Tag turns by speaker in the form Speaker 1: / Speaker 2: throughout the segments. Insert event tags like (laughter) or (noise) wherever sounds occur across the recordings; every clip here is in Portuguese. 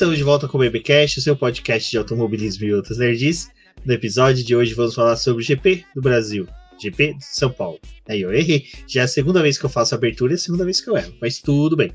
Speaker 1: Estamos de volta com o BBcast, o seu podcast de automobilismo e outras nerds. No episódio de hoje vamos falar sobre o GP do Brasil, GP de São Paulo. Aí eu errei, já é a segunda vez que eu faço a abertura e a segunda vez que eu erro, mas tudo bem.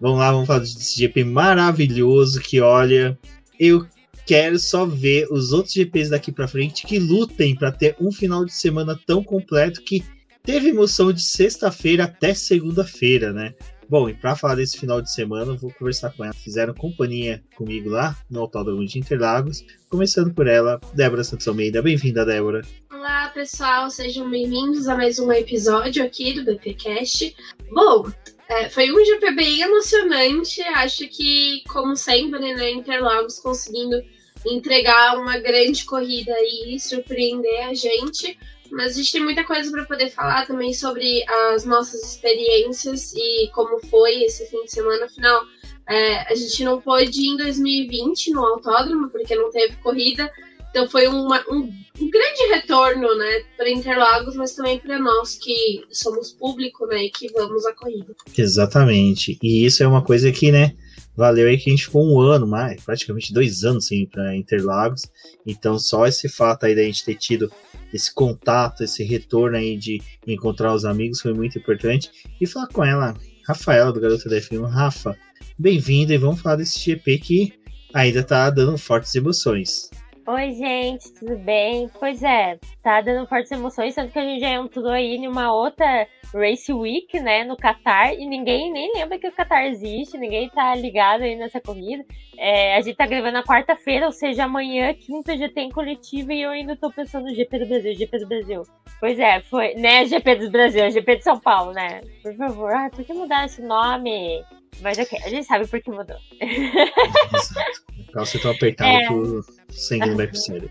Speaker 1: Vamos lá, vamos falar desse GP maravilhoso que, olha, eu quero só ver os outros GPs daqui para frente que lutem para ter um final de semana tão completo que teve emoção de sexta-feira até segunda-feira, né? Bom, e para falar desse final de semana, vou conversar com ela. Fizeram companhia comigo lá no Autódromo de Interlagos. Começando por ela, Débora Santos Almeida. Bem-vinda, Débora.
Speaker 2: Olá, pessoal. Sejam bem-vindos a mais um episódio aqui do BPcast. Bom, é, foi um GP bem emocionante. Acho que, como sempre, né, Interlagos conseguindo entregar uma grande corrida e surpreender a gente. Mas a gente tem muita coisa para poder falar também sobre as nossas experiências e como foi esse fim de semana. Afinal, é, a gente não pôde ir em 2020 no autódromo, porque não teve corrida. Então foi uma, um, um, grande retorno, né, para Interlagos, mas também para nós que somos público, né, e que vamos à corrida.
Speaker 1: Exatamente. E isso é uma coisa que, né, valeu aí que a gente ficou um ano mais, praticamente dois anos sem ir para Interlagos. Então, só esse fato aí da gente ter tido esse contato, esse retorno aí de encontrar os amigos foi muito importante. E falar com ela, Rafaela, do Garota da F1. Rafa, bem-vinda e vamos falar desse GP que ainda tá dando fortes emoções.
Speaker 3: Oi, gente, tudo bem? Pois é, tá dando fortes emoções, tanto que a gente já entrou aí em uma outra Race Week, né, no Qatar, e ninguém nem lembra que o Qatar existe, ninguém tá ligado aí nessa corrida. É, a gente tá gravando na quarta-feira, ou seja, amanhã, quinta, já tem coletiva e eu ainda tô pensando no GP do Brasil, GP do Brasil. Pois é, foi, né, GP do Brasil, GP de São Paulo, né? Por favor, ah, por que mudar esse nome? Mas ok, a gente sabe por que mudou. (laughs)
Speaker 1: Exato. Você tá apertado é... que o sangue não vai pro cérebro.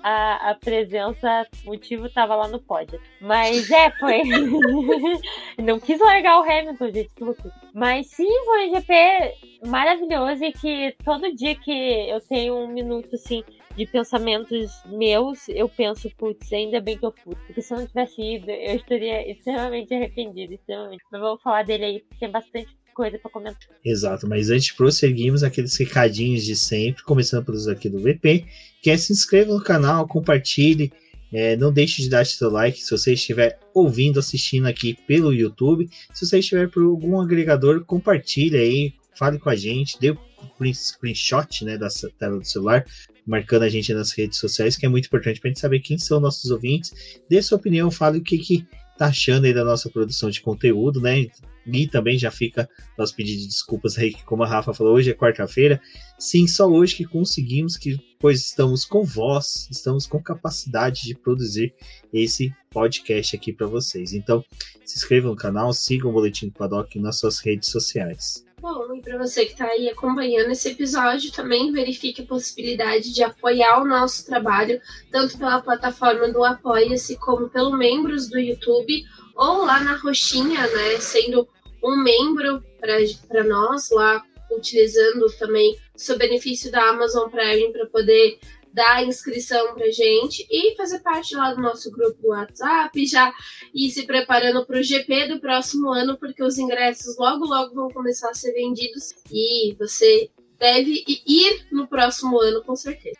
Speaker 3: A, a, presença, o motivo tava lá no pódio. Mas é, foi. (laughs) não quis largar o Hamilton, gente, que loucura. Mas sim, foi um GP maravilhoso e que todo dia que eu tenho um minuto assim de pensamentos meus, eu penso, putz, ainda bem que eu fui. Porque se eu não tivesse ido, eu estaria extremamente arrependido, extremamente. Mas vamos falar dele aí, porque tem bastante coisa para comentar.
Speaker 1: Exato, mas antes prosseguimos aqueles recadinhos de sempre, começando pelos aqui do VP, que é se inscreva no canal, compartilhe, é, não deixe de dar seu like se você estiver ouvindo, assistindo aqui pelo YouTube. Se você estiver por algum agregador, compartilhe aí, fale com a gente, dê um screenshot né, da tela do celular, marcando a gente nas redes sociais, que é muito importante para a gente saber quem são nossos ouvintes. Dê sua opinião, fale o que, que tá achando aí da nossa produção de conteúdo, né? E também já fica nosso pedido de desculpas aí, que como a Rafa falou, hoje é quarta-feira. Sim, só hoje que conseguimos, que pois estamos com voz, estamos com capacidade de produzir esse podcast aqui para vocês. Então, se inscrevam no canal, sigam o Boletim do Paddock nas suas redes sociais.
Speaker 2: Bom, e para você que está aí acompanhando esse episódio, também verifique a possibilidade de apoiar o nosso trabalho, tanto pela plataforma do Apoia-se, como pelo membros do YouTube, ou lá na roxinha, né, sendo um membro para nós lá, utilizando também o seu benefício da Amazon Prime para poder dar inscrição para gente e fazer parte lá do nosso grupo do WhatsApp, já ir se preparando para o GP do próximo ano, porque os ingressos logo, logo vão começar a ser vendidos e você deve ir no próximo ano, com certeza.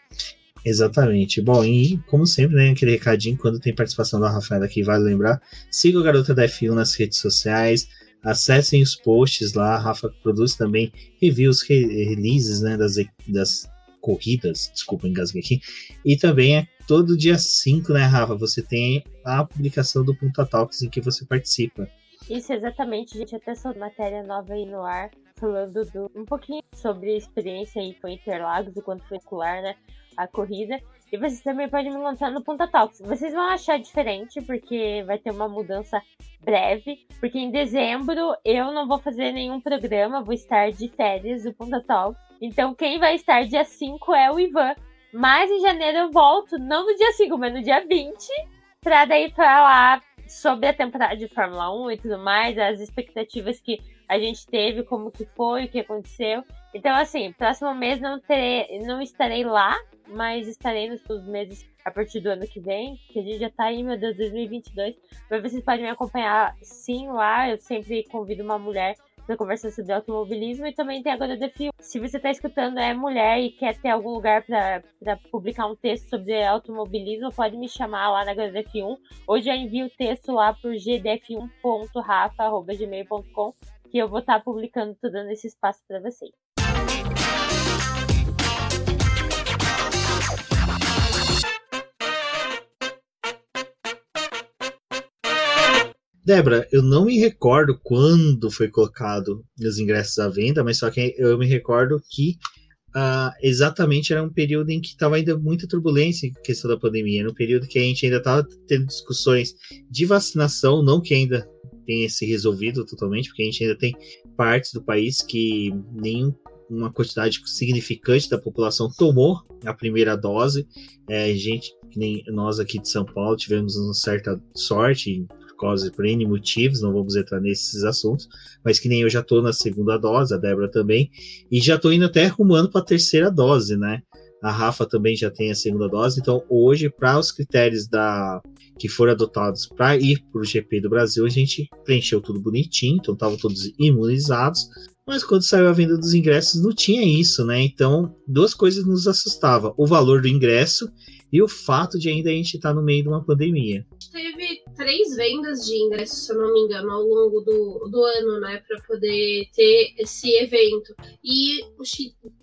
Speaker 1: Exatamente. Bom, e como sempre, né, aquele recadinho, quando tem participação da Rafaela aqui, vale lembrar, siga o Garota da F1 nas redes sociais, acessem os posts lá, a Rafa produz também reviews, releases, né, das, das corridas, desculpa, engasguei aqui, e também é todo dia 5, né, Rafa, você tem a publicação do Punta Talks em que você participa.
Speaker 3: Isso, exatamente, gente, até sua matéria nova aí no ar, falando do, um pouquinho sobre a experiência aí com Interlagos, o quanto foi popular, né, a corrida, e vocês também podem me encontrar no Punta Talks. Vocês vão achar diferente, porque vai ter uma mudança breve, porque em dezembro eu não vou fazer nenhum programa, vou estar de férias do Punta Talks. Então quem vai estar dia 5 é o Ivan. Mas em janeiro eu volto, não no dia 5, mas no dia 20, pra daí falar sobre a temporada de Fórmula 1 e tudo mais, as expectativas que a gente teve, como que foi, o que aconteceu. Então, assim, próximo mês não terei, não estarei lá, mas estarei nos, nos meses a partir do ano que vem, que a gente já tá aí, meu Deus, 2022. Mas vocês podem me acompanhar sim lá, eu sempre convido uma mulher para conversar sobre automobilismo e também tem a HDF1. Se você está escutando é mulher e quer ter algum lugar para publicar um texto sobre automobilismo, pode me chamar lá na HDF1 ou já envia o texto lá por gdf1.rafa.gmail.com que eu vou estar tá publicando tudo nesse espaço para vocês.
Speaker 1: Débora, eu não me recordo quando foi colocado os ingressos à venda, mas só que eu me recordo que uh, exatamente era um período em que estava ainda muita turbulência em questão da pandemia. Era um período que a gente ainda estava tendo discussões de vacinação, não que ainda tenha se resolvido totalmente, porque a gente ainda tem partes do país que nem uma quantidade significante da população tomou a primeira dose. É, gente, nem nós aqui de São Paulo tivemos uma certa sorte causa por N motivos, não vamos entrar nesses assuntos, mas que nem eu já tô na segunda dose, a Débora também, e já tô indo até arrumando para a terceira dose, né? A Rafa também já tem a segunda dose, então hoje, para os critérios da que foram adotados para ir para o GP do Brasil, a gente preencheu tudo bonitinho, então estavam todos imunizados. Mas quando saiu a venda dos ingressos, não tinha isso, né? Então, duas coisas nos assustavam: o valor do ingresso e o fato de ainda a gente estar tá no meio de uma pandemia.
Speaker 2: Teve três vendas de ingressos, se eu não me engano, ao longo do, do ano, né, para poder ter esse evento. E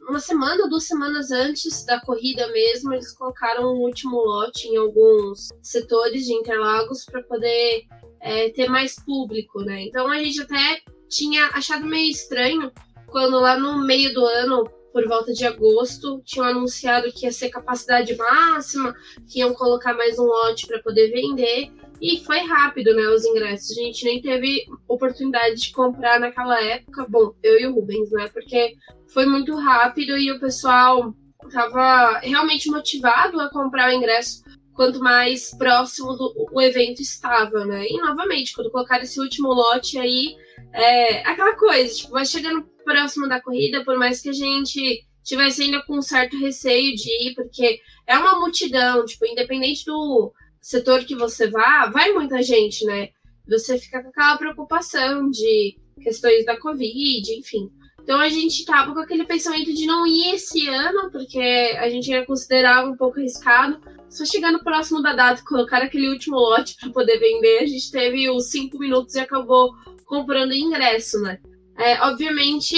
Speaker 2: uma semana, duas semanas antes da corrida mesmo, eles colocaram um último lote em alguns setores de Interlagos para poder é, ter mais público, né? Então a gente até tinha achado meio estranho quando lá no meio do ano por volta de agosto, tinham anunciado que ia ser capacidade máxima, que iam colocar mais um lote para poder vender. E foi rápido, né? Os ingressos. A gente nem teve oportunidade de comprar naquela época. Bom, eu e o Rubens, né? Porque foi muito rápido e o pessoal estava realmente motivado a comprar o ingresso quanto mais próximo do o evento estava, né? E novamente, quando colocar esse último lote aí, é aquela coisa, tipo, vai chegando próximo da corrida, por mais que a gente tivesse ainda com um certo receio de ir, porque é uma multidão, tipo, independente do setor que você vá, vai muita gente, né? Você fica com aquela preocupação de questões da Covid, enfim. Então a gente tava com aquele pensamento de não ir esse ano, porque a gente ia considerar um pouco arriscado. Só chegando próximo da data, colocar aquele último lote para poder vender, a gente teve os cinco minutos e acabou comprando ingresso, né? É, obviamente,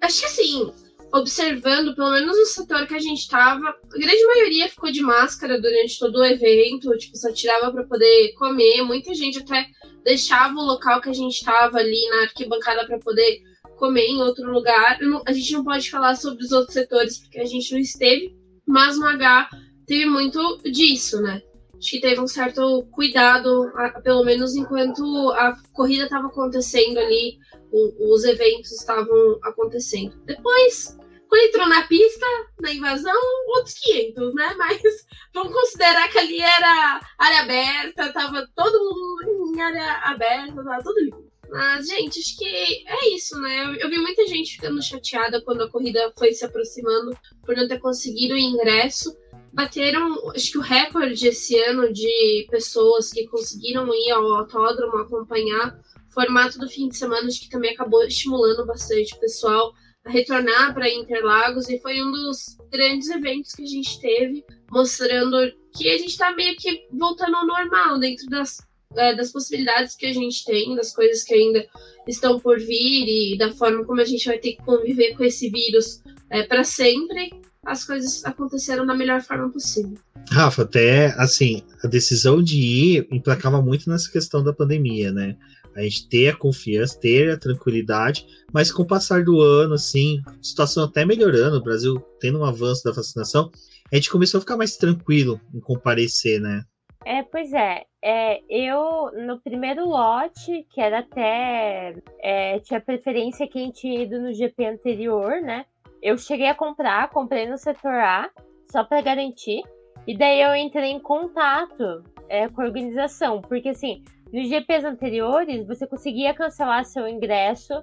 Speaker 2: acho que assim, observando, pelo menos no setor que a gente estava, a grande maioria ficou de máscara durante todo o evento, tipo, só tirava para poder comer. Muita gente até deixava o local que a gente estava ali na arquibancada para poder comer em outro lugar. A gente não pode falar sobre os outros setores porque a gente não esteve, mas no H teve muito disso, né? Acho que teve um certo cuidado, pelo menos enquanto a corrida estava acontecendo ali, os eventos estavam acontecendo. Depois, quando entrou na pista, na invasão, outros 500, né? Mas vamos considerar que ali era área aberta, tava todo mundo em área aberta, tava tudo limpo. Mas, gente, acho que é isso, né? Eu, eu, vi muita gente ficando chateada quando a corrida foi se aproximando por não ter conseguido o ingresso bateram, acho que o recorde esse ano de pessoas que conseguiram ir ao autódromo acompanhar o formato do fim de semana, acho que também acabou estimulando bastante o pessoal retornar para Interlagos e foi um dos grandes eventos que a gente teve, mostrando que a gente está meio que voltando ao normal dentro das, é, das possibilidades que a gente tem, das coisas que ainda estão por vir e da forma como a gente vai ter que conviver com esse vírus é, para sempre as coisas aconteceram da melhor forma possível.
Speaker 1: Rafa, até assim, a decisão de ir emplacava muito nessa questão da pandemia, né? A gente ter a confiança, ter a tranquilidade, mas com o passar do ano, assim, situação até melhorando, o Brasil tendo um avanço da vacinação, a gente começou a ficar mais tranquilo em comparecer, né?
Speaker 3: É, pois é. é eu, no primeiro lote, que era até. É, tinha preferência quem tinha ido no GP anterior, né? eu cheguei a comprar, comprei no setor A, só para garantir. E daí eu entrei em contato é, com a organização, porque assim, nos GPs anteriores você conseguia cancelar seu ingresso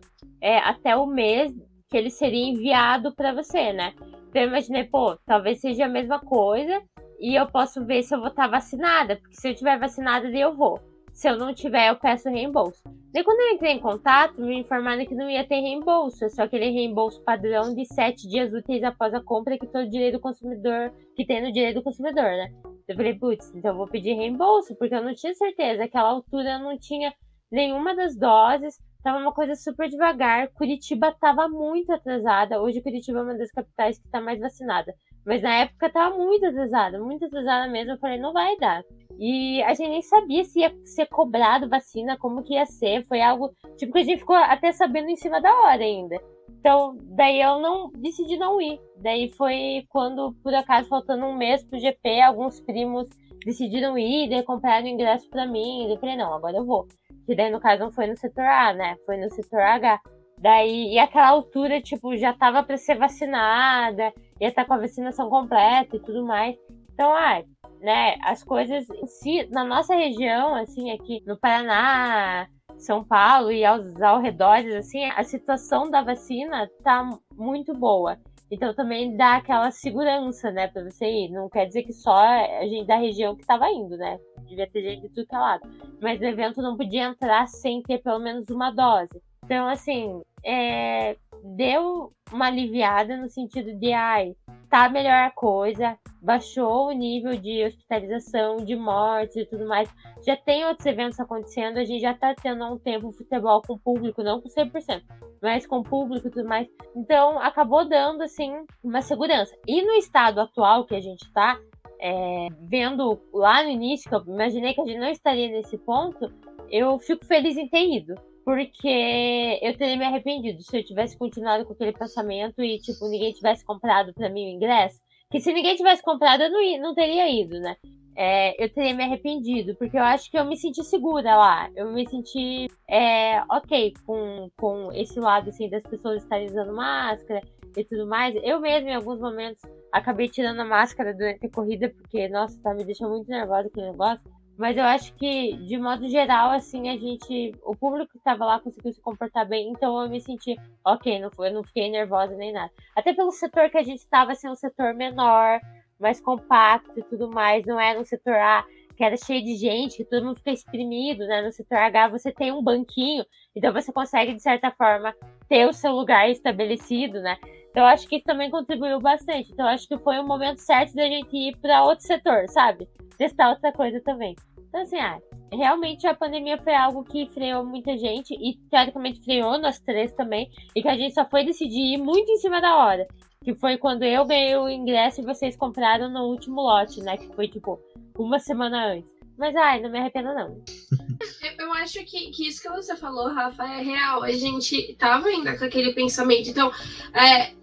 Speaker 3: é, até o mês que ele seria enviado para você, né? Então eu imaginei, pô, talvez seja a mesma coisa e eu posso ver se eu vou estar vacinada, porque se eu tiver vacinada, daí eu vou. Se eu não tiver, eu peço reembolso. Daí quando eu entrei em contato, me informaram que não ia ter reembolso, é só aquele reembolso padrão de sete dias úteis após a compra que todo direito do consumidor, que tem no direito do consumidor, né? Eu falei, putz, então vou pedir reembolso, porque eu não tinha certeza. Aquela altura eu não tinha nenhuma das doses, tava uma coisa super devagar. Curitiba tava muito atrasada. Hoje Curitiba é uma das capitais que tá mais vacinada. Mas na época tava muito atrasada, muito atrasada mesmo. Eu falei, não vai dar. E a gente nem sabia se ia ser cobrado vacina, como que ia ser. Foi algo, tipo, que a gente ficou até sabendo em cima da hora ainda. Então, daí eu não decidi não ir. Daí foi quando, por acaso, faltando um mês pro GP, alguns primos decidiram ir, daí compraram ingresso para mim. E eu falei, não, agora eu vou. Que daí, no caso, não foi no setor A, né? Foi no setor H. Daí, e aquela altura, tipo, já tava para ser vacinada, ia estar tá com a vacinação completa e tudo mais. Então, ah, né, as coisas em si, na nossa região, assim, aqui no Paraná, São Paulo e aos arredores, assim, a situação da vacina tá muito boa. Então também dá aquela segurança, né, pra você ir. Não quer dizer que só a gente da região que tava indo, né? Devia ter gente de tudo que é lado. Mas o evento não podia entrar sem ter pelo menos uma dose. Então, assim, é, deu uma aliviada no sentido de, ai, tá melhor a coisa, baixou o nível de hospitalização, de mortes e tudo mais. Já tem outros eventos acontecendo, a gente já tá tendo há um tempo futebol com público, não com 100%, mas com público e tudo mais. Então, acabou dando, assim, uma segurança. E no estado atual que a gente tá, é, vendo lá no início, que eu imaginei que a gente não estaria nesse ponto, eu fico feliz em ter ido porque eu teria me arrependido se eu tivesse continuado com aquele pensamento e, tipo, ninguém tivesse comprado para mim o ingresso. Que se ninguém tivesse comprado, eu não, não teria ido, né? É, eu teria me arrependido, porque eu acho que eu me senti segura lá. Eu me senti é, ok com, com esse lado, assim, das pessoas estarem usando máscara e tudo mais. Eu mesmo, em alguns momentos, acabei tirando a máscara durante a corrida, porque, nossa, tá me deixando muito nervosa aquele negócio. Mas eu acho que, de modo geral, assim, a gente. O público que estava lá conseguiu se comportar bem, então eu me senti ok, não, eu não fiquei nervosa nem nada. Até pelo setor que a gente estava, assim, um setor menor, mais compacto e tudo mais. Não era um setor A que era cheio de gente, que todo mundo fica exprimido, né? No setor H você tem um banquinho, então você consegue, de certa forma, ter o seu lugar estabelecido, né? Então eu acho que isso também contribuiu bastante. Então acho que foi o momento certo da gente ir para outro setor, sabe? Testar outra coisa também. Então, assim, ah, realmente a pandemia foi algo que freou muita gente e teoricamente freou nós três também. E que a gente só foi decidir ir muito em cima da hora. Que foi quando eu ganhei o ingresso e vocês compraram no último lote, né? Que foi tipo uma semana antes. Mas ai, não me arrependo, não. (laughs)
Speaker 2: Eu acho que, que isso que você falou, Rafa, é real. A gente tava ainda com aquele pensamento. Então, é,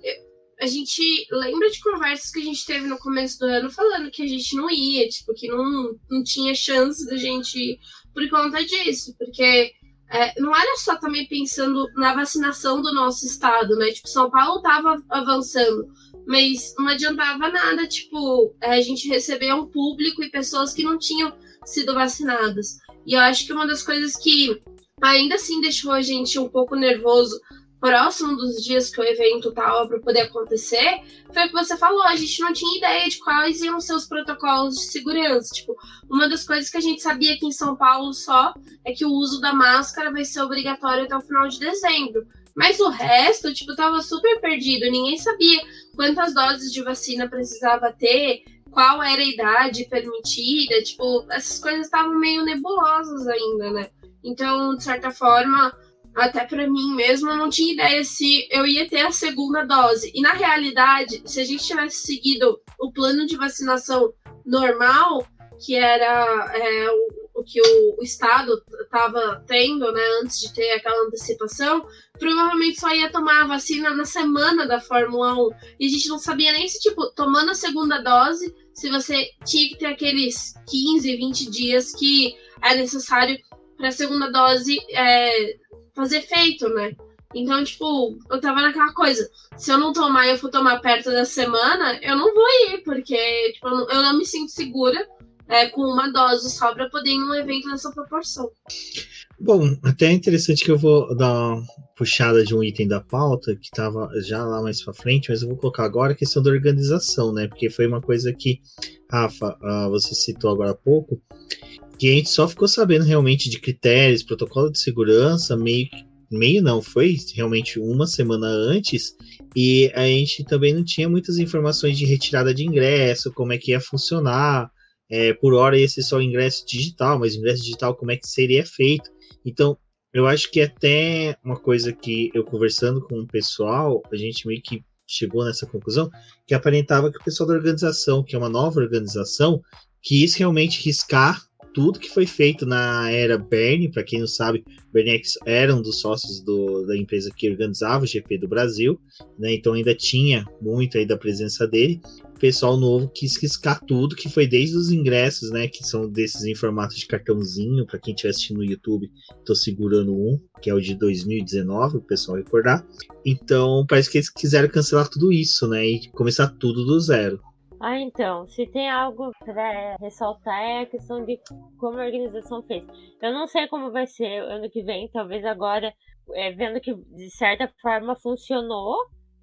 Speaker 2: a gente lembra de conversas que a gente teve no começo do ano falando que a gente não ia, tipo, que não, não tinha chance da gente ir por conta disso, porque é, não era só também pensando na vacinação do nosso estado, né? Tipo, São Paulo tava avançando, mas não adiantava nada, tipo, é, a gente receber um público e pessoas que não tinham sido vacinadas. E eu acho que uma das coisas que ainda assim deixou a gente um pouco nervoso próximo dos dias que o evento tava para poder acontecer, foi o que você falou, a gente não tinha ideia de quais iam ser os protocolos de segurança. Tipo, uma das coisas que a gente sabia aqui em São Paulo só é que o uso da máscara vai ser obrigatório até o final de dezembro. Mas o resto, tipo, tava super perdido. Ninguém sabia quantas doses de vacina precisava ter, qual era a idade permitida. Tipo, essas coisas estavam meio nebulosas ainda, né? Então, de certa forma, até para mim mesmo, eu não tinha ideia se eu ia ter a segunda dose. E na realidade, se a gente tivesse seguido o plano de vacinação normal, que era é, o, o, que o, o Estado estava tendo, né, antes de ter aquela antecipação, provavelmente só ia tomar a vacina na semana da Fórmula 1. E a gente não sabia nem se, tipo, tomando a segunda dose, se você tinha que ter aqueles 15, 20 dias que é necessário para a segunda dose é, fazer efeito, né? Então, tipo, eu tava naquela coisa. Se eu não tomar e eu for tomar perto da semana, eu não vou ir, porque tipo, eu não me sinto segura é, com uma dose só pra poder ir num evento nessa proporção.
Speaker 1: Bom, até é interessante que eu vou dar uma puxada de um item da pauta que estava já lá mais para frente, mas eu vou colocar agora a questão da organização, né? Porque foi uma coisa que, Rafa, uh, você citou agora há pouco, que a gente só ficou sabendo realmente de critérios, protocolo de segurança, meio meio não, foi realmente uma semana antes, e a gente também não tinha muitas informações de retirada de ingresso, como é que ia funcionar, é, por hora ia ser só ingresso digital, mas ingresso digital como é que seria feito. Então, eu acho que até uma coisa que eu conversando com o pessoal, a gente meio que chegou nessa conclusão, que aparentava que o pessoal da organização, que é uma nova organização, quis realmente riscar tudo que foi feito na era Bernie, para quem não sabe, Bernex era um dos sócios do, da empresa que organizava o GP do Brasil, né? Então ainda tinha muito aí da presença dele. Pessoal novo quis riscar tudo, que foi desde os ingressos, né? Que são desses em formato de cartãozinho, para quem estiver assistindo no YouTube, tô segurando um, que é o de 2019, o pessoal recordar. Então parece que eles quiseram cancelar tudo isso, né? E começar tudo do zero.
Speaker 3: Ah, então, se tem algo para ressaltar é a questão de como a organização fez. Eu não sei como vai ser ano que vem, talvez agora, é, vendo que de certa forma funcionou,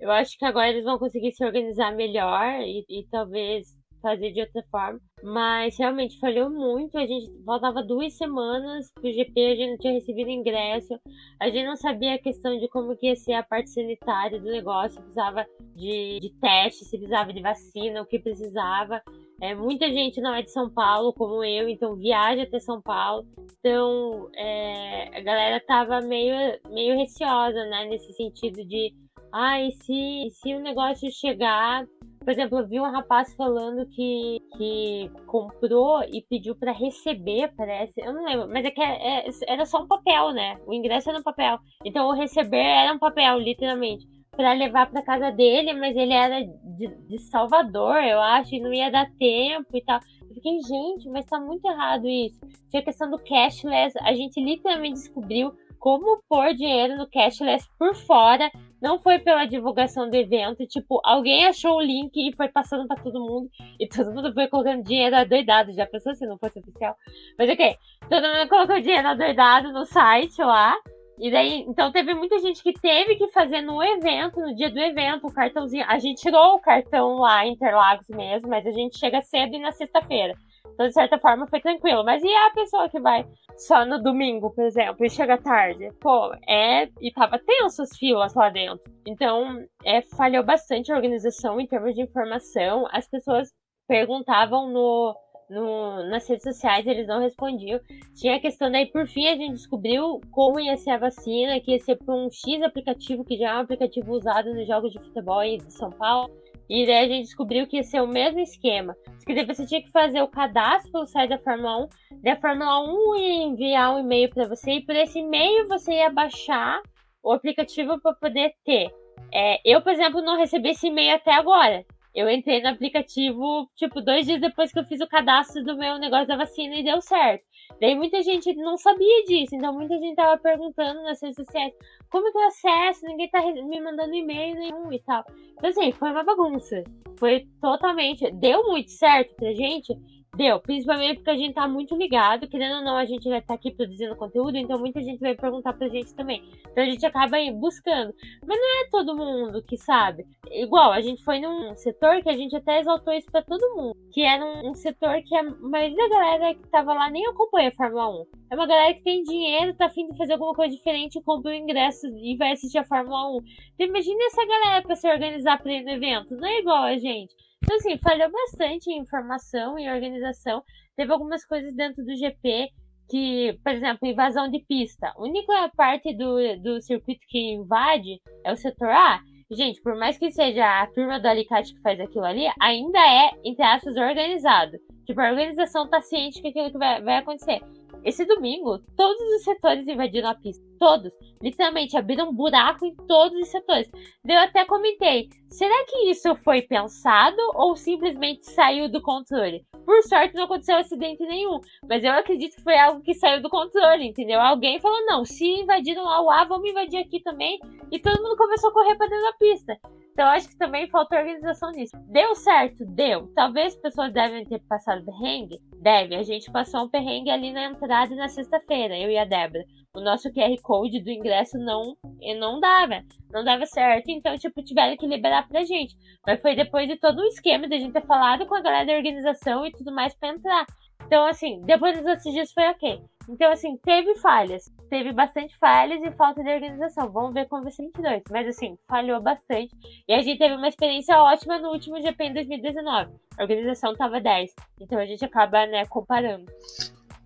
Speaker 3: eu acho que agora eles vão conseguir se organizar melhor e, e talvez fazer de outra forma. Mas realmente falhou muito. A gente faltava duas semanas pro GP, a gente não tinha recebido ingresso. A gente não sabia a questão de como que ia ser a parte sanitária do negócio. Precisava de, de teste, se precisava de vacina, o que precisava. É, muita gente não é de São Paulo, como eu, então viaja até São Paulo. Então é, a galera tava meio, meio receosa, né? Nesse sentido de ah, e se, se o negócio chegar por exemplo, eu vi um rapaz falando que, que comprou e pediu para receber, parece. Eu não lembro, mas é que é, é, era só um papel, né? O ingresso era um papel. Então o receber era um papel, literalmente. para levar para casa dele, mas ele era de, de, Salvador, eu acho, e não ia dar tempo e tal. Eu fiquei, gente, mas tá muito errado isso. Tinha a questão do cashless, a gente literalmente descobriu como pôr dinheiro no cashless por fora não foi pela divulgação do evento, tipo, alguém achou o link e foi passando para todo mundo, e todo mundo foi colocando dinheiro adoidado, já pensou se não fosse oficial? Mas ok, todo mundo colocou dinheiro adoidado no site lá, e daí, então teve muita gente que teve que fazer no evento, no dia do evento, o cartãozinho. A gente tirou o cartão lá em Interlagos mesmo, mas a gente chega cedo e na sexta-feira. Então, de certa forma, foi tranquilo. Mas e a pessoa que vai só no domingo, por exemplo, e chega tarde? Pô, é. E tava tenso as filas lá dentro. Então, é, falhou bastante a organização em termos de informação. As pessoas perguntavam no, no, nas redes sociais, eles não respondiam. Tinha a questão daí, por fim, a gente descobriu como ia ser a vacina, que ia ser por um X aplicativo, que já é um aplicativo usado nos jogos de futebol de São Paulo. E daí a gente descobriu que ia ser o mesmo esquema. Que daí você tinha que fazer o cadastro pelo site da Fórmula 1. Daí a Fórmula 1 ia enviar um e-mail para você. E por esse e-mail você ia baixar o aplicativo para poder ter. É, eu, por exemplo, não recebi esse e-mail até agora. Eu entrei no aplicativo, tipo, dois dias depois que eu fiz o cadastro do meu negócio da vacina e deu certo. Daí muita gente não sabia disso, então muita gente tava perguntando nas redes sociais como que eu acesso, ninguém tá me mandando e-mail nenhum e tal. Então assim, foi uma bagunça. Foi totalmente. Deu muito certo pra gente, Deu, principalmente porque a gente tá muito ligado, querendo ou não, a gente vai estar tá aqui produzindo conteúdo, então muita gente vai perguntar pra gente também. Então a gente acaba aí buscando. Mas não é todo mundo que sabe. Igual, a gente foi num setor que a gente até exaltou isso pra todo mundo. Que era um, um setor que a maioria da galera que tava lá nem acompanha a Fórmula 1. É uma galera que tem dinheiro, tá afim de fazer alguma coisa diferente, compra o ingresso e vai assistir a Fórmula 1. Então imagina essa galera pra se organizar pra ir no evento. Não é igual a gente. Então, assim, falhou bastante em informação e organização. Teve algumas coisas dentro do GP que, por exemplo, invasão de pista. A única parte do, do circuito que invade é o setor A. Gente, por mais que seja a turma do alicate que faz aquilo ali, ainda é, entre aspas, organizado. Tipo, a organização tá ciente que aquilo que vai, vai acontecer. Esse domingo, todos os setores invadiram a pista. Todos. Literalmente, abriram um buraco em todos os setores. Eu até comentei: será que isso foi pensado ou simplesmente saiu do controle? Por sorte, não aconteceu acidente nenhum. Mas eu acredito que foi algo que saiu do controle, entendeu? Alguém falou: não, se invadiram lá o A, vamos invadir aqui também. E todo mundo começou a correr para dentro da pista. Então acho que também faltou organização nisso. Deu certo? Deu. Talvez pessoas devem ter passado perrengue? Deve. A gente passou um perrengue ali na entrada na sexta-feira, eu e a Débora. O nosso QR Code do ingresso não, não dava. Não dava certo. Então, tipo, tiveram que liberar pra gente. Mas foi depois de todo o esquema de a gente ter falado com a galera da organização e tudo mais pra entrar. Então, assim, depois outros dias foi ok. Então, assim, teve falhas. Teve bastante falhas e falta de organização. Vamos ver como vai ser 22. Mas, assim, falhou bastante. E a gente teve uma experiência ótima no último GP em 2019. A organização tava 10. Então a gente acaba, né, comparando.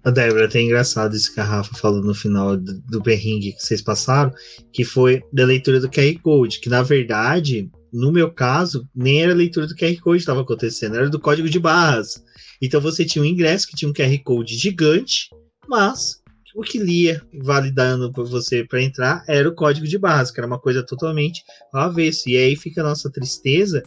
Speaker 1: A Débora, tem engraçado isso que a Rafa falou no final do, do que vocês passaram, que foi da leitura do QR Code, que na verdade, no meu caso, nem era a leitura do QR Code que estava acontecendo, era do código de barras. Então você tinha um ingresso que tinha um QR Code gigante, mas o que lia validando por você para entrar era o código de barras, que era uma coisa totalmente avesso. E aí fica a nossa tristeza,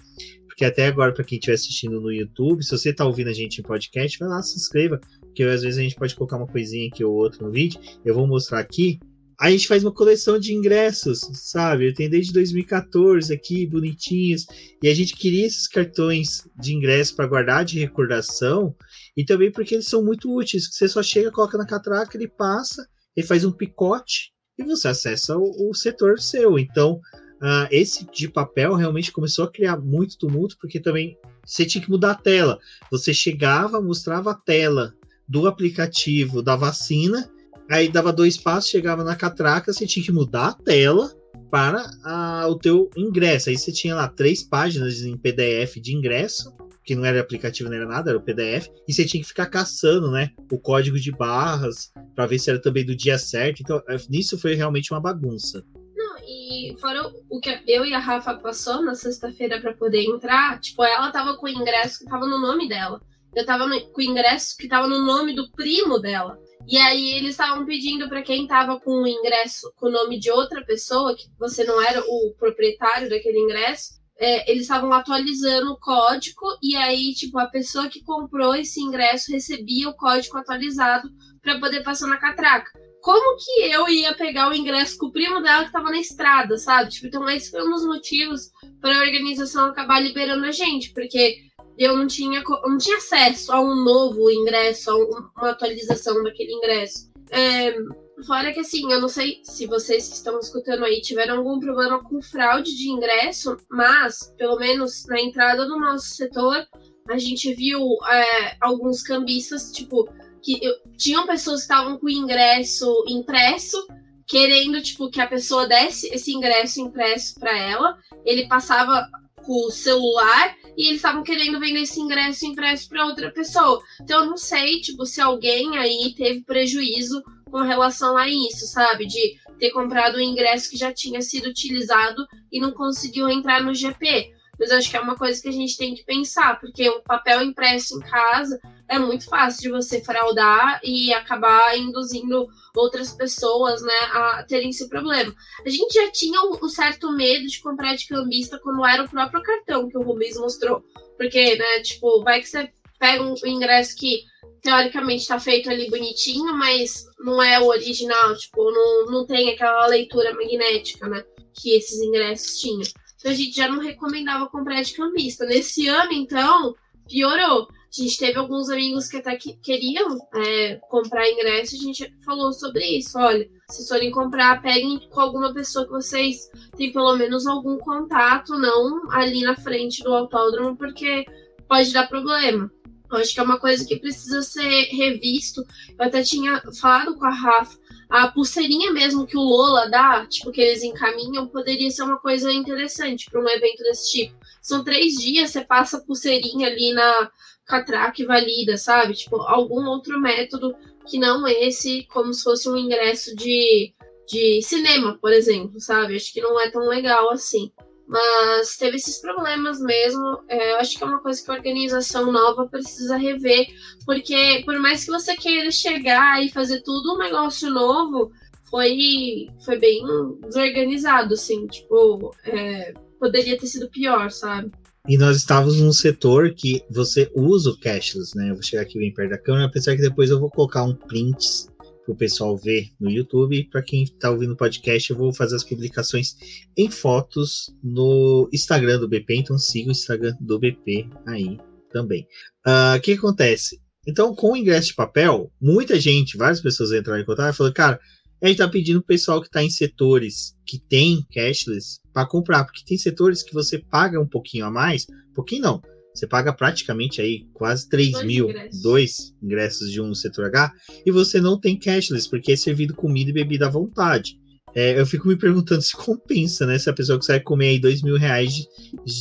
Speaker 1: porque até agora, para quem estiver assistindo no YouTube, se você está ouvindo a gente em podcast, vai lá, se inscreva, que às vezes a gente pode colocar uma coisinha aqui ou outra no vídeo. Eu vou mostrar aqui. A gente faz uma coleção de ingressos, sabe? Eu tenho desde 2014 aqui, bonitinhos. E a gente queria esses cartões de ingresso para guardar de recordação. E também porque eles são muito úteis. Você só chega, coloca na catraca, ele passa, ele faz um picote e você acessa o, o setor seu. Então, uh, esse de papel realmente começou a criar muito tumulto, porque também você tinha que mudar a tela. Você chegava, mostrava a tela do aplicativo da vacina, aí dava dois passos, chegava na catraca, você tinha que mudar a tela para a, o teu ingresso. Aí você tinha lá três páginas em PDF de ingresso, que não era aplicativo, não era nada, era o PDF, e você tinha que ficar caçando, né, o código de barras para ver se era também do dia certo. Então, é, nisso foi realmente uma bagunça.
Speaker 2: Não, e fora o que eu e a Rafa passou na sexta-feira para poder entrar, tipo, ela tava com o ingresso que tava no nome dela eu tava no, com o ingresso que tava no nome do primo dela. E aí eles estavam pedindo para quem tava com o ingresso com o nome de outra pessoa, que você não era o proprietário daquele ingresso, é, eles estavam atualizando o código e aí, tipo, a pessoa que comprou esse ingresso recebia o código atualizado para poder passar na catraca. Como que eu ia pegar o ingresso com o primo dela que tava na estrada, sabe? Tipo, então esse foi um dos motivos para a organização acabar liberando a gente, porque eu não tinha, não tinha acesso a um novo ingresso, a uma atualização daquele ingresso. É, fora que assim, eu não sei se vocês que estão escutando aí tiveram algum problema com fraude de ingresso, mas pelo menos na entrada do nosso setor a gente viu é, alguns cambistas, tipo, que eu, tinham pessoas que estavam com ingresso impresso, querendo, tipo, que a pessoa desse esse ingresso impresso para ela. Ele passava com o celular e eles estavam querendo vender esse ingresso impresso para outra pessoa. Então eu não sei, tipo, se alguém aí teve prejuízo com relação a isso, sabe? De ter comprado um ingresso que já tinha sido utilizado e não conseguiu entrar no GP. Mas acho que é uma coisa que a gente tem que pensar, porque o papel impresso em casa é muito fácil de você fraudar e acabar induzindo outras pessoas né, a terem esse problema. A gente já tinha um certo medo de comprar de cambista quando era o próprio cartão que o Rubens mostrou. Porque, né, tipo, vai que você pega um ingresso que teoricamente está feito ali bonitinho, mas não é o original, tipo, não, não tem aquela leitura magnética, né? Que esses ingressos tinham. Então a gente já não recomendava comprar de cambista. Nesse ano, então, piorou. A gente teve alguns amigos que até que queriam é, comprar ingresso, a gente falou sobre isso. Olha, se forem comprar, peguem com alguma pessoa que vocês têm pelo menos algum contato, não ali na frente do autódromo, porque pode dar problema. Eu acho que é uma coisa que precisa ser revisto. Eu até tinha falado com a Rafa a pulseirinha mesmo que o Lola dá, tipo, que eles encaminham, poderia ser uma coisa interessante para um evento desse tipo. São três dias, você passa a pulseirinha ali na catraca e valida, sabe? Tipo, algum outro método que não esse, como se fosse um ingresso de, de cinema, por exemplo, sabe? Acho que não é tão legal assim. Mas teve esses problemas mesmo. É, eu acho que é uma coisa que a organização nova precisa rever, porque por mais que você queira chegar e fazer tudo um negócio novo, foi, foi bem desorganizado, assim. Tipo, é, poderia ter sido pior, sabe?
Speaker 1: E nós estávamos num setor que você usa o cashless, né? Eu vou chegar aqui bem perto da câmera, apesar que depois eu vou colocar um print o pessoal ver no YouTube. Para quem está ouvindo o podcast, eu vou fazer as publicações em fotos no Instagram do BP. Então siga o Instagram do BP aí também. Ah, o uh, que acontece? Então, com o ingresso de papel, muita gente, várias pessoas entraram em contato e falaram, cara, a gente está pedindo pessoal que está em setores que tem cashless para comprar, porque tem setores que você paga um pouquinho a mais, pouquinho não, Você paga praticamente aí quase 3
Speaker 2: Dois
Speaker 1: mil,
Speaker 2: ingressos.
Speaker 1: dois ingressos de um setor H, e você não tem cashless, porque é servido comida e bebida à vontade. É, eu fico me perguntando (laughs) se compensa, né? Se a pessoa consegue comer aí 2 mil reais de,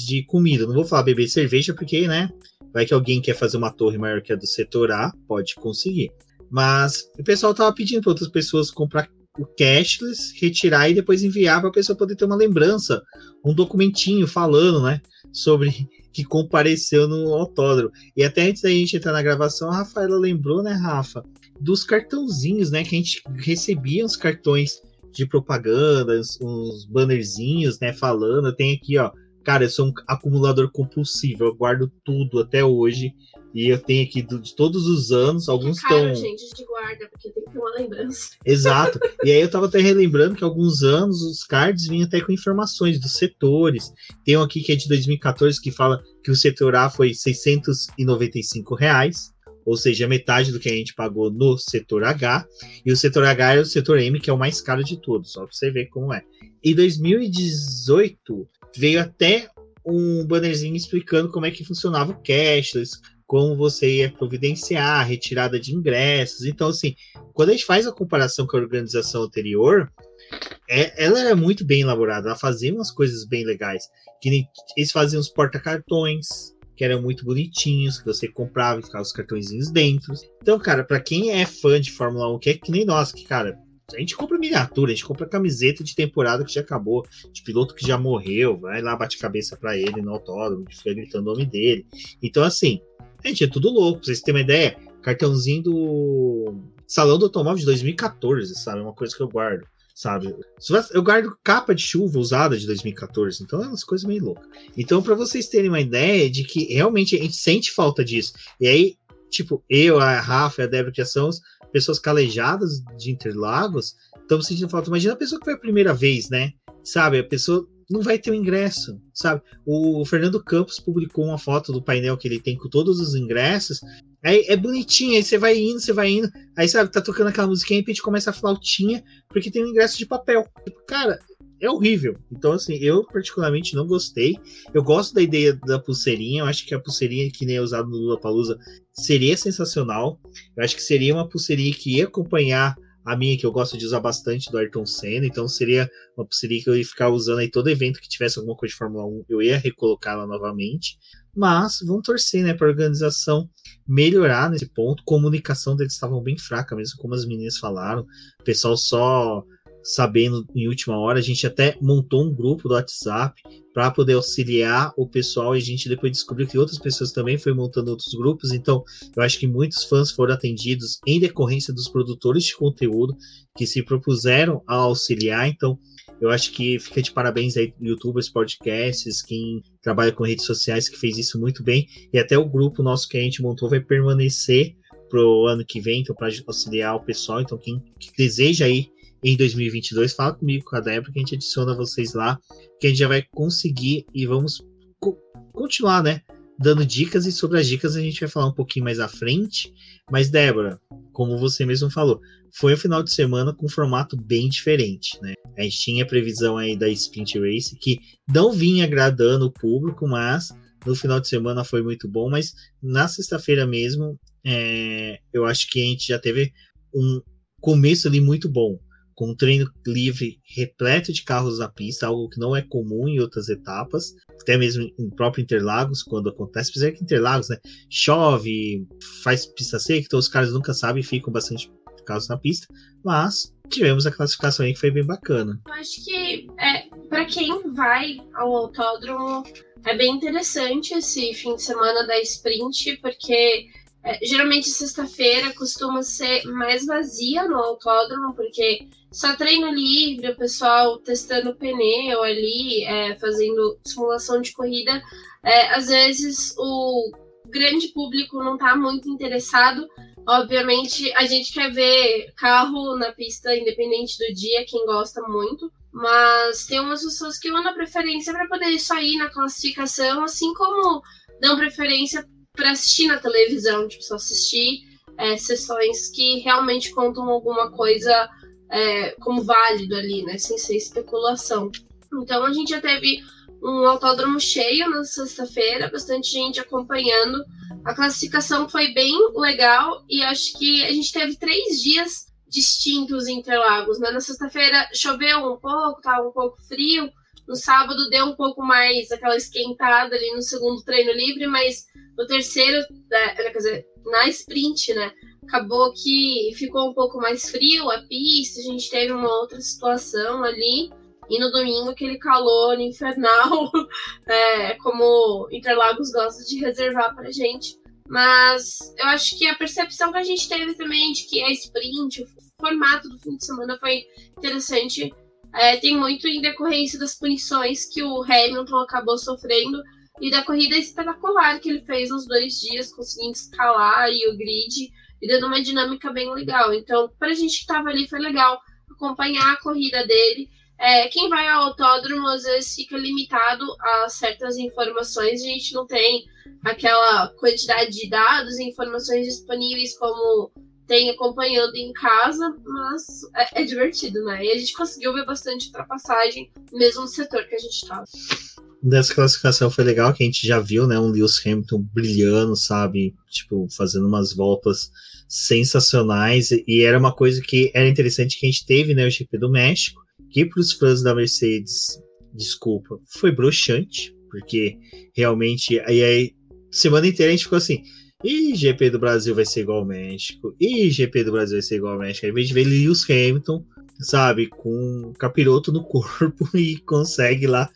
Speaker 1: de comida. Não vou falar beber cerveja, porque, né? Vai que alguém quer fazer uma torre maior que a do setor A, pode conseguir. Mas o pessoal tava pedindo para outras pessoas comprar o cashless, retirar e depois enviar para a pessoa poder ter uma lembrança, um documentinho falando, né, sobre que compareceu no autódromo. E até antes da gente entrar na gravação, a Rafaela lembrou, né, Rafa, dos cartãozinhos, né, que a gente recebia os cartões de propaganda, uns, bannerzinhos, né, falando. Tem aqui, ó, cara, eu sou um acumulador compulsivo, eu guardo tudo até hoje. E eu tenho aqui de todos os anos, alguns estão.
Speaker 2: gente, de guarda, porque tem que ter uma lembrança. (laughs)
Speaker 1: Exato. E aí eu tava até relembrando que alguns anos os cards vinham até com informações dos setores. Tem um aqui que é de 2014 que fala que o setor A foi 695 reais, ou seja, metade do que a gente pagou no setor H. E o setor H é o setor M, que é o mais caro de todos, só pra você ver como é. Em 2018 veio até um bannerzinho explicando como é que funcionava o cashless, como você ia providenciar a retirada de ingressos. Então, assim, quando a gente faz a comparação com a organização anterior, é- ela era muito bem elaborada, ela fazia umas coisas bem legais. Que nem, eles faziam os porta-cartões, que eram muito bonitinhos, que você comprava e ficava os cartõezinhos dentro. Então, cara, pra quem é fã de Fórmula 1, que é que nem nós, que, cara, a gente compra miniatura, a gente compra camiseta de temporada que já acabou, de piloto que já morreu, vai lá, bate cabeça pra ele no autódromo, fica gritando o nome dele. Então, assim, gente, é tudo louco. Pra vocês terem uma ideia, cartãozinho do Salão do Automóvel de 2014, sabe? É uma coisa que eu guardo, sabe? Eu guardo capa de chuva usada de 2014, então é umas coisas meio loucas. Então, pra vocês terem uma ideia de que realmente a gente sente falta disso. E aí, tipo, eu, a Rafa e a Débora, que são pessoas calejadas de Interlagos, estamos sentindo falta. Imagina a pessoa que foi a primeira vez, né? Sabe? A pessoa não vai ter o ingresso, sabe? O Fernando Campos publicou uma foto do painel que ele tem com todos os ingressos. Aí é bonitinho, aí você vai indo, você vai indo, aí sabe, tá tocando aquela musiquinha e de repente começa a flautinha, porque tem um ingresso de papel. Tipo, cara, é horrível. Então, assim, eu particularmente não gostei. Eu gosto da ideia da pulseirinha, eu acho que a pulseirinha que nem é usada no Lula Palusa seria sensacional. Eu acho que seria uma pulseirinha que ia acompanhar a minha, que eu gosto de usar bastante, do Ayrton Senna. Então seria uma pulseirinha que eu ia ficar usando aí todo evento que tivesse alguma coisa de Fórmula 1, eu ia recolocá-la novamente. Mas vamos torcer, né, para a organização melhorar nesse ponto. Comunicação deles estavam bem fraca, mesmo como as meninas falaram. O pessoal só sabendo em última hora, a gente até montou um grupo do WhatsApp para poder auxiliar o pessoal e a gente depois descobriu que outras pessoas também foram montando outros grupos, então eu acho que muitos fãs foram atendidos em decorrência dos produtores de conteúdo que se propuseram a auxiliar, então eu acho que fica de parabéns aí youtubers, podcasts, quem trabalha com redes sociais que fez isso muito bem. E até o grupo nosso que a gente montou vai permanecer pro ano que vem, então para auxiliar o pessoal, então quem que deseja aí em 2022, fala comigo com a Débora que a gente adiciona vocês lá, que a gente já vai conseguir e vamos co continuar, né? Dando dicas e sobre as dicas a gente vai falar um pouquinho mais à frente. Mas, Débora, como você mesmo falou, foi um final de semana com um formato bem diferente, né? A gente tinha a previsão aí da Sprint Race, que não vinha agradando o público, mas no final de semana foi muito bom. Mas na sexta-feira mesmo, é, eu acho que a gente já teve um começo ali muito bom com um treino livre repleto de carros na pista, algo que não é comum em outras etapas, até mesmo em próprio Interlagos, quando acontece, apesar que Interlagos, né, chove, faz pista seca, então os caras nunca sabem, ficam bastante carros na pista, mas tivemos a classificação aí que foi bem bacana.
Speaker 2: Eu acho que é, para quem vai ao autódromo é bem interessante esse fim de semana da sprint, porque é, geralmente sexta-feira costuma ser mais vazia no autódromo, porque só treino livre, o pessoal testando pneu ali, é, fazendo simulação de corrida. É, às vezes o grande público não está muito interessado. Obviamente, a gente quer ver carro na pista independente do dia, quem gosta muito. Mas tem umas pessoas que mandam preferência para poder só ir na classificação, assim como dão preferência para assistir na televisão, tipo, só assistir é, sessões que realmente contam alguma coisa é, como válido ali, né? Sem ser especulação. Então a gente já teve um autódromo cheio na sexta-feira, bastante gente acompanhando. A classificação foi bem legal e acho que a gente teve três dias distintos em Interlagos. Né? Na sesta-feira choveu um pouco, estava um pouco frio. No sábado deu um pouco mais aquela esquentada ali no segundo treino livre, mas no terceiro, né, quer dizer, na sprint, né? Acabou que ficou um pouco mais frio a pista, a gente teve uma outra situação ali. E no domingo, aquele calor infernal, (laughs) é, como Interlagos gosta de reservar pra gente. Mas eu acho que a percepção que a gente teve também de que a sprint, o formato do fim de semana foi interessante. É, tem muito em decorrência das punições que o Hamilton acabou sofrendo e da corrida espetacular que ele fez nos dois dias, conseguindo escalar e o grid e dando uma dinâmica bem legal. Então, para a gente que estava ali, foi legal acompanhar a corrida dele. É, quem vai ao autódromo às vezes fica limitado a certas informações, a gente não tem aquela quantidade de dados e informações disponíveis como tem acompanhando em casa, mas é, é, divertido, né? E a gente conseguiu ver bastante ultrapassagem, mesmo no setor que a gente estava.
Speaker 1: Dessa classificação foi legal, que a gente já viu, né? Um Lewis Hamilton brilhando, sabe? Tipo, fazendo umas voltas sensacionais. E era uma coisa que era interessante que a gente teve, né? O GP do México que para os fãs da Mercedes, desculpa, foi broxante, porque realmente aí, aí semana inteira a gente ficou assim, e GP do Brasil vai ser igual ao México, e GP do Brasil vai ser igual ao México, aí a gente vê Lewis Hamilton, sabe, com capiroto no (laughs) corpo e consegue lá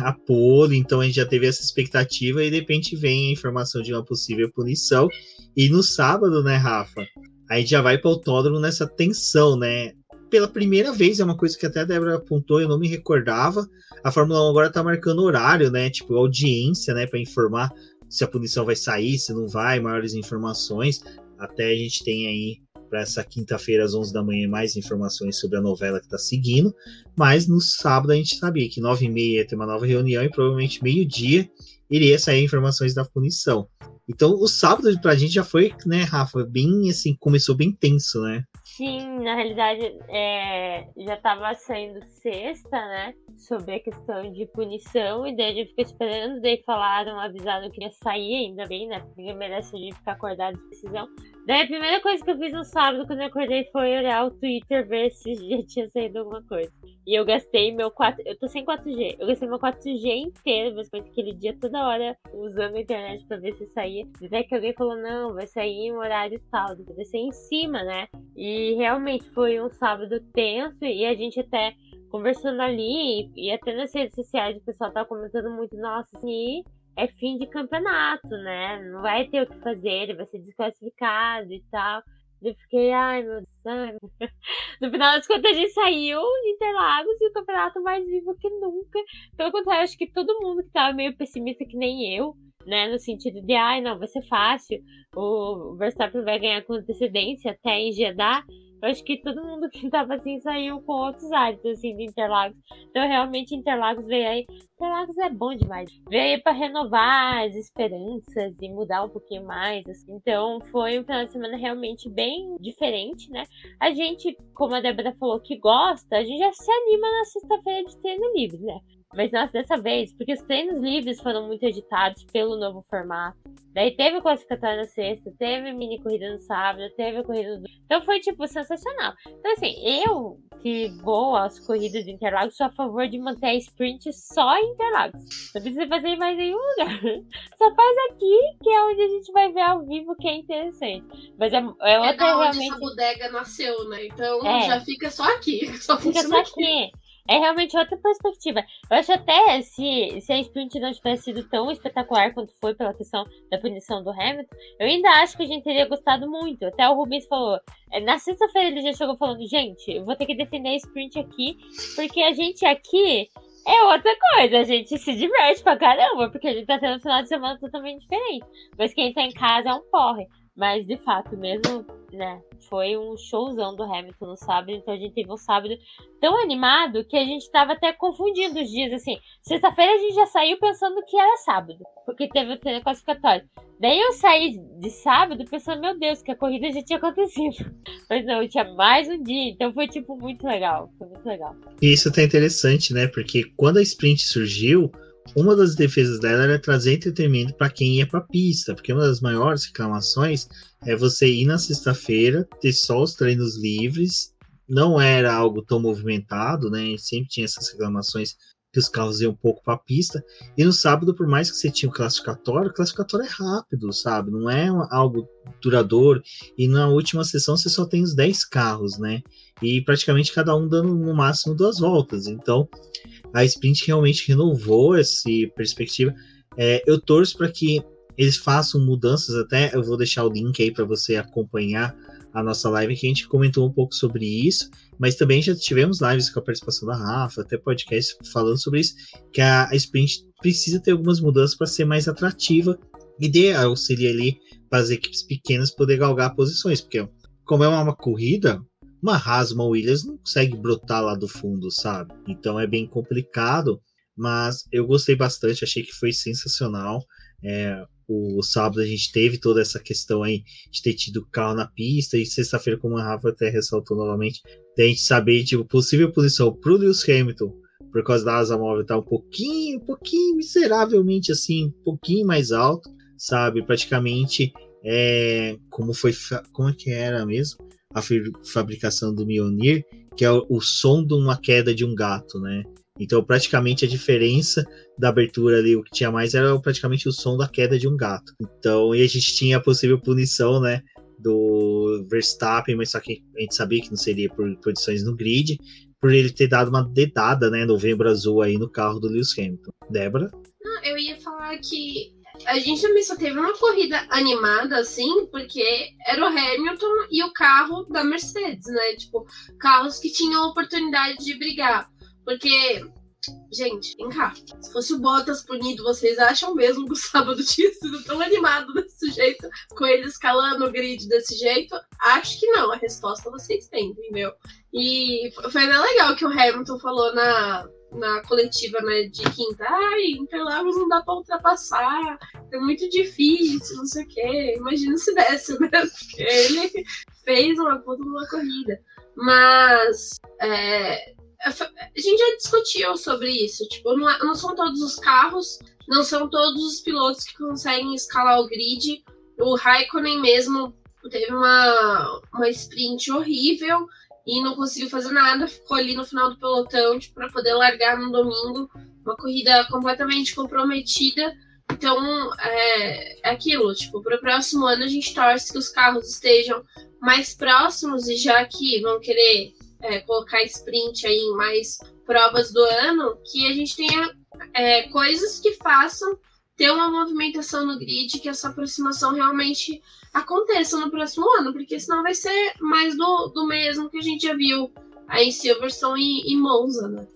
Speaker 1: a pole, então a gente já teve essa expectativa e de repente vem a informação de uma possível punição, e no sábado, né, Rafa, a gente já vai para o autódromo nessa tensão, né? pela primeira vez, é uma coisa que até a Débora apontou, eu não me recordava. A Fórmula 1 agora tá marcando horário, né? Tipo, audiência, né? Para informar se a punição vai sair, se não vai, maiores informações. Até a gente tem aí para essa quinta-feira às 11 da manhã mais informações sobre a novela que está seguindo. Mas no sábado a gente sabia que 9 e meia ia ter uma nova reunião e provavelmente meio-dia iria sair informações da punição. Então o sábado para a gente já foi, né, Rafa, bem assim, começou bem tenso, né?
Speaker 3: Sim, na realidade é, já estava saindo sexta, né? Sobre a questão de punição, e daí gente ficou esperando, daí falaram, avisaram que ia sair, ainda bem, né? Porque merece a gente ficar acordado de decisão. Daí a primeira coisa que eu fiz no sábado quando eu acordei foi olhar o Twitter ver se (laughs) já tinha saído alguma coisa. E eu gastei meu 4. Eu tô sem 4G. Eu gastei meu 4G inteiro, basicamente aquele dia toda hora usando a internet pra ver se saía. Até que alguém falou, não, vai sair em um horário tal, vai ser em cima, né? E realmente foi um sábado tenso e a gente até conversando ali e até nas redes sociais o pessoal tá comentando muito, nossa, assim, é fim de campeonato, né? Não vai ter o que fazer, ele vai ser desclassificado e tal. Eu fiquei, ai meu Deus. (laughs) No final das contas, a gente saiu de Interlagos e o campeonato mais vivo que nunca. Pelo contrário, acho que todo mundo que tava meio pessimista que nem eu, né? No sentido de, ai, não, vai ser fácil. O Verstappen vai ganhar com antecedência até em Jeddah. Eu acho que todo mundo que tava assim saiu com outros hábitos, assim, de Interlagos. Então, realmente, Interlagos veio aí. Interlagos é bom demais. Veio aí pra renovar as esperanças e mudar um pouquinho mais. Assim. Então, foi um final de semana realmente bem diferente, né? A gente, como a Débora falou, que gosta, a gente já se anima na sexta-feira de treino livre, né? Mas nossa, dessa vez, porque os treinos livres foram muito editados pelo novo formato. Daí teve o classificatório na sexta, teve mini corrida no sábado, teve a corrida do. Então foi, tipo, sensacional. Então, assim, eu que vou às corridas de Interlagos sou a favor de manter a sprint só em Interlagos. Não precisa fazer em mais nenhum lugar. (laughs) Só faz aqui, que é onde a gente vai ver ao vivo, que é interessante. Mas é, é outra
Speaker 2: é da onde
Speaker 3: realmente.
Speaker 2: essa bodega nasceu, né? Então é. já fica só aqui. (laughs) Só
Speaker 3: fica só aqui. aqui. É realmente outra perspectiva. Eu acho até se, se a sprint não tivesse sido tão espetacular quanto foi pela questão da punição do Hamilton, eu ainda acho que a gente teria gostado muito. Até o Rubens falou. É, na sexta-feira ele já chegou falando, gente, eu vou ter que defender a sprint aqui, porque a gente aqui é outra coisa, a gente se diverte pra caramba, porque a gente tá tendo um final de semana totalmente diferente. Mas quem tá em casa é um porre. Mas de fato, mesmo, né? Foi um showzão do Hamilton no sábado, então a gente teve um sábado tão animado que a gente tava até confundindo os dias, assim. Sexta-feira a gente já saiu pensando que era sábado, porque teve o treino classificatório. Daí eu saí de sábado pensando, meu Deus, que a corrida já tinha acontecido. (laughs) Mas não, tinha mais um dia, então foi tipo muito legal. Foi muito legal.
Speaker 1: E isso tá interessante, né? Porque quando a sprint surgiu, uma das defesas dela era trazer entretenimento para quem ia para pista, porque uma das maiores reclamações é você ir na sexta-feira, ter só os treinos livres, não era algo tão movimentado, né? Sempre tinha essas reclamações que os carros iam um pouco para a pista. E no sábado, por mais que você tinha o classificatório, o classificatório é rápido, sabe? Não é algo duradouro. E na última sessão você só tem os 10 carros, né? E praticamente cada um dando no máximo duas voltas. Então a sprint realmente renovou essa perspectiva. É, eu torço para que eles façam mudanças até. Eu vou deixar o link aí para você acompanhar a nossa live que a gente comentou um pouco sobre isso, mas também já tivemos lives com a participação da Rafa, até podcast falando sobre isso, que a, sprint precisa ter algumas mudanças para ser mais atrativa e auxílio ali para as equipes pequenas poder galgar posições, porque como é uma corrida, uma Haas, uma Williams não consegue brotar lá do fundo, sabe? Então é bem complicado, mas eu gostei bastante, achei que foi sensacional. É, o sábado a gente teve toda essa questão aí de ter tido carro na pista, e sexta-feira, como a Rafa até ressaltou novamente, da gente saber, tipo, possível posição pro Lewis Hamilton, por causa da asa móvel tá um pouquinho, um pouquinho miseravelmente assim, um pouquinho mais alto, sabe? Praticamente é, como foi, como é que era mesmo? A fabricação do Mionir, que é o, o som de uma queda de um gato, né? Então, praticamente a diferença da abertura ali, o que tinha mais era praticamente o som da queda de um gato. Então, e a gente tinha a possível punição, né? Do Verstappen, mas só que a gente sabia que não seria por posições no grid, por ele ter dado uma dedada, né? Novembro azul aí no carro do Lewis Hamilton. Débora?
Speaker 2: Não, eu ia falar que a gente também só teve uma corrida animada, assim, porque era o Hamilton e o carro da Mercedes, né? Tipo, carros que tinham oportunidade de brigar. Porque, gente, vem cá. Se fosse o Bottas punido, vocês acham mesmo que o sábado (laughs) tinha sido tão animado desse jeito, com ele escalando o grid desse jeito? Acho que não. A resposta vocês têm, entendeu? E foi legal que o Hamilton falou na, na coletiva né, de quinta, ai, Interlagos não dá pra ultrapassar, é muito difícil, não sei o quê. Imagina se desse, (laughs) né? Porque ele fez uma puta uma corrida. Mas é, a gente já discutiu sobre isso. Tipo, não, é, não são todos os carros, não são todos os pilotos que conseguem escalar o grid. O Raikkonen mesmo teve uma, uma sprint horrível e não conseguiu fazer nada, ficou ali no final do pelotão tipo, para poder largar no domingo. Uma corrida completamente comprometida. Então, é, é aquilo, tipo, para o próximo ano a gente torce que os carros estejam mais próximos e já que vão querer é, colocar sprint aí em mais provas do ano, que a gente tenha é, coisas que façam ter uma movimentação no grid, que essa aproximação realmente aconteça no próximo ano, porque senão vai ser mais do, do mesmo que a gente já viu aí em Silverstone e, e Monza, né?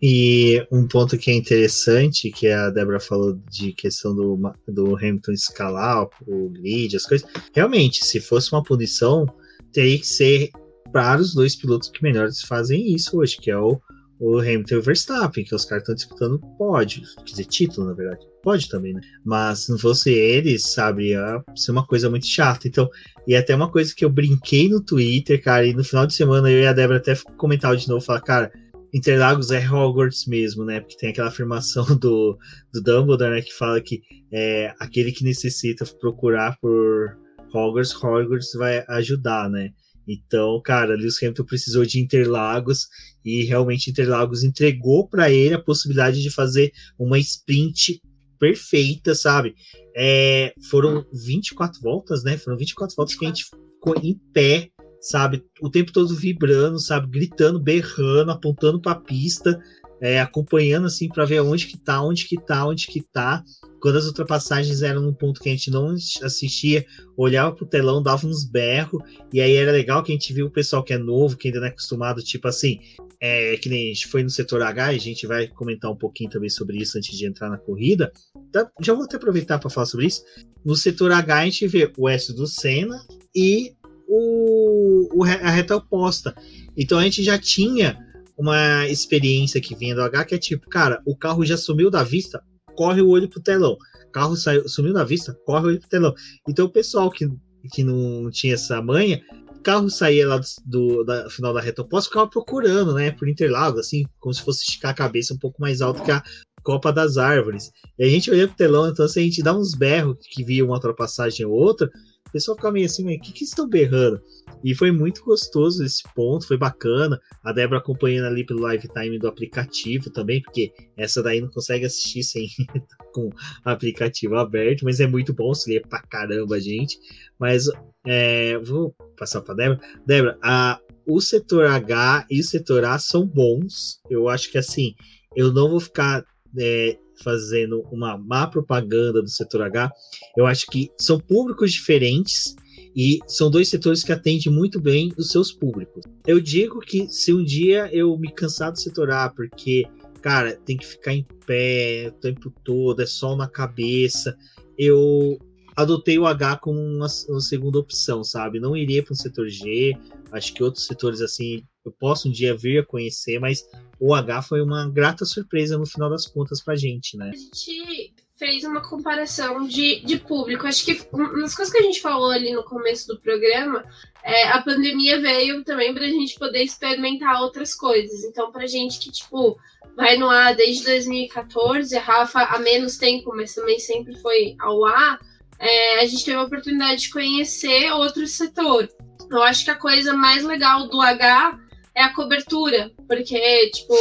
Speaker 1: E um ponto que é interessante, que a Débora falou de questão do, do Hamilton escalar o grid, as coisas. Realmente, se fosse uma punição, teria que ser para os dois pilotos que melhores fazem isso hoje, que é o, o Hamilton e o Verstappen, que os caras estão disputando pódio, quer dizer, título, na verdade. Pode também, né? Mas se não fosse eles, sabe, ia ser uma coisa muito chata. Então, e até uma coisa que eu brinquei no Twitter, cara, e no final de semana eu e a Débora até comentaram de novo, falar, cara, Interlagos é Hogwarts mesmo, né? Porque tem aquela afirmação (laughs) do, do Dumbledore, né? Que fala que é, aquele que necessita procurar por Hogwarts, Hogwarts vai ajudar, né? Então, cara, Lewis Hamilton precisou de Interlagos e realmente Interlagos entregou para ele a possibilidade de fazer uma sprint perfeita, sabe? É, foram 24 voltas, né? Foram 24 voltas que a gente ficou em pé, sabe? O tempo todo vibrando, sabe? Gritando, berrando, apontando para a pista é, acompanhando assim para ver onde que tá, onde que tá, onde que tá. Quando as ultrapassagens eram num ponto que a gente não assistia, olhava pro telão, dava uns berros, e aí era legal que a gente viu o pessoal que é novo, que ainda não é acostumado, tipo assim, é, que nem a gente foi no setor H, a gente vai comentar um pouquinho também sobre isso antes de entrar na corrida. Então, já vou até aproveitar para falar sobre isso. No setor H a gente vê o S do Senna e o, o a reta oposta. Então a gente já tinha uma experiência que vinha do H, que é tipo, cara, o carro já sumiu da vista, corre o olho pro telão. Carro saiu, sumiu da vista, corre o olho pro telão. Então o pessoal que, que não tinha essa manha, carro saía lá do, do da final da reta oposta, ficava procurando, né, por Interlagos, assim, como se fosse esticar a cabeça um pouco mais alto que a Copa das Árvores. E a gente olhando pro telão, então se a gente dá uns berros que via uma ultrapassagem ou outra, o pessoal fica meio assim, o que, que estão berrando? E foi muito gostoso esse ponto, foi bacana. A Débora acompanhando ali pelo live time do aplicativo também, porque essa daí não consegue assistir sem (laughs) com aplicativo aberto, mas é muito bom, se lê pra caramba, gente. Mas é, vou passar pra Débora. Débora, a, o setor H e o setor A são bons. Eu acho que assim, eu não vou ficar é, fazendo uma má propaganda do setor H. Eu acho que são públicos diferentes e são dois setores que atendem muito bem os seus públicos. Eu digo que se um dia eu me cansar do setor A, porque, cara, tem que ficar em pé o tempo todo, é sol na cabeça, eu adotei o H como uma, uma segunda opção, sabe? Não iria para um setor G, acho que outros setores assim eu posso um dia vir a conhecer, mas o H foi uma grata surpresa no final das contas pra gente, né?
Speaker 2: A gente fez uma comparação de, de público. Acho que uma das coisas que a gente falou ali no começo do programa, é, a pandemia veio também pra gente poder experimentar outras coisas. Então, pra gente que, tipo, vai no A desde 2014, a Rafa há menos tempo, mas também sempre foi ao A, é, a gente teve a oportunidade de conhecer outro setor. Eu acho que a coisa mais legal do H é a cobertura, porque, tipo.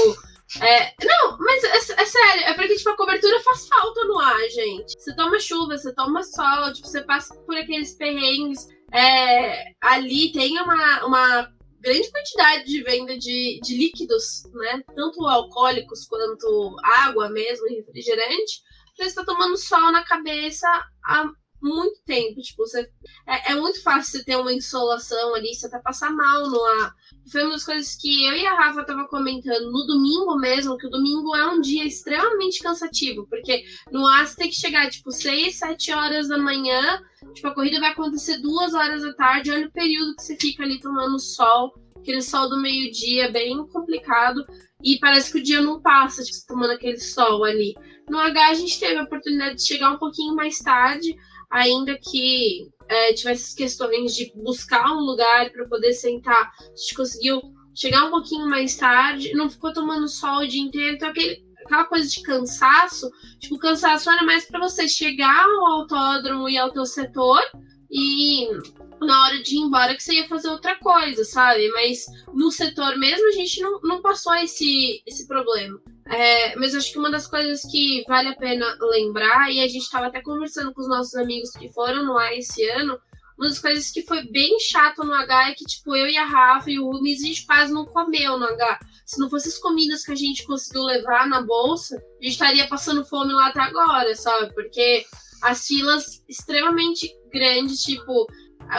Speaker 2: É, não, mas é, é, sério, é porque tipo, a cobertura faz falta no ar, gente. Você toma chuva, você toma sol, tipo, você passa por aqueles perrengues. É, ali tem uma, uma grande quantidade de venda de, de líquidos, né? Tanto alcoólicos quanto água mesmo, refrigerante. Você está tomando sol na cabeça a muito tempo. Tipo, você, é, é, muito fácil você ter uma insolação ali, você até passar mal no ar. Foi uma das coisas que eu e a Rafa tava comentando no domingo mesmo, que o domingo é um dia extremamente cansativo, porque no ar você tem que chegar, tipo, 6, 7 horas da manhã, tipo, a corrida vai acontecer duas horas da tarde, olha o período que você fica ali tomando sol, aquele sol do meio-dia, bem complicado, e parece que o dia não passa, tipo, tomando aquele sol ali. No H a gente teve a oportunidade de chegar um pouquinho mais tarde, ainda que é, tivesse questões de buscar um lugar para poder sentar, a gente conseguiu chegar um pouquinho mais tarde, não ficou tomando sol o dia inteiro, então aquele, aquela coisa de cansaço, tipo, o cansaço era mais para você chegar ao autódromo e ao teu setor e na hora de ir embora que você ia fazer outra coisa, sabe? Mas no setor mesmo a gente não, não passou esse, esse problema. É, mas acho que uma das coisas que vale a pena lembrar, e a gente estava até conversando com os nossos amigos que foram no A esse ano, uma das coisas que foi bem chato no H é que, tipo, eu e a Rafa e o Rubens, a gente quase não comeu no H. Se não fossem as comidas que a gente conseguiu levar na bolsa, a gente estaria passando fome lá até agora, sabe? Porque as filas extremamente grandes, tipo,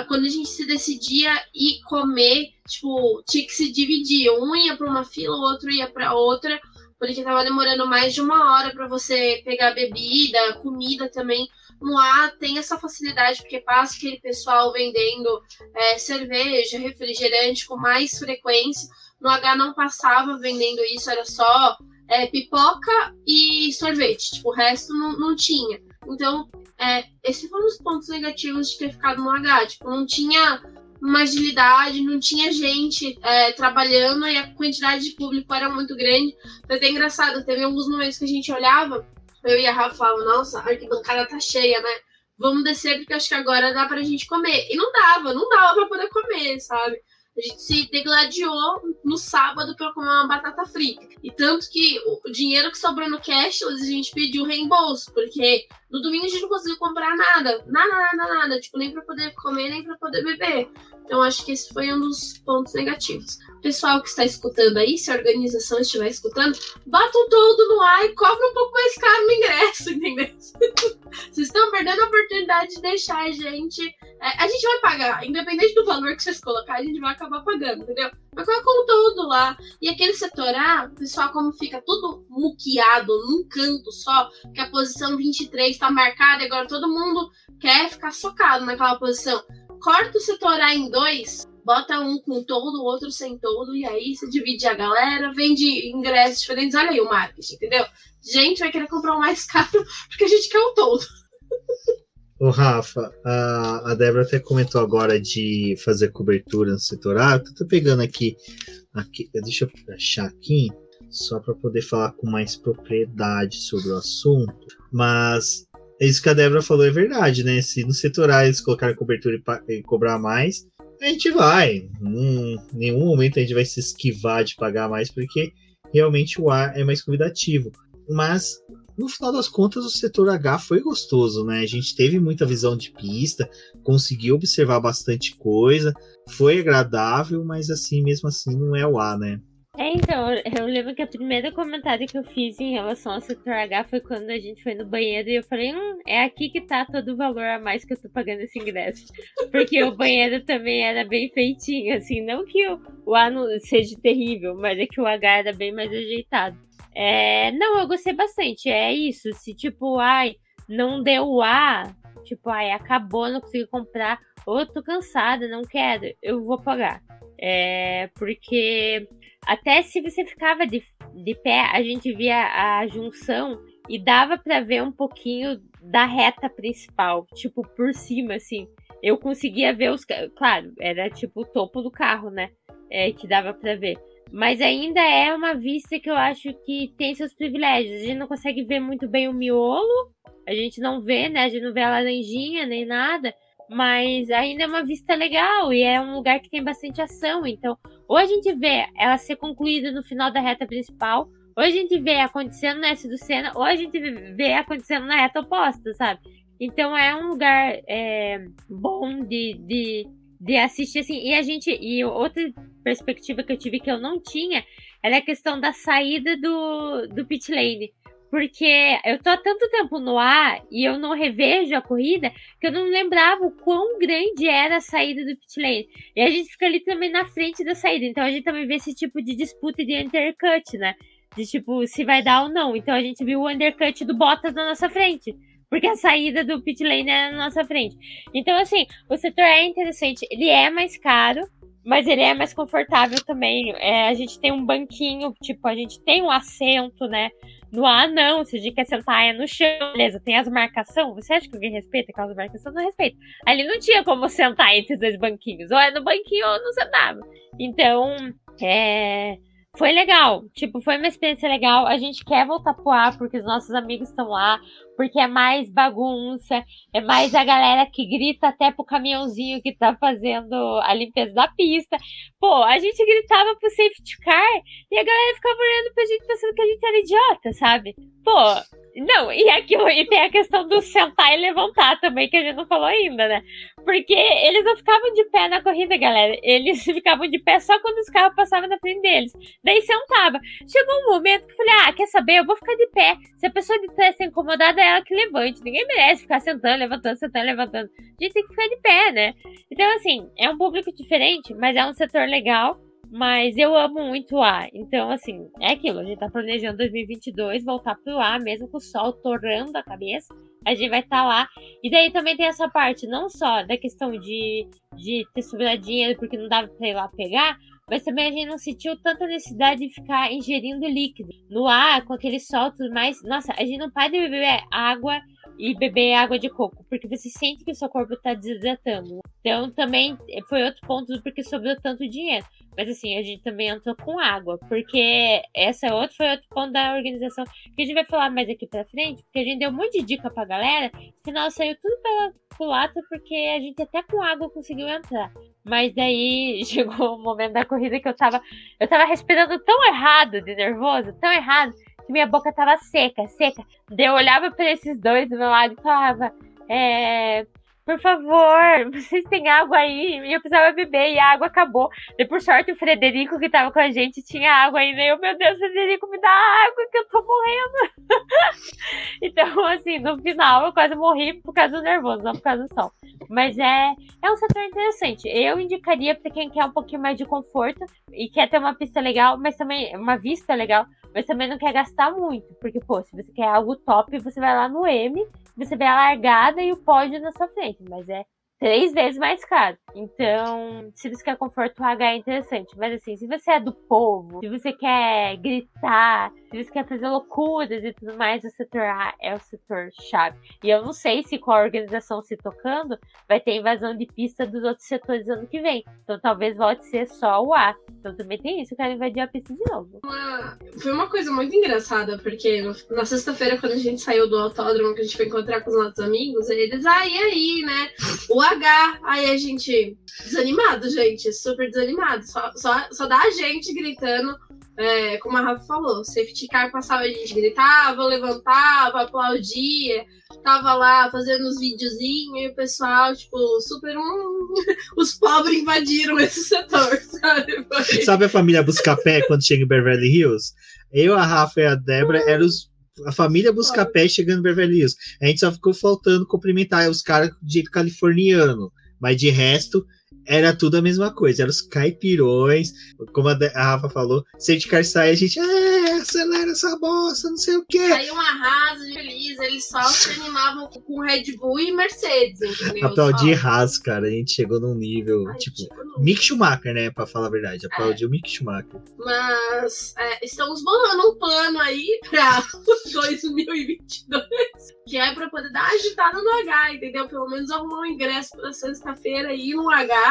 Speaker 2: quando a gente se decidia ir comer, tipo, tinha que se dividir. Um ia para uma fila, o outro ia para outra porque tava demorando mais de uma hora para você pegar bebida, comida também. No A tem essa facilidade, porque passa aquele pessoal vendendo é, cerveja, refrigerante com mais frequência. No H não passava vendendo isso, era só é, pipoca e sorvete. Tipo, o resto não, não tinha. Então, é, esse foi um dos pontos negativos de ter ficado no H. Tipo, não tinha uma agilidade, não tinha gente é, trabalhando e a quantidade de público era muito grande. Foi até engraçado, teve alguns momentos que a gente olhava, eu e a Rafa falavam, nossa, a arquibancada tá cheia, né? Vamos descer porque acho que agora dá pra gente comer. E não dava, não dava pra poder comer, sabe? A gente se degladiou no sábado para comer uma batata frita. E tanto que o dinheiro que sobrou no cashless a gente pediu reembolso, porque no domingo a gente não conseguiu comprar nada. Nada, nada, nada. Tipo, nem para poder comer, nem para poder beber. Então acho que esse foi um dos pontos negativos. Pessoal que está escutando aí, se a organização estiver escutando, bota o todo no ar e cobra um pouco mais caro no ingresso, (laughs) entendeu? Vocês estão perdendo a oportunidade de deixar a gente. É, a gente vai pagar, independente do valor que vocês colocarem, a gente vai acabar pagando, entendeu? Mas coloca o todo lá. E aquele setor A, pessoal, como fica tudo muqueado num canto só, que a posição 23 está marcada e agora todo mundo quer ficar socado naquela posição corta o setor A em dois, bota um com todo, outro sem todo, e aí você divide a galera, vende ingressos diferentes. Olha aí o marketing, entendeu? Gente vai querer comprar o mais caro (laughs) porque a gente quer o todo.
Speaker 1: Ô, Rafa, a, a Débora até comentou agora de fazer cobertura no setor A. Eu tô pegando aqui, aqui deixa eu achar aqui. só para poder falar com mais propriedade sobre o assunto. Mas isso que a Débora falou é verdade, né? Se no setor A eles colocarem cobertura e, e cobrar mais, a gente vai. Em nenhum momento a gente vai se esquivar de pagar mais, porque realmente o A é mais convidativo. Mas no final das contas, o setor H foi gostoso, né? A gente teve muita visão de pista, conseguiu observar bastante coisa, foi agradável, mas assim, mesmo assim, não é o A, né?
Speaker 3: É, então, eu lembro que o primeiro comentário que eu fiz em relação ao setor H foi quando a gente foi no banheiro e eu falei, hum, é aqui que tá todo o valor a mais que eu tô pagando esse ingresso. Porque o banheiro também era bem feitinho, assim, não que o, o A não seja terrível, mas é que o H era bem mais ajeitado. É, não, eu gostei bastante. É isso. Se tipo, ai, não deu A, tipo, ai, acabou, não consegui comprar, ou tô cansada, não quero, eu vou pagar. É, porque até se você ficava de, de pé, a gente via a junção e dava para ver um pouquinho da reta principal, tipo, por cima, assim. Eu conseguia ver os. Claro, era tipo o topo do carro, né? É, que dava para ver. Mas ainda é uma vista que eu acho que tem seus privilégios. A gente não consegue ver muito bem o miolo, a gente não vê, né? A gente não vê a laranjinha nem nada. Mas ainda é uma vista legal e é um lugar que tem bastante ação. Então, ou a gente vê ela ser concluída no final da reta principal, ou a gente vê acontecendo S do Senna, ou a gente vê acontecendo na reta oposta, sabe? Então é um lugar é, bom de, de de assistir assim. E a gente. E outra perspectiva que eu tive que eu não tinha era a questão da saída do, do pit lane. Porque eu tô há tanto tempo no ar e eu não revejo a corrida que eu não lembrava o quão grande era a saída do pit lane. E a gente fica ali também na frente da saída. Então a gente também vê esse tipo de disputa de undercut, né? De tipo, se vai dar ou não. Então a gente viu o undercut do Bottas na nossa frente porque a saída do pit lane é na nossa frente. Então, assim, o setor é interessante. Ele é mais caro, mas ele é mais confortável também. É, a gente tem um banquinho, tipo, a gente tem um assento, né? No A, não. Se a gente quer sentar, é no chão. Beleza, tem as marcações. Você acha que alguém respeita aquelas marcações? Não respeita. Ali não tinha como sentar entre os dois banquinhos. Ou é no banquinho ou não sentava. Então, é foi legal. Tipo, foi uma experiência legal. A gente quer voltar pro ar porque os nossos amigos estão lá, porque é mais bagunça, é mais a galera que grita até pro caminhãozinho que tá fazendo a limpeza da pista. Pô, a gente gritava pro safety car e a galera ficava olhando pra gente pensando que a gente era idiota, sabe? Pô, não, e, aquilo, e tem a questão do sentar e levantar também, que a gente não falou ainda, né? Porque eles não ficavam de pé na corrida, galera. Eles (laughs) ficavam de pé só quando os carros passavam na frente deles. Daí sentava. Chegou um momento que eu falei: ah, quer saber? Eu vou ficar de pé. Se a pessoa de trás está incomodada, ela que levante. Ninguém merece ficar sentando, levantando, sentando, levantando. A gente tem que ficar de pé, né? Então, assim, é um público diferente, mas é um setor legal. Mas eu amo muito o A. Então, assim, é aquilo. A gente tá planejando 2022 voltar pro A, mesmo com o sol torrando a cabeça. A gente vai estar tá lá. E daí também tem essa parte, não só da questão de, de ter sobrado dinheiro porque não dava pra ir lá pegar, mas também a gente não sentiu tanta necessidade de ficar ingerindo líquido. No ar, com aquele sol tudo mais. Nossa, a gente não pode beber água e beber água de coco, porque você sente que o seu corpo está desidratando. Então também foi outro ponto porque sobrou tanto dinheiro. Mas assim, a gente também entrou com água, porque essa é outro, foi outro ponto da organização que a gente vai falar mais aqui pra frente, porque a gente deu um monte de dica pra galera, final saiu tudo pela culata, porque a gente até com água conseguiu entrar. Mas daí (laughs) chegou o momento da corrida que eu tava, eu tava respirando tão errado de nervoso, tão errado, que minha boca tava seca, seca. Daí eu olhava para esses dois do meu lado e falava, é, por favor, vocês têm água aí? E eu precisava beber e a água acabou. E por sorte o Frederico que tava com a gente tinha água ainda. E eu, meu Deus, Frederico, me dá água que eu tô morrendo. (laughs) então, assim, no final eu quase morri por causa do nervoso, não por causa do sol. Mas é, é um setor interessante. Eu indicaria para quem quer um pouquinho mais de conforto e quer ter uma pista legal, mas também uma vista legal, mas também não quer gastar muito. Porque, pô, se você quer algo top, você vai lá no M você vê a largada e o pódio na sua frente, mas é três vezes mais caro. Então, se você quer conforto, o H é interessante. Mas assim, se você é do povo, se você quer gritar, se você quer fazer loucuras e tudo mais, o setor A é o setor chave. E eu não sei se com a organização se tocando, vai ter invasão de pista dos outros setores ano que vem. Então talvez volte ser só o A. Então também tem isso, eu quero invadir a pista de novo.
Speaker 2: Foi uma coisa muito engraçada, porque na sexta-feira, quando a gente saiu do autódromo, que a gente foi encontrar com os nossos amigos, eles, ah, aí, né? O H, aí a gente, desanimado, gente, super desanimado. Só, só, só dá a gente gritando é, como a Rafa falou, safety car passava, a gente gritava, levantava, aplaudia, tava lá fazendo os videozinhos e o pessoal, tipo, super um. (laughs) Os pobres invadiram esse setor, (laughs) sabe?
Speaker 1: Foi... Sabe a família Buscapé quando chega em Beverly Hills? Eu, a Rafa e a Débora ah. eram os a família Buscapé chegando em Beverly Hills. A gente só ficou faltando cumprimentar os caras de jeito californiano. Mas de resto, era tudo a mesma coisa, eram os caipirões, como a, Rafa falou, se de car sai, a gente, é, acelera essa bosta, não sei o quê.
Speaker 2: Aí um arraso feliz, eles só se animavam com Red Bull e Mercedes, entendeu?
Speaker 1: Aplaudir Haas, cara, a gente chegou num nível, Ai, tipo, no... Mick Schumacher, né, pra falar a verdade, aplaudiu é. Mick Schumacher.
Speaker 2: Mas, é, estamos bolando um plano aí pra 2022, (laughs) que é pra poder dar agitada no H, entendeu? Pelo menos arrumar um ingresso pra sexta-feira e ir no H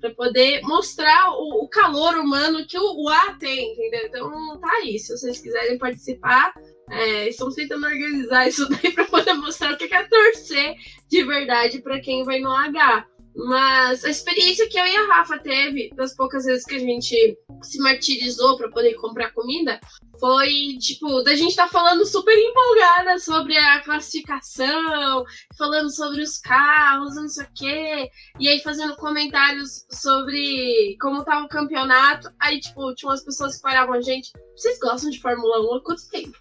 Speaker 2: para poder mostrar o, o, calor humano que o, o A tem, entendeu? Então tá aí, se vocês quiserem participar, é, estamos tentando organizar isso (laughs) daí para poder mostrar o que é torcer de verdade para quem vai no H. Mas a experiência que eu e a Rafa teve, das poucas vezes que a gente se martirizou para poder comprar comida, foi tipo, da gente tá falando super empolgada sobre a classificação, falando sobre os carros, não sei o quê, e aí fazendo comentários sobre como tava o campeonato. Aí, tipo, tinha umas pessoas que paravam a gente. Vocês gostam de Fórmula 1 há quanto tempo?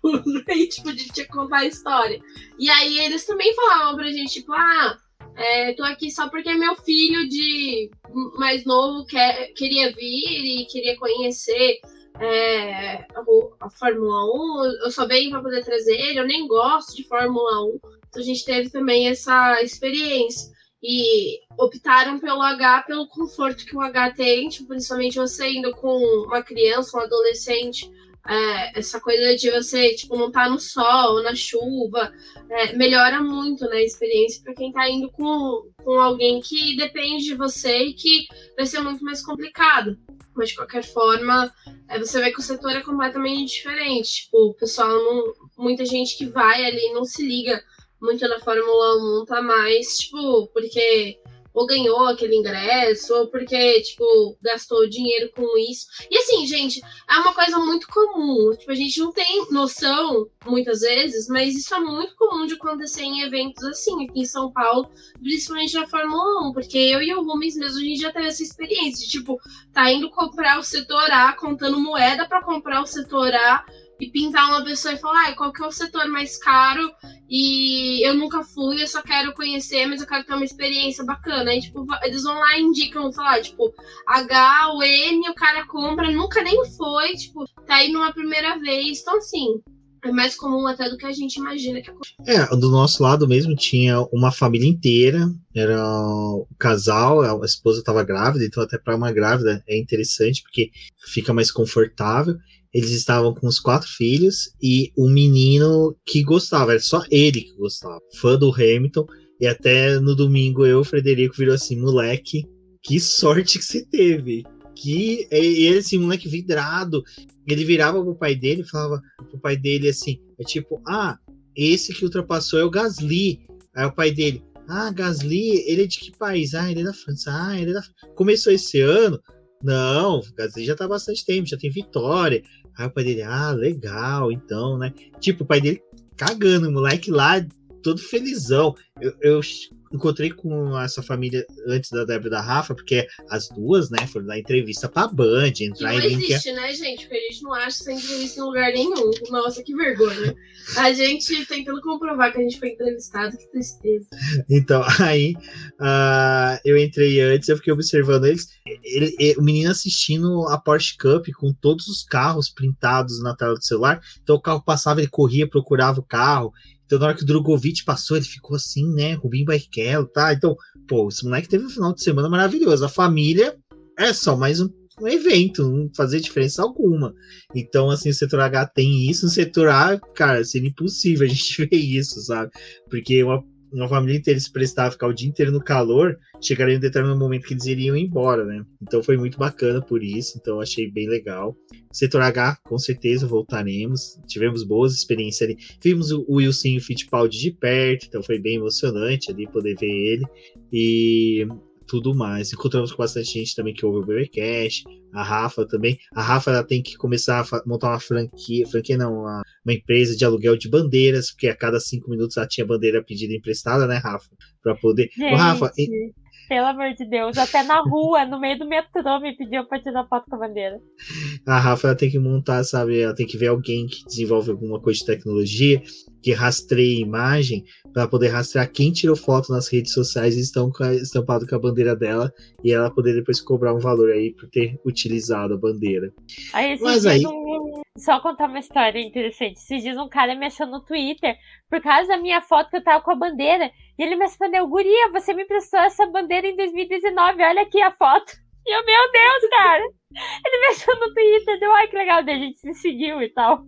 Speaker 2: aí, (laughs) tipo, tinha que contar a história. E aí eles também falavam pra gente, tipo, ah é, tô aqui só porque meu filho de mais novo quer, queria vir e queria conhecer é, a, Fórmula 1. Eu só venho para poder trazer ele, eu nem gosto de Fórmula 1. Então a gente teve também essa experiência. E optaram pelo H pelo conforto que o H tem, tipo, principalmente você indo com uma criança, um adolescente é, essa coisa de você, tipo, não tá no sol, na chuva, é, melhora muito, né, a experiência para quem tá indo com, com alguém que depende de você e que vai ser muito mais complicado. Mas, de qualquer forma, é, você vê que o setor é completamente diferente. Tipo, o pessoal não. Muita gente que vai ali não se liga muito na Fórmula 1, tá mais, tipo, porque ou ganhou aquele ingresso, ou porque, tipo, gastou dinheiro com isso. E assim, gente, é uma coisa muito comum. Tipo, a gente não tem noção, muitas vezes, mas isso é muito comum de acontecer em eventos assim, aqui em São Paulo, principalmente na Fórmula 1, porque eu e o Rubens mesmo, a gente já teve essa experiência de, tipo, tá indo comprar o setor A, contando moeda para comprar o setor A, e pintar uma pessoa e falar, ah, qual que é o setor mais caro e eu nunca fui, eu só quero conhecer, mas eu quero ter uma experiência bacana. Aí, tipo, eles vão lá e indicam, falar, tipo, H, o N, o cara compra, nunca nem foi, tipo, tá aí numa primeira vez. Então, assim, é mais comum até do que a gente imagina que
Speaker 1: É, do nosso lado mesmo tinha uma família inteira, era o casal, a esposa estava grávida, então até para uma grávida é interessante porque fica mais confortável. Eles estavam com os quatro filhos e um menino que gostava, era só ele que gostava, fã do Hamilton. E até no domingo eu, o Frederico, virou assim: moleque, que sorte que você teve. Que ele, assim, moleque vidrado. Ele virava pro pai dele e falava pro pai dele assim: é tipo, ah, esse que ultrapassou é o Gasly. Aí o pai dele, ah, Gasly, ele é de que país? Ah, ele é da França. Ah, ele é da Começou esse ano. Não, o Gasly já tá há bastante tempo, já tem vitória. Aí o pai dele, ah, legal, então, né? Tipo, o pai dele cagando, o moleque lá, todo felizão. Eu, eu encontrei com essa família antes da Débora da Rafa, porque as duas, né, foram dar entrevista pra Band, entrar
Speaker 2: não em existe, né, gente? Porque a gente não acha essa entrevista em lugar nenhum. Nossa, que vergonha. A gente tentando comprovar que a gente foi entrevistado, que tristeza.
Speaker 1: Então, (laughs) aí uh, eu entrei antes, eu fiquei observando eles. Ele, ele, o menino assistindo a Porsche Cup com todos os carros printados na tela do celular. Então o carro passava, ele corria, procurava o carro. Então, na hora que o Drogovic passou, ele ficou assim, né? Rubinho Barrichello, tá? Então, pô, esse moleque teve um final de semana maravilhoso. A família é só mais um, um evento, não fazer diferença alguma. Então, assim, o setor H tem isso, no setor A, cara, seria impossível a gente (laughs) ver isso, sabe? Porque uma uma família inteira se prestava a ficar o dia inteiro no calor, chegaria um determinado momento que eles iriam embora, né? Então foi muito bacana por isso, então achei bem legal. Setor H, com certeza voltaremos. Tivemos boas experiências ali. Vimos o Wilson Fittipaldi de perto, então foi bem emocionante ali poder ver ele. E tudo mais. Encontramos com bastante gente também que ouve o BBcast, a Rafa também. A Rafa ela tem que começar a montar uma franquia, franquia não, uma, uma, empresa de aluguel de bandeiras, porque a cada cinco minutos ela tinha bandeira pedida emprestada, né, Rafa? Para poder.
Speaker 3: Gente, Ô, Rafa. Pelo amor de Deus, até na rua, no meio do metrô, me pediu pra tirar foto com a bandeira.
Speaker 1: A Rafa ela tem que montar, sabe? Ela tem que ver alguém que desenvolve alguma coisa de tecnologia que rastreia imagem para poder rastrear quem tirou foto nas redes sociais e estão estampado com a bandeira dela e ela poder depois cobrar um valor aí por ter utilizado a bandeira.
Speaker 3: Aí, Mas aí um... só contar uma história interessante. Esses dias um cara me achou no Twitter por causa da minha foto que eu tava com a bandeira e ele me respondeu: "Guria, você me prestou essa bandeira em 2019. Olha aqui a foto." E eu, meu Deus, cara! Ele me achou no Twitter, deu, ai que legal, daí a gente se seguiu e tal.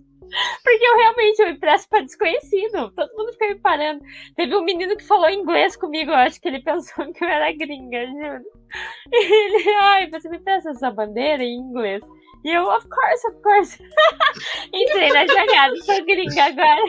Speaker 3: Porque eu realmente eu impresso pra desconhecido. Todo mundo fica me parando. Teve um menino que falou inglês comigo, eu acho que ele pensou (laughs) que eu era gringa, juro. E ele, ai, você me presta essa bandeira em inglês. E eu, of course, of course. (laughs) Entrei na jogada, sou gringa agora.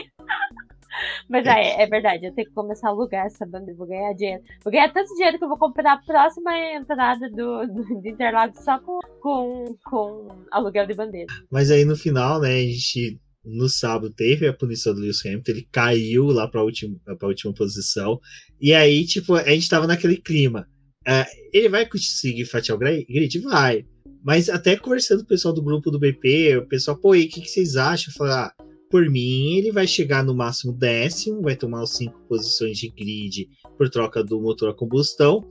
Speaker 3: Mas é, é verdade, eu tenho que começar a alugar essa bandeira, vou ganhar dinheiro. Vou ganhar tanto dinheiro que eu vou comprar a próxima entrada do, do, de Interlagos só com, com, com aluguel de bandeira.
Speaker 1: Mas aí no final, né, a gente no sábado teve a punição do Lewis Hamilton, ele caiu lá para a última, pra última posição. E aí, tipo, a gente tava naquele clima. Uh, ele vai conseguir fatiar o grid? Vai. Mas até conversando com o pessoal do grupo do BP, o pessoal, pô, e o que, que, vocês acham? Falar, ah, por mim, ele vai chegar no máximo décimo, vai tomar os cinco posições de grid por troca do motor a combustão.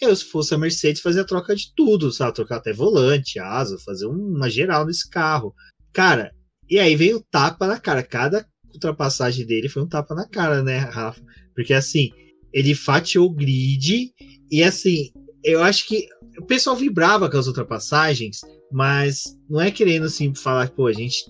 Speaker 1: Eu, se fosse a Mercedes, fazia a troca de tudo, sabe? Trocar até volante, asa, fazer uma geral nesse carro. Cara, e aí veio o tapa na cara. Cada ultrapassagem dele foi um tapa na cara, né, Rafa? Porque assim, ele fatiou o grid e assim, eu acho que o pessoal vibrava com as ultrapassagens, mas não é querendo assim falar pô, a gente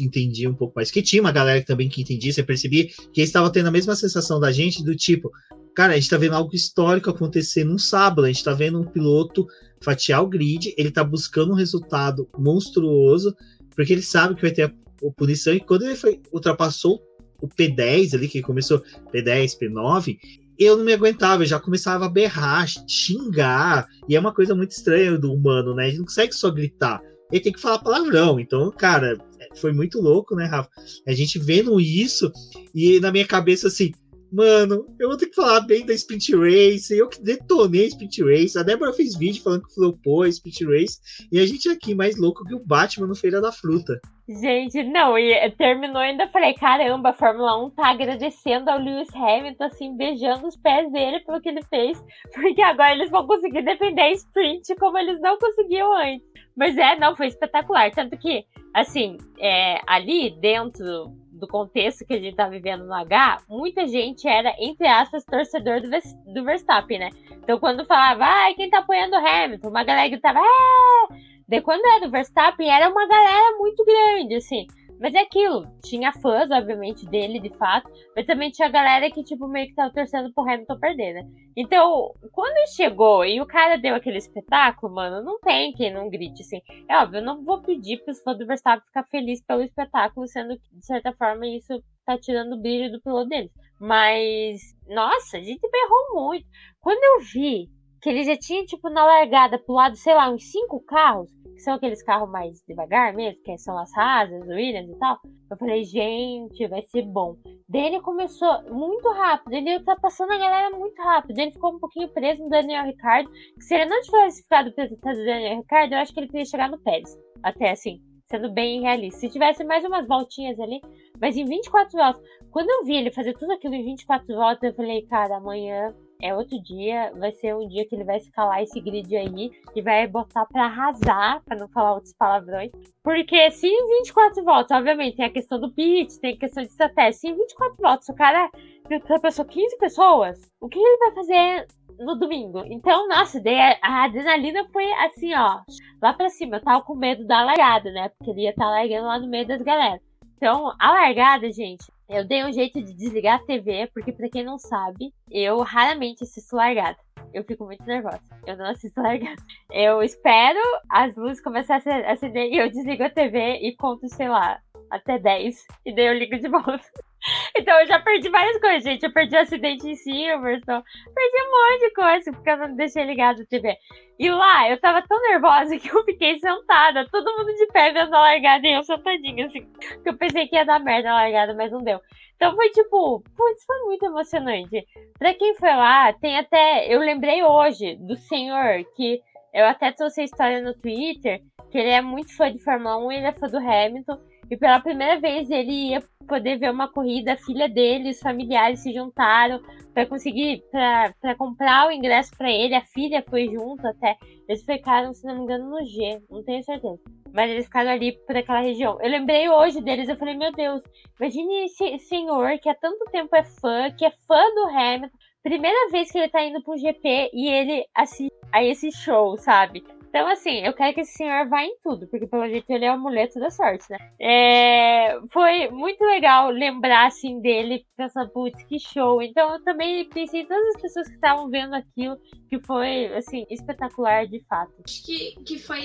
Speaker 1: entendia um pouco mais. Que tinha uma galera também que entendia, você percebia que eles estavam tendo a mesma sensação da gente, do tipo, cara, a gente tá vendo algo histórico acontecer num sábado, a gente tá vendo um piloto fatiar o grid, ele tá buscando um resultado monstruoso, porque ele sabe que vai ter a punição, e quando ele foi, ultrapassou o P10 ali, que começou P10, P9, eu não me aguentava, eu já começava a berrar, xingar, e é uma coisa muito estranha do humano, né? A gente não consegue só gritar, ele tem que falar palavrão. Então, cara, foi muito louco, né, Rafa? A gente vendo isso, e na minha cabeça, assim, Mano, eu vou ter que falar bem da Sprint Race. Eu que detonei Sprint Race. A Débora fez vídeo falando que flopou a Sprint Race. E a gente aqui mais louco que o Batman no Feira da Fruta.
Speaker 3: Gente, não, e terminou ainda falei, caramba, a Fórmula 1 tá agradecendo ao Lewis Hamilton, assim, beijando os pés dele pelo que ele fez, (laughs) porque agora eles vão conseguir defender a sprint como eles não conseguiam antes. Mas é, não, foi espetacular. Tanto que, assim, é, ali dentro do contexto que a gente tá vivendo no H, muita gente era, entre aspas, torcedor do, do Verstappen, né? Então quando falava, ai, quem tá apoiando o Hamilton? Uma galera gritava, ah! Daí quando era do Verstappen, era uma galera muito grande, assim. Mas é aquilo, tinha fãs, obviamente, dele, de fato, mas também tinha galera que, tipo, meio que tava torcendo pro Hamilton perder, né? Então, quando ele chegou e o cara deu aquele espetáculo, mano, não tem quem não grite, assim. É óbvio, eu não vou pedir pros fãs do Verstappen ficar felizes pelo espetáculo, sendo que, de certa forma, isso tá tirando o brilho do piloto deles. Mas, nossa, a gente berrou muito. Quando eu vi que ele já tinha, tipo, na largada, pulado, sei lá, uns cinco carros, que são aqueles carros mais devagar mesmo, que são as rasas, Williams e tal. Eu falei, gente, vai ser bom. Daí ele começou muito rápido, ele tá passando a galera muito rápido. Ele ficou um pouquinho preso no Daniel Ricardo, que se ele não tivesse ficado preso no Daniel Ricardo, eu acho que ele teria chegar no Pérez. Até assim, sendo bem realista. Se tivesse mais umas voltinhas ali, mas em 24 voltas. Quando eu vi ele fazer tudo aquilo em 24 voltas, eu falei, cara, amanhã é outro dia, vai ser um dia que ele vai escalar esse grid aí e vai botar para arrasar, para não falar outros palavrões. Porque se em 24 voltas, obviamente, tem a questão do pitch, tem a questão de estratégia. Se em 24 voltas o cara ultrapassou 15 pessoas, o que ele vai fazer no domingo. Então, nossa, a adrenalina foi assim, ó, lá pra cima. Eu tava com medo da largada, né? Porque ele ia estar tá largando lá no meio das galera. Então, a largada, gente, eu dei um jeito de desligar a TV, porque pra quem não sabe, eu raramente assisto largada. Eu fico muito nervosa. Eu não assisto largada. Eu espero as luzes começarem a acender e eu desligo a TV e conto, sei lá, até 10. E daí eu ligo de (laughs) volta. (laughs) Então eu já perdi várias coisas, gente. Eu perdi o acidente em Silverstone. Perdi um monte de coisa porque eu não deixei ligado a TV. E lá, eu tava tão nervosa (laughs) que eu fiquei sentada, todo mundo de pé vendo a largada e eu sentadinha, assim. Porque eu pensei que ia dar merda a largada, mas não deu. Então foi tipo, putz, foi muito emocionante. Pra quem foi lá, tem até. Eu lembrei hoje do senhor que. Eu até trouxe a história no Twitter, que ele é muito fã de Fórmula 1 e ele é fã do Hamilton. E pela primeira vez ele ia poder ver uma corrida, a filha dele, os familiares se juntaram para conseguir, para comprar o ingresso para ele. A filha foi junto até. Eles ficaram, se não me engano, no G, não tenho certeza. Mas eles ficaram ali por aquela região. Eu lembrei hoje deles, eu falei, meu Deus, imagine esse senhor que há tanto tempo é fã, que é fã do Hamilton. Primeira vez que ele tá indo pro GP e ele assiste a esse show, sabe? Então, assim, eu quero que esse senhor vá em tudo, porque pelo jeito ele é o amuleto da sorte, né? É, foi muito legal lembrar, assim, dele, pensar, putz, que show. Então, eu também pensei em todas as pessoas que estavam vendo aquilo, que foi, assim, espetacular de fato.
Speaker 2: Acho que, que foi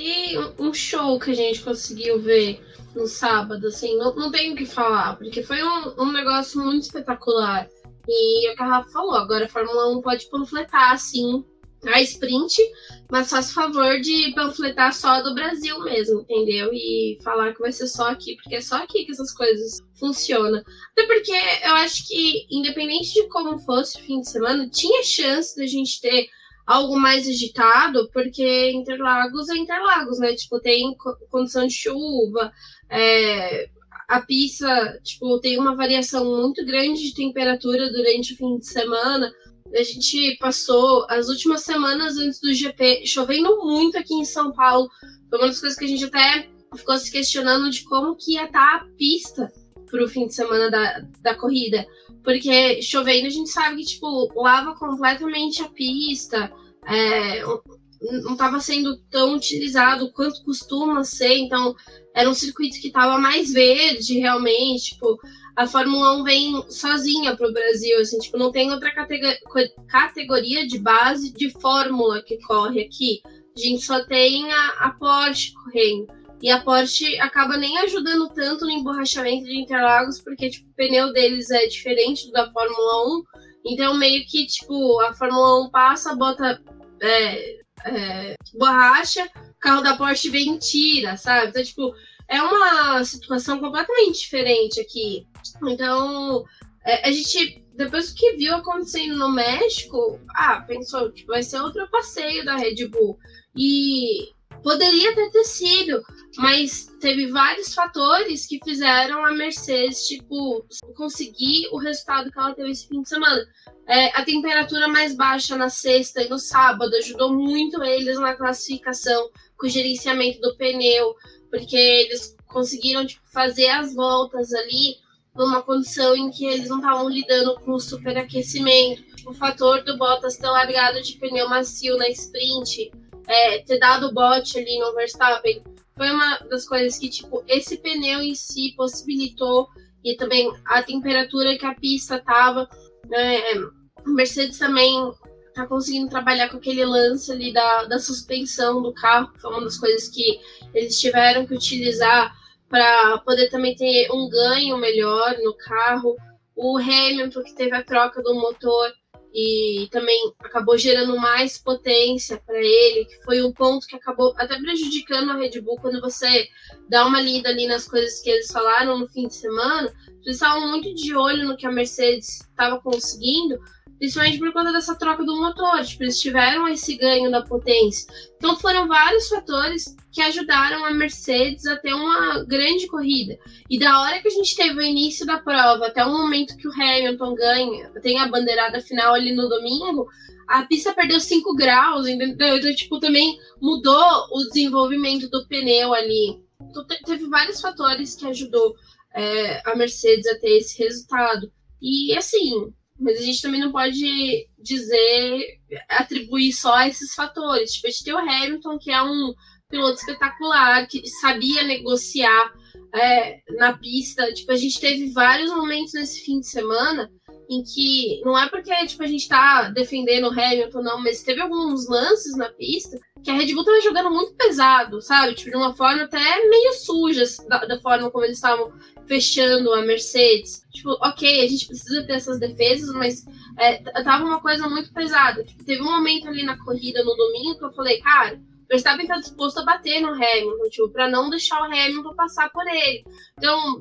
Speaker 2: um show que a gente conseguiu ver no sábado, assim, não, não tenho o que falar, porque foi um, um negócio muito espetacular. E o que a Rafa falou, agora a Fórmula 1 pode panfletar, assim, a sprint, mas faça favor de panfletar só do Brasil mesmo, entendeu? E falar que vai ser só aqui, porque é só aqui que essas coisas funcionam. Até porque eu acho que, independente de como fosse o fim de semana, tinha chance da gente ter algo mais agitado, porque Interlagos é Interlagos, né? Tipo, tem condição de chuva, é, a pista, tipo, tem uma variação muito grande de temperatura durante o fim de semana. A gente passou as últimas semanas antes do GP chovendo muito aqui em São Paulo. Foi uma das coisas que a gente até ficou se questionando de como que ia estar tá a pista pro fim de semana da, da corrida. Porque chovendo a gente sabe que, tipo, lava completamente a pista. É, não estava sendo tão utilizado quanto costuma ser, então era um circuito que estava mais verde realmente, tipo, a Fórmula 1 vem sozinha para o Brasil, assim, tipo, não tem outra categoria de base de Fórmula que corre aqui. A gente só tem a, a Porsche correndo. E a Porsche acaba nem ajudando tanto no emborrachamento de Interlagos, porque tipo, o pneu deles é diferente do da Fórmula 1. Então, meio que, tipo, a Fórmula 1 passa, bota é, é, borracha, o carro da Porsche vem e tira, sabe? Então, tipo, é uma situação completamente diferente aqui. Então, é, a gente, depois que viu acontecendo no México, ah, pensou, tipo, vai ser outro passeio da Red Bull. E poderia ter sido, mas teve vários fatores que fizeram a Mercedes, tipo, conseguir o resultado que ela teve esse fim de semana. É, a temperatura mais baixa na sexta e no sábado ajudou muito eles na classificação, com o gerenciamento do pneu, porque eles conseguiram tipo, fazer as voltas ali numa condição em que eles não estavam lidando com o superaquecimento. O fator do Bottas ter largado de pneu macio na sprint, é, ter dado bote ali no Verstappen, foi uma das coisas que, tipo, esse pneu em si possibilitou e também a temperatura que a pista tava. É, a Mercedes também tá conseguindo trabalhar com aquele lance ali da, da suspensão do carro, foi uma das coisas que eles tiveram que utilizar para poder também ter um ganho melhor no carro. O Hamilton, que teve a troca do motor e também acabou gerando mais potência para ele, que foi um ponto que acabou até prejudicando a Red Bull quando você dá uma lida ali nas coisas que eles falaram no fim de semana. Eles estavam muito de olho no que a Mercedes estava conseguindo, principalmente por conta dessa troca do motor. Tipo, eles tiveram esse ganho da potência. Então foram vários fatores que ajudaram a Mercedes a ter uma grande corrida. E da hora que a gente teve o início da prova até o momento que o Hamilton ganha, tem a bandeirada final ali no domingo, a pista perdeu 5 graus, entendeu? Então, tipo, também mudou o desenvolvimento do pneu ali. Então, teve vários fatores que ajudou é, a Mercedes a ter esse resultado. E assim, Mas a gente também não pode dizer, atribuir só a esses fatores. Tipo, a gente tem o Hamilton, que é um piloto espetacular, que sabia negociar é, na pista. Tipo, a gente teve vários momentos nesse fim de semana em que não é porque tipo, a gente tá defendendo o Hamilton, não, mas teve alguns lances na pista que a Red Bull tava jogando muito pesado, sabe? Tipo, de uma forma até meio suja da, da forma como eles estavam fechando a Mercedes. Tipo, ok, a gente precisa ter essas defesas, mas é, tava uma coisa muito pesada. Tipo, teve um momento ali na corrida no domingo que eu falei, cara, Verstappen tá disposto a bater no Hamilton, tipo, pra não deixar o Hamilton passar por ele. Então,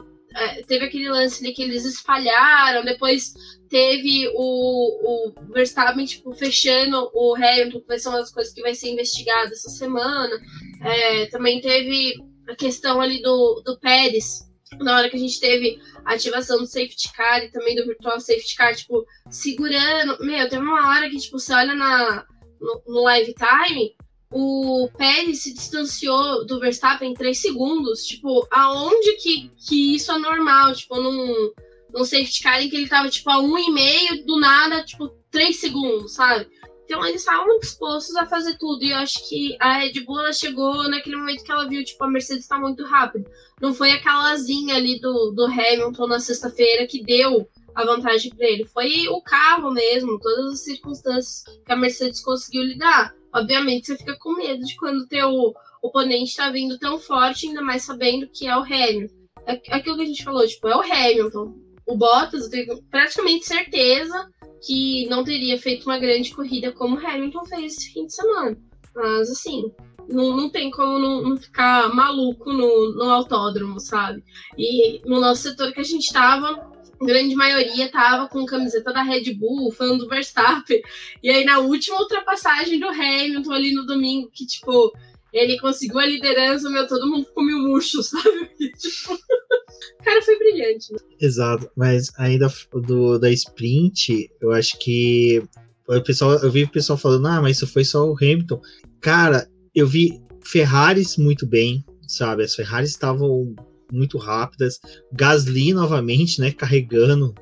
Speaker 2: teve aquele lance ali que eles espalharam, depois teve o, o Verstappen tipo, fechando o Hamilton, que uma das coisas que vai ser investigada essa semana. É, também teve a questão ali do, do Pérez, na hora que a gente teve a ativação do safety car e também do virtual safety car, tipo, segurando. Meu, teve uma hora que, tipo, você olha na, no, no live time, o Pérez se distanciou do Verstappen em 3 segundos. Tipo, aonde que, que isso é normal? Tipo, num, num safety car em que ele tava, tipo, a 1,5 do nada, tipo, 3 segundos, sabe? Então eles estavam dispostos a fazer tudo. E eu acho que a Red Bull ela chegou naquele momento que ela viu, tipo, a Mercedes tá muito rápida. Não foi aquela asinha ali do, do Hamilton na sexta-feira que deu a vantagem para ele. Foi o carro mesmo, todas as circunstâncias que a Mercedes conseguiu lidar obviamente você fica com medo de quando o teu oponente está vindo tão forte, ainda mais sabendo que é o Hamilton. É aquilo que a gente falou, tipo, é o Hamilton. O Bottas, eu tenho praticamente certeza que não teria feito uma grande corrida como o Hamilton fez esse fim de semana. Mas, assim, não, não tem como não, não ficar maluco no, no autódromo, sabe? E no nosso setor que a gente tava, grande maioria tava com camiseta da Red Bull, fã do Verstappen. E aí, na última ultrapassagem do Hamilton ali no domingo, que, tipo, ele conseguiu a liderança, meu, todo mundo ficou meio murcho, (laughs) sabe? tipo, o cara foi brilhante. Né?
Speaker 1: Exato, mas ainda do, da sprint, eu acho que o pessoal, eu vi o pessoal falando, ah, mas isso foi só o Hamilton. Cara, eu vi Ferraris muito bem, sabe? As Ferraris estavam muito rápidas. Gasly novamente, né, carregando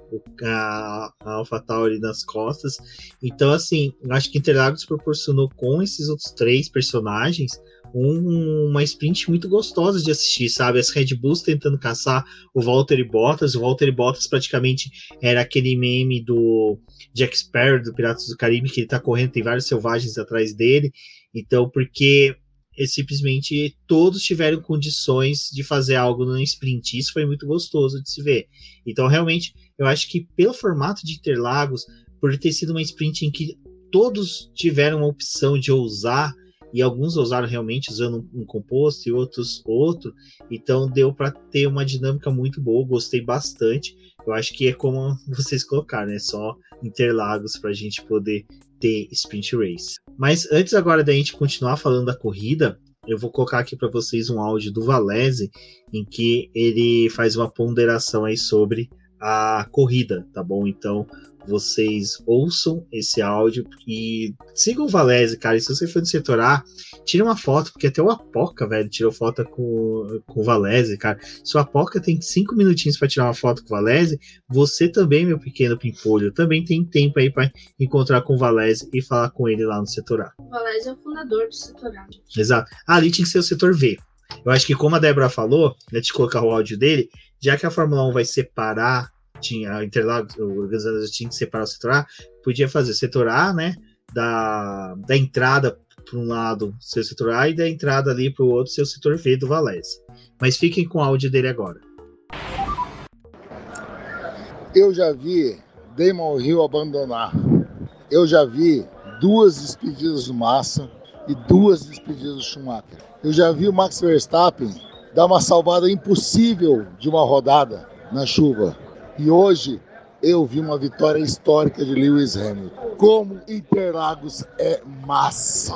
Speaker 1: a, a AlphaTauri nas costas. Então, assim, acho que Interlagos proporcionou com esses outros três personagens um, uma sprint muito gostosa de assistir, sabe? As Red Bulls tentando caçar o Walter e Bottas. O Walter e Bottas praticamente era aquele meme do Jack Sparrow do Piratas do Caribe, que ele tá correndo, tem vários selvagens atrás dele. Então, porque e simplesmente todos tiveram condições de fazer algo no sprint. Isso foi muito gostoso de se ver. Então, realmente, eu acho que pelo formato de Interlagos, por ter sido uma sprint em que todos tiveram a opção de ousar, e alguns ousaram realmente usando um composto e outros outro, então deu para ter uma dinâmica muito boa, gostei bastante. Eu acho que é como (laughs) vocês colocaram, né? Só Interlagos para a gente poder ter sprint race. Mas antes agora da gente continuar falando da corrida, eu vou colocar aqui para vocês um áudio do Valese em que ele faz uma ponderação aí sobre a corrida, tá bom? Então, vocês ouçam esse áudio e sigam o Valese, cara. E se você for do setor A, tira uma foto, porque até o Apoca, velho, tirou foto com, com o Valese, cara. Se o Apoca tem cinco minutinhos para tirar uma foto com o Valese, você também, meu pequeno pimpolho, também tem tempo aí para encontrar com o Valese e falar com ele lá no setor A.
Speaker 2: O Valese é o fundador do setor A.
Speaker 1: Exato. Ah, ali tinha que ser o setor V. Eu acho que, como a Débora falou, né, de colocar o áudio dele, já que a Fórmula 1 vai separar tinha Interlagos, o organizador tinha que separar o setor A, podia fazer setor A, né? Da, da entrada para um lado seu setor A e da entrada ali para o outro seu setor V do Valese. Mas fiquem com o áudio dele agora.
Speaker 4: Eu já vi Damon Hill abandonar. Eu já vi duas despedidas do Massa e duas despedidas do Schumacher. Eu já vi o Max Verstappen dar uma salvada impossível de uma rodada na chuva. E hoje eu vi uma vitória histórica de Lewis Hamilton. Como Interlagos é massa!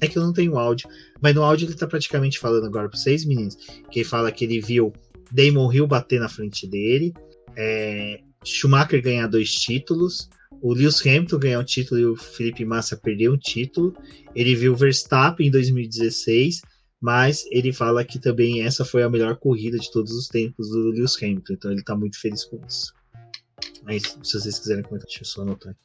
Speaker 1: É que eu não tenho áudio, mas no áudio ele tá praticamente falando agora para vocês, meninos, que ele fala que ele viu Damon Hill bater na frente dele, é, Schumacher ganhar dois títulos, o Lewis Hamilton ganhar um título e o Felipe Massa perder um título. Ele viu Verstappen em 2016 mas ele fala que também essa foi a melhor corrida de todos os tempos do Lewis Hamilton, então ele está muito feliz com isso. Mas se vocês quiserem comentar, deixa eu só anotar.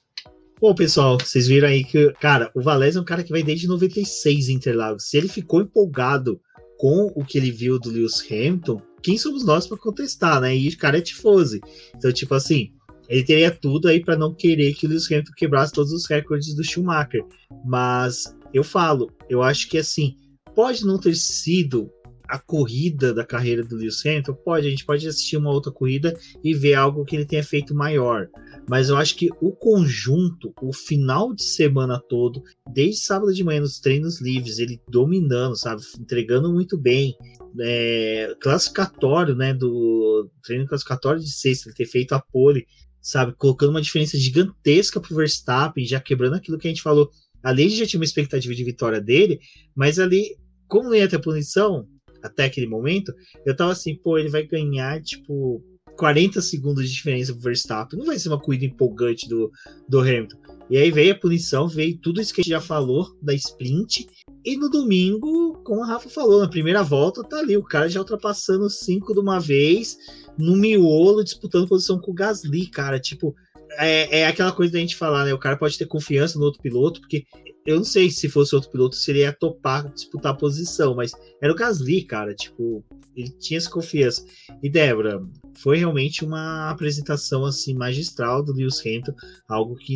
Speaker 1: Bom, pessoal, vocês viram aí que, cara, o Valés é um cara que vai desde 96 em Interlagos. Se ele ficou empolgado com o que ele viu do Lewis Hamilton, quem somos nós para contestar, né? E o cara é tifose. Então, tipo assim, ele teria tudo aí para não querer que o Lewis Hamilton quebrasse todos os recordes do Schumacher. Mas eu falo, eu acho que assim, pode não ter sido a corrida da carreira do Lewis Hamilton, pode, a gente pode assistir uma outra corrida e ver algo que ele tenha feito maior. Mas eu acho que o conjunto, o final de semana todo, desde sábado de manhã nos treinos livres, ele dominando, sabe, entregando muito bem, é, classificatório, né, do treino classificatório de sexta, ele ter feito a pole, sabe, colocando uma diferença gigantesca pro Verstappen, já quebrando aquilo que a gente falou. Ali já tinha uma expectativa de vitória dele, mas ali, como não ia ter punição, até aquele momento, eu tava assim, pô, ele vai ganhar, tipo, 40 segundos de diferença pro Verstappen. Não vai ser uma corrida empolgante do, do Hamilton. E aí veio a punição, veio tudo isso que a gente já falou da sprint. E no domingo, como a Rafa falou, na primeira volta, tá ali o cara já ultrapassando cinco de uma vez, no miolo, disputando posição com o Gasly, cara. Tipo, é, é aquela coisa da gente falar, né? O cara pode ter confiança no outro piloto, porque eu não sei se fosse outro piloto se ele ia topar disputar a posição, mas era o Gasly, cara. Tipo, ele tinha essa confiança. E Débora, foi realmente uma apresentação assim magistral do Lewis Hamilton, algo que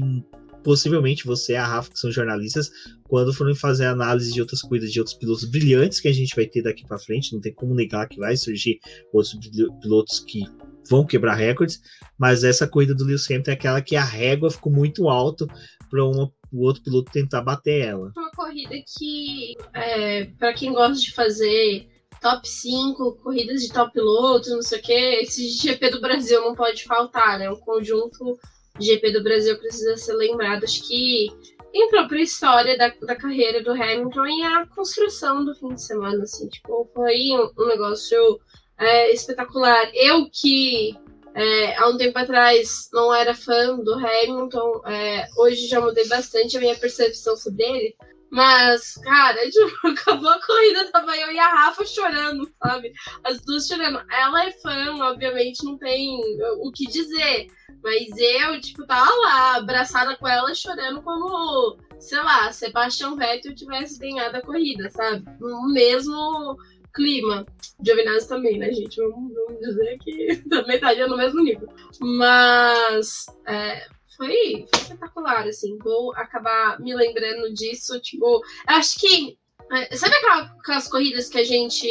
Speaker 1: possivelmente você e a Rafa, que são jornalistas, quando forem fazer análise de outras coisas de outros pilotos brilhantes que a gente vai ter daqui para frente, não tem como negar que vai surgir outros pilotos que vão quebrar recordes, mas essa corrida do Lewis Hamilton é aquela que a régua ficou muito alto para o outro piloto tentar bater ela.
Speaker 2: Uma corrida que, é, para quem gosta de fazer top 5, corridas de top pilotos, não sei o que, esse GP do Brasil não pode faltar, né? O conjunto GP do Brasil precisa ser lembrado. Acho que em própria história da, da carreira do Hamilton e a construção do fim de semana, assim, tipo, foi um, um negócio é, espetacular. Eu que é, há um tempo atrás não era fã do Hamilton, é, hoje já mudei bastante a minha percepção sobre ele. Mas, cara, (laughs) tipo, acabou a corrida, tava eu e a Rafa chorando, sabe? As duas chorando. Ela é fã, obviamente, não tem o que dizer. Mas eu, tipo, tava lá, abraçada com ela, chorando como, sei lá, Sebastian Vettel tivesse ganhado a corrida, sabe? No mesmo clima. Giovinazzi também, né, gente? Vamos, vamos dizer que (laughs) também estaria no mesmo nível. Mas é, foi, foi espetacular, assim. Vou acabar me lembrando disso. Tipo, acho que. É, sabe aquelas corridas que a gente.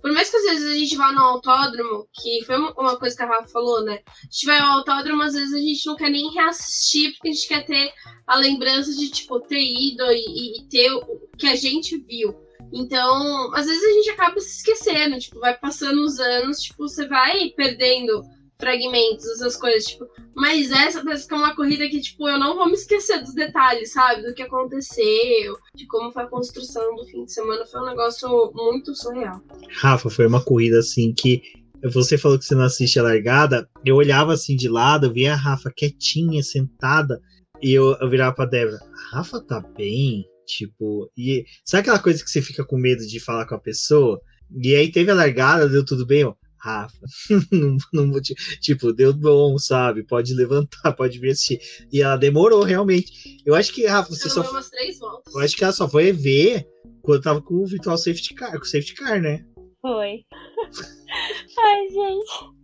Speaker 2: Por mais que às vezes a gente vá no autódromo, que foi uma coisa que a Rafa falou, né? A gente vai ao autódromo, às vezes a gente não quer nem reassistir, porque a gente quer ter a lembrança de, tipo, ter ido e, e ter o que a gente viu. Então, às vezes a gente acaba se esquecendo, tipo, vai passando os anos, tipo, você vai perdendo fragmentos, essas coisas, tipo, mas essa parece que é uma corrida que, tipo, eu não vou me esquecer dos detalhes, sabe? Do que aconteceu, de como foi a construção do fim de semana, foi um negócio muito surreal.
Speaker 1: Rafa, foi uma corrida assim que você falou que você não assiste a largada, eu olhava assim de lado, eu via a Rafa quietinha, sentada, e eu, eu virava pra Débora, Rafa tá bem? Tipo, e sabe aquela coisa que você fica com medo de falar com a pessoa? E aí teve a largada, deu tudo bem, ó. Rafa, (laughs) não, não, tipo, deu bom, sabe? Pode levantar, (laughs) pode vir assistir. E ela demorou, realmente. Eu acho que, Rafa, você só.
Speaker 2: Umas três voltas.
Speaker 1: Eu acho que ela só foi ver quando tava com o virtual safety car, com o safety car, né?
Speaker 3: Foi. (laughs) Ai, gente.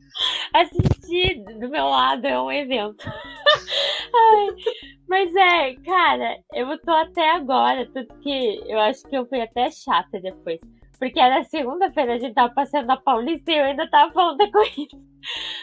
Speaker 3: Assistir do meu lado é um evento. Ai, mas é, cara, eu tô até agora, tanto que eu acho que eu fui até chata depois. Porque era segunda-feira, a gente tava passando na Paulista e eu ainda tava falando da (laughs) corrida.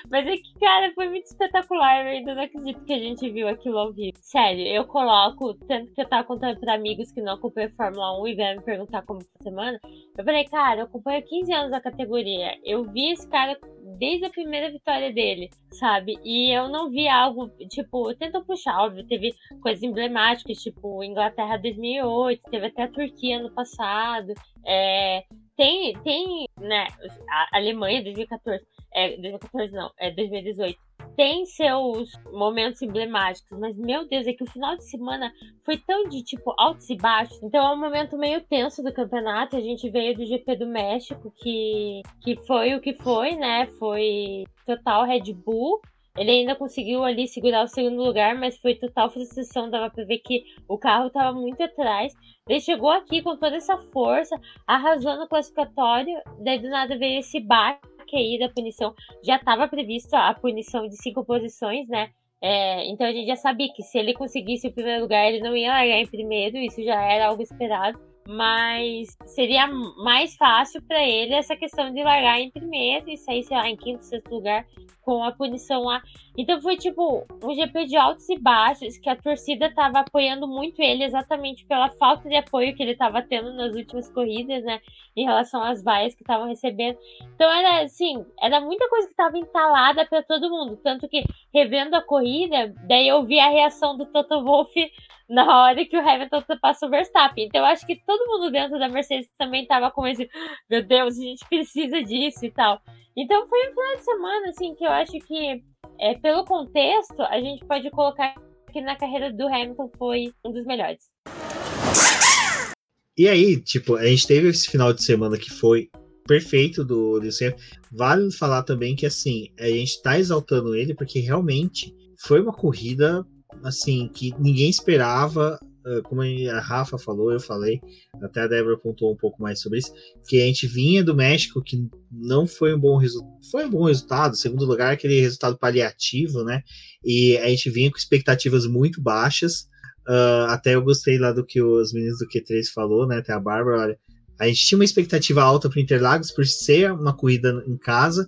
Speaker 3: Mas é que, cara, foi muito espetacular. Eu ainda não acredito que a gente viu aquilo ao vivo. Sério, eu coloco, tanto que eu tava contando pra amigos que não acompanham Fórmula 1 e vieram me perguntar como foi a semana. Eu falei, cara, eu acompanho 15 anos a categoria. Eu vi esse cara desde a primeira vitória dele, sabe? E eu não vi algo, tipo, tentou puxar, óbvio, teve coisas emblemáticas, tipo, Inglaterra 2008, teve até a Turquia no passado, é, tem, tem, né, a Alemanha 2014, é, 2014 não, é 2018, tem seus momentos emblemáticos, mas meu Deus, é que o final de semana foi tão de tipo altos e baixos. Então é um momento meio tenso do campeonato. A gente veio do GP do México, que, que foi o que foi, né? Foi total Red Bull. Ele ainda conseguiu ali segurar o segundo lugar, mas foi total frustração. Dava pra ver que o carro tava muito atrás. Ele chegou aqui com toda essa força, arrasou no classificatório. Daí do nada veio esse baque aí da punição. Já estava previsto a punição de cinco posições, né? É, então a gente já sabia que se ele conseguisse o primeiro lugar, ele não ia largar em primeiro, isso já era algo esperado mas seria mais fácil para ele essa questão de largar em primeiro e sair, sei lá, em quinto, sexto lugar com a punição lá. Então foi tipo um GP de altos e baixos que a torcida tava apoiando muito ele exatamente pela falta de apoio que ele tava tendo nas últimas corridas, né, em relação às vaias que estavam recebendo. Então era assim, era muita coisa que tava entalada para todo mundo, tanto que revendo a corrida, daí eu vi a reação do Toto Wolff na hora que o Hamilton ultrapassou o Verstappen. Então eu acho que todo mundo dentro da Mercedes também tava com esse, meu Deus, a gente precisa disso e tal. Então foi um final de semana, assim, que eu acho que, é, pelo contexto, a gente pode colocar que na carreira do Hamilton foi um dos melhores.
Speaker 1: E aí, tipo, a gente teve esse final de semana que foi perfeito do Luciano. Vale falar também que, assim, a gente tá exaltando ele porque realmente foi uma corrida assim, que ninguém esperava, ah, como a Rafa falou, eu falei, até a Débora pontuou um pouco mais sobre isso, que a gente vinha do México, que não foi um bom resultado, foi um bom resultado, segundo lugar, aquele resultado paliativo, né? E a gente vinha com expectativas muito baixas. Uh, até eu gostei lá do que os meninos do Q3 falou, né? Até a Bárbara, olha, a gente tinha uma expectativa alta para Interlagos por ser uma corrida em casa,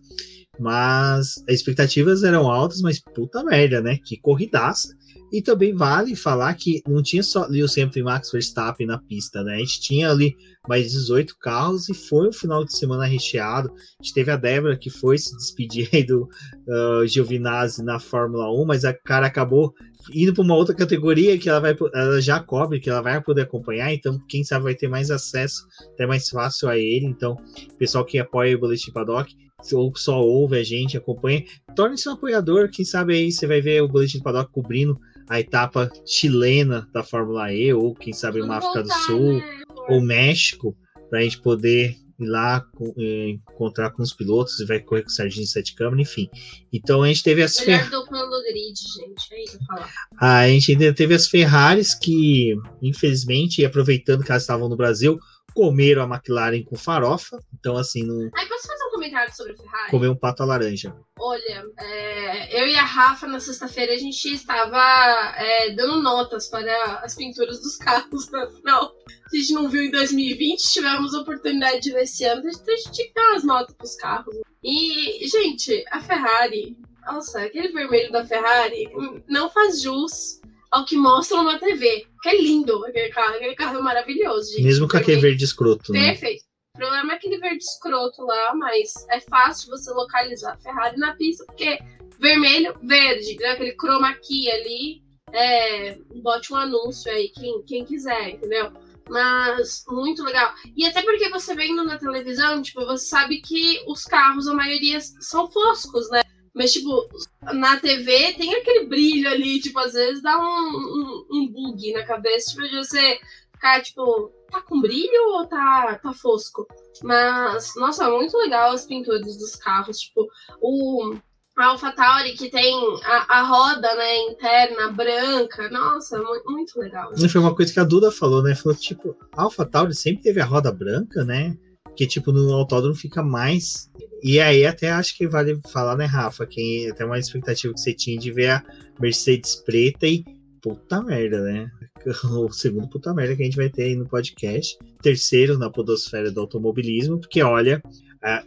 Speaker 1: mas as expectativas eram altas, mas puta merda, né? Que corridaça. E também vale falar que não tinha só Lewis Hamilton e Max Verstappen na pista, né? A gente tinha ali mais 18 carros e foi um final de semana recheado. A gente teve a Débora que foi se despedir aí do uh, Giovinazzi na Fórmula 1, mas a cara acabou indo para uma outra categoria que ela vai ela já cobre, que ela vai poder acompanhar, então quem sabe vai ter mais acesso, até mais fácil a ele. Então, pessoal que apoia o Boletim Paddock, ou só ouve a gente, acompanha, torne-se um apoiador, quem sabe aí você vai ver o Boletim Paddock cobrindo a etapa chilena da Fórmula E, ou quem sabe uma África do Sul, ou México, para a gente poder ir lá eh, encontrar com os pilotos e vai correr com o Serginho Sete Câmara, enfim. Então a gente teve as
Speaker 2: Ferraris. gente, é falar.
Speaker 1: A gente ainda teve as Ferraris que, infelizmente, aproveitando que elas estavam no Brasil, comeram a McLaren com farofa. Então, assim, não.
Speaker 2: Ai, posso fazer um comentário sobre a Ferrari?
Speaker 1: Comer um pato à laranja.
Speaker 2: Olha, é, eu e a Rafa na sexta-feira a gente estava é, dando notas para as pinturas dos carros, afinal. A gente não viu em 2020, tivemos a oportunidade de ver esse ano, então a gente tinha que dar umas notas para os carros. E, gente, a Ferrari, nossa, aquele vermelho da Ferrari não faz jus ao que mostram na TV. Que é lindo aquele carro. Aquele carro é maravilhoso, gente.
Speaker 1: Mesmo com aquele verde escroto,
Speaker 2: né? Perfeito. O problema é aquele verde escroto lá, mas é fácil você localizar a Ferrari na pista, porque vermelho, verde, né? aquele chroma key ali, é, bote um anúncio aí, quem, quem quiser, entendeu? Mas muito legal. E até porque você vendo na televisão, tipo, você sabe que os carros, a maioria são foscos, né? Mas, tipo, na TV tem aquele brilho ali, tipo, às vezes dá um, um, um bug na cabeça, tipo, de você ficar, tipo, tá com brilho ou tá, tá fosco? Mas, nossa, muito legal as pinturas dos carros, tipo, o a AlphaTauri que tem a, a roda, né, interna branca. Nossa, muito, muito legal.
Speaker 1: Gente. Foi uma coisa que a Duda falou, né? Falou, tipo, a AlphaTauri sempre teve a roda branca, né? Que, tipo, no autódromo fica mais e aí até acho que vale falar, né, Rafa, que até uma expectativa que você tinha de ver a Mercedes preta e puta merda, né? (laughs) O segundo puta merda que a gente vai ter aí no podcast. Terceiro na podosfera do automobilismo, porque olha,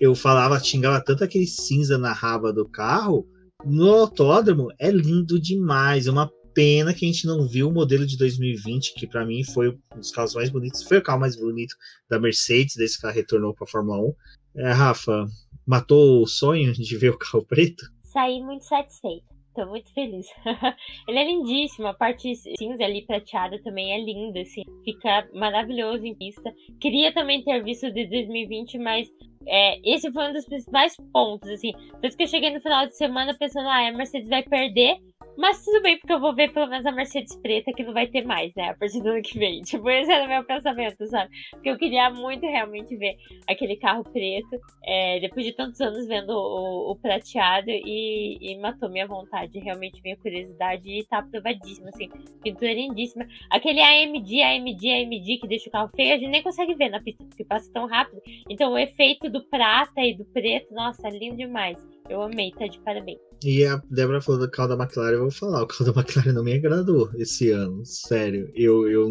Speaker 1: eu falava, xingava tanto aquele cinza na raba do carro, no autódromo é lindo demais, é uma pena que a gente não viu o modelo de 2020, que para mim foi um dos carros mais bonitos, foi o carro mais bonito da Mercedes, desde que ela retornou para a Fórmula 1. É, Rafa, matou o sonho de ver o carro preto?
Speaker 3: Saí muito satisfeita. Tô muito feliz. (laughs) ele é lindíssimo. A parte cinza ali prateada também é linda, assim. Fica maravilhoso em pista. Queria também ter visto de 2020, mas é, esse foi um dos principais pontos, assim. Por isso que eu cheguei no final de semana pensando, ah, a Mercedes vai perder Mas tudo bem, porque eu vou ver pelo menos a Mercedes preta, que não vai ter mais, né? A partir do ano que vem. (laughs) Tipo, esse era o meu pensamento, sabe? Porque eu queria muito realmente ver aquele carro preto. É, depois de tantos anos vendo o, o prateado e, e, matou minha vontade, realmente minha curiosidade. E tá aprovadíssimo, assim. Pintura lindíssima. Aquele AMD, AMD, AMD que deixa o carro feio, a gente nem consegue ver na pista, porque passa tão rápido. Então o efeito do prata e do preto, nossa, lindo demais. Eu amei, tá de parabéns.
Speaker 1: E a Débora falou do carro da McLaren, eu vou falar, o carro da (laughs) McLaren não me agradou esse ano, sério. Eu, eu,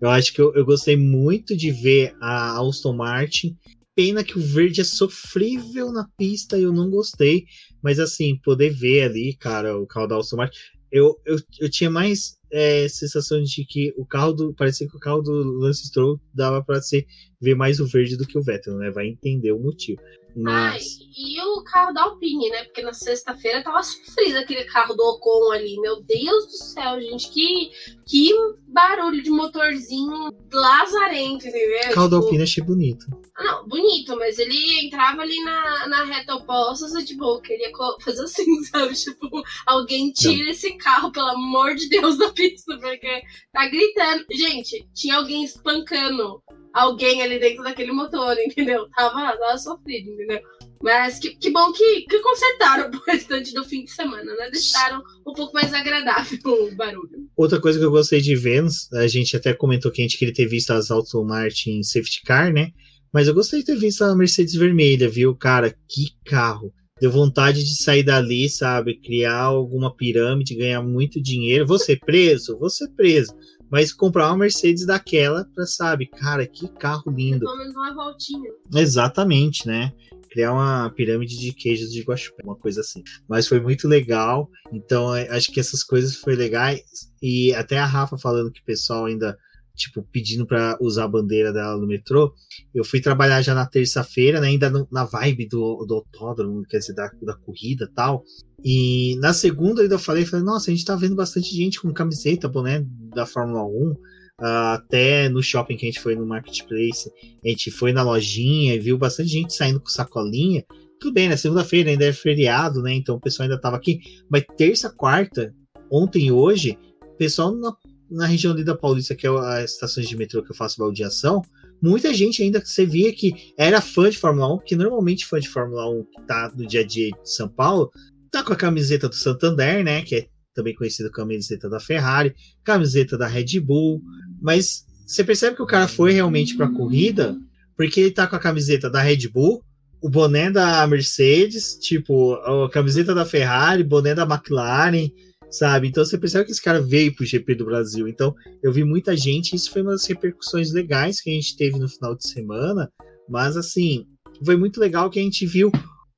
Speaker 1: eu acho que eu, eu gostei muito de ver a Aston Martin. Pena que o verde é sofrível na pista e eu não gostei. Mas assim, poder ver ali, cara, o carro da Aston Martin. Eu, eu, eu tinha mais é, sensação de que o carro do. Parecia que o carro do Lance Stroll dava para ser ver mais o verde do que o Vettel, né? Vai entender o motivo. Mas...
Speaker 2: Ah, e o carro da Alpine, né? Porque na sexta-feira tava sofrido aquele carro do Ocon ali. Meu Deus do céu, gente. Que, que barulho de motorzinho lazarento, entendeu?
Speaker 1: O carro tipo... da Alpine achei bonito.
Speaker 2: Ah, não, bonito, mas ele entrava ali na, na reta oposta, e, tipo, queria fazer assim, (laughs) sabe? Tipo, alguém tira não. esse carro, pelo amor de Deus, da pista, porque tá gritando. Gente, tinha alguém espancando alguém ali dentro daquele motor, entendeu? Tava, tava sofrido, entendeu? Mas que, que bom que, que consertaram (laughs) o restante do fim de semana, né? Deixaram um pouco mais agradável o barulho.
Speaker 1: Outra coisa que eu gostei de ver, a gente até comentou que a gente queria ter visto as Auto Martin Safety Car, né? Mas eu gostei de ter visto a Mercedes vermelha, viu? Cara, que carro. Deu vontade de sair dali, sabe? Criar alguma pirâmide, ganhar muito dinheiro. Ser preso? Ser preso mas comprar uma Mercedes daquela para sabe, cara, que carro lindo.
Speaker 2: Pelo menos uma voltinha.
Speaker 1: Exatamente, né? Criar uma pirâmide de queijos de Guaxupé, uma coisa assim. Mas foi muito legal, então é, acho que essas coisas foi legais. E até a Rafa falando que o pessoal ainda tipo, pedindo para usar a bandeira dela no metrô. Eu fui trabalhar já na terça-feira, né, ainda no, na vibe do, do autódromo, quer dizer, da, da corrida tal. E na segunda ainda eu falei, falei, nossa, a gente tá vendo bastante gente com camiseta, boné da Fórmula 1. Uh, ah, até no shopping que a gente foi no marketplace, a gente foi na lojinha e viu bastante gente saindo com sacolinha. Tudo bem, na né? segunda-feira ainda é feriado, né? Então o pessoal ainda tava aqui. Mas terça, quarta, ontem e hoje, o pessoal na, na região ali da Paulista, que é a estação de metrô que eu faço baldeação, muita gente ainda que você via que era fã de Fórmula 1, que normalmente fã de Fórmula 1 que tá no dia a dia de São Paulo, tá com a camiseta do Santander, né? Que é também conhecida como camiseta da Ferrari, camiseta da Red Bull, mas você percebe que o cara foi realmente para a corrida porque ele tá com a camiseta da Red Bull, o boné da Mercedes, tipo, a camiseta da Ferrari, boné da McLaren, sabe? Então você percebe que esse cara veio pro GP do Brasil. Então eu vi muita gente, isso foi uma das repercussões legais que a gente teve no final de semana, mas assim, foi muito legal que a gente viu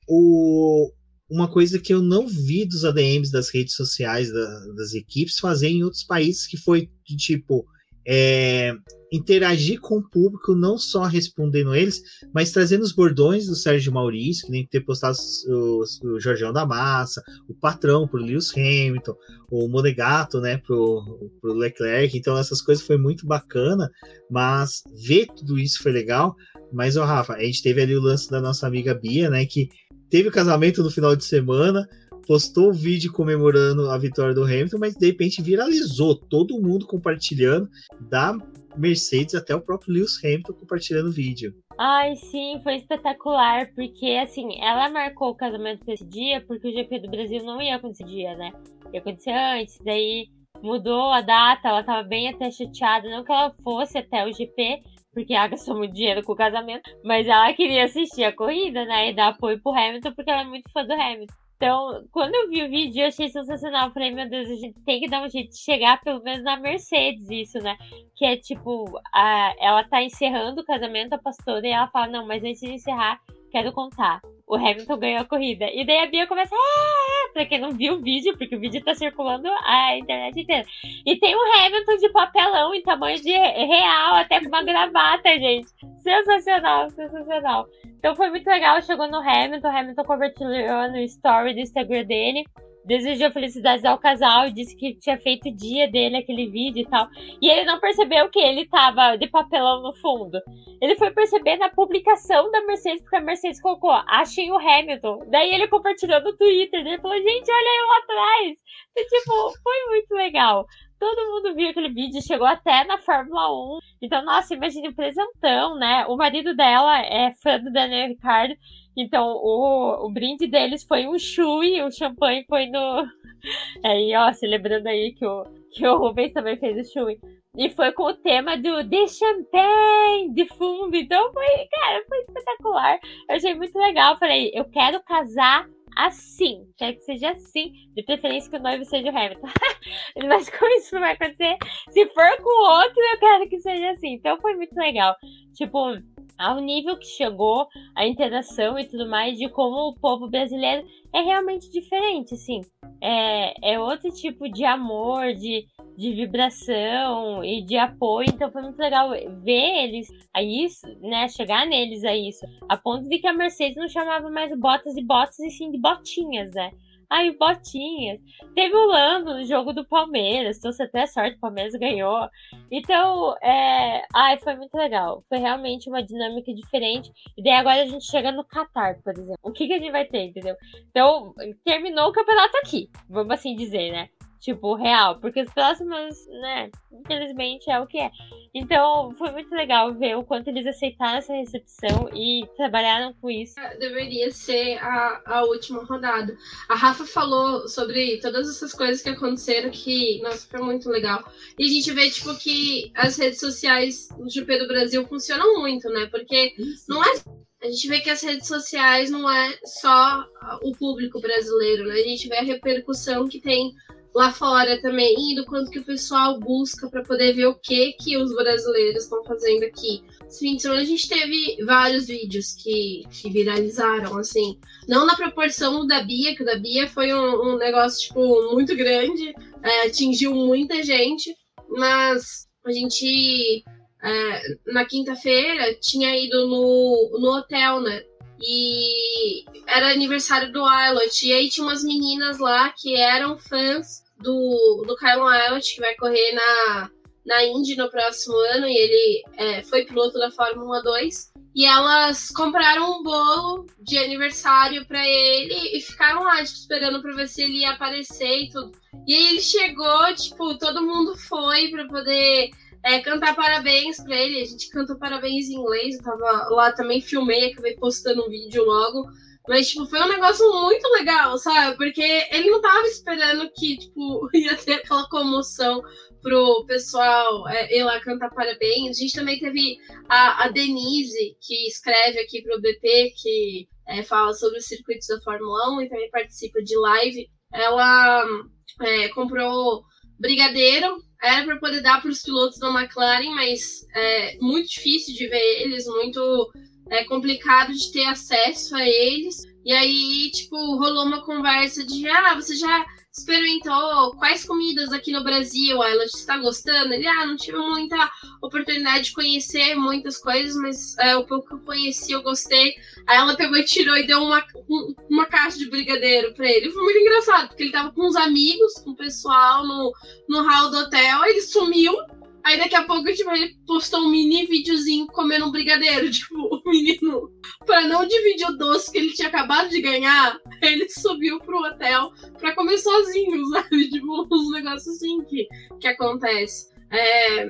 Speaker 1: o, uma coisa que eu não vi dos ADMs das redes sociais da, das equipes fazer em outros países, que foi de tipo é, interagir com o público, não só respondendo eles, mas trazendo os bordões do Sérgio Maurício, que nem ter postado o, o Jorgeão da Massa, o patrão pro Lewis Hamilton, o Monegato, né, pro, pro Leclerc. Então, essas coisas foi muito bacana, mas ver tudo isso foi legal. Mas, ó, Rafa, a gente teve ali o lance da nossa amiga Bia, né, que teve o casamento no final de semana, postou o vídeo comemorando a vitória do Hamilton, mas de repente viralizou, todo mundo compartilhando, da Mercedes até o próprio Lewis Hamilton compartilhando o vídeo.
Speaker 3: Ai, sim, foi espetacular, porque assim, ela marcou o casamento desse dia, porque o GP do Brasil não ia acontecer dia, né? Ia acontecer antes, daí mudou a data, ela tava bem até chateada, não que ela fosse até o GP, porque ela (laughs) gastou muito dinheiro com o casamento, mas ela queria assistir a corrida, né? E dar apoio pro Hamilton, porque ela é muito fã do Hamilton. Então, quando eu vi o vídeo, eu achei sensacional. falei, meu Deus, a gente tem que dar um jeito de chegar pelo menos na Mercedes, isso, né? Que é tipo, a, ela tá encerrando o casamento, a pastora, e ela fala, não, mas antes de encerrar, quero contar. O Hamilton ganhou a corrida. E daí a Bia começa, ah! pra quem não viu o vídeo, porque o vídeo tá circulando a internet inteira. E tem um Hamilton de papelão em tamanho de real, até com uma gravata, gente. Sensacional, sensacional. Então foi muito legal, chegou no Hamilton, o Hamilton compartilhou no story do Instagram dele. Desejou felicidades ao casal, disse que tinha feito o dia dele aquele vídeo e tal. E ele não percebeu que ele tava de papelão no fundo. Ele foi perceber na publicação da Mercedes, porque a Mercedes colocou, achei o Hamilton. Daí ele compartilhou no Twitter, ele falou, gente, olha eu atrás. E, tipo, foi muito legal. Todo mundo viu aquele vídeo, chegou até na Fórmula 1. Então, nossa, imagine o presentão, né? O marido dela é fã do Daniel Ricciardo. Então, o, o brinde deles foi um chui, o champanhe foi no. (laughs) Aí, ó, celebrando aí que o, que o Rubens também fez o chui. E foi com o tema do The Champagne de fundo. Então foi, cara, foi espetacular. Eu achei muito legal. Falei, eu quero casar assim. Quero que seja assim. De preferência que o noivo seja o Hamilton. (laughs) Mas com isso não vai acontecer. Se for com outro, eu quero que seja assim. Então foi muito legal. Tipo, ao nível que chegou a interação e tudo mais, de como o povo brasileiro é realmente diferente, assim. É, é outro tipo de amor, de, de vibração e de apoio. Então foi muito legal ver eles a isso, né? Chegar neles a isso. A ponto de que a Mercedes não chamava mais botas de botas e sim de botinhas, né? Ai, Botinhas. Teve o Lando no jogo do Palmeiras. Trouxe até sorte, o Palmeiras ganhou. Então, é... Ai, foi muito legal. Foi realmente uma dinâmica diferente. E daí agora a gente chega no Qatar, por exemplo. O que, que a gente vai ter, entendeu? Então, terminou o campeonato aqui. Vamos assim dizer, né? Tipo, real. Porque os próximos, né, infelizmente é o que é. Então, foi muito legal ver o quanto eles aceitaram essa recepção e trabalharam com isso.
Speaker 2: Deveria ser a, a última rodada. A Rafa falou sobre todas essas coisas que aconteceram que, nossa, foi muito legal. E a gente vê, tipo, que as redes sociais do GP do Brasil funcionam muito, né? Porque não é a gente vê que as redes sociais não é só o público brasileiro, né? A gente vê a repercussão que tem lá fora também, e do quanto que o pessoal busca para poder ver o que que os brasileiros estão fazendo aqui. Esse fim de semana a gente teve vários vídeos que, que viralizaram, assim, não na proporção da Bia, que o da Bia foi um, um negócio, tipo, muito grande, é, atingiu muita gente, mas a gente, é, na quinta-feira, tinha ido no, no hotel, né, e era aniversário do Ilot, e aí tinha umas meninas lá que eram fãs do, do Kyle Eilert, que vai correr na, na Indy no próximo ano, e ele é, foi piloto da Fórmula 2. E elas compraram um bolo de aniversário para ele e ficaram lá, tipo, esperando pra ver se ele ia aparecer e tudo. E aí ele chegou, tipo, todo mundo foi para poder é, cantar parabéns pra ele. A gente cantou parabéns em inglês, eu tava lá também, filmei, acabei postando um vídeo logo. Mas, tipo, foi um negócio muito legal, sabe? Porque ele não tava esperando que, tipo, (laughs) ia ter aquela comoção pro pessoal é, ir lá cantar parabéns. A gente também teve a, a Denise, que escreve aqui pro BP, que é, fala sobre os circuitos da Fórmula 1 e também participa de live. Ela é, comprou brigadeiro, era para poder dar para os pilotos da McLaren, mas é muito difícil de ver eles, muito é complicado de ter acesso a eles. E aí, tipo, rolou uma conversa de ah, você já experimentou quais comidas aqui no Brasil? Aí ela está gostando? Ele, ah, não tive muita oportunidade de conhecer muitas coisas, mas é, o pouco que eu conheci eu gostei. Aí ela pegou e tirou e deu uma, uma caixa de brigadeiro pra ele. Foi muito engraçado, porque ele tava com uns amigos, com o pessoal no, no hall do hotel, ele sumiu. Aí daqui a pouco, tipo, ele postou um mini videozinho comendo um brigadeiro. (laughs) Tipo, o menino, pra não dividir o doce que ele tinha acabado de ganhar, ele subiu pro hotel pra comer sozinho, (laughs) sabe? Tipo, uns negócios assim que, que acontece. É,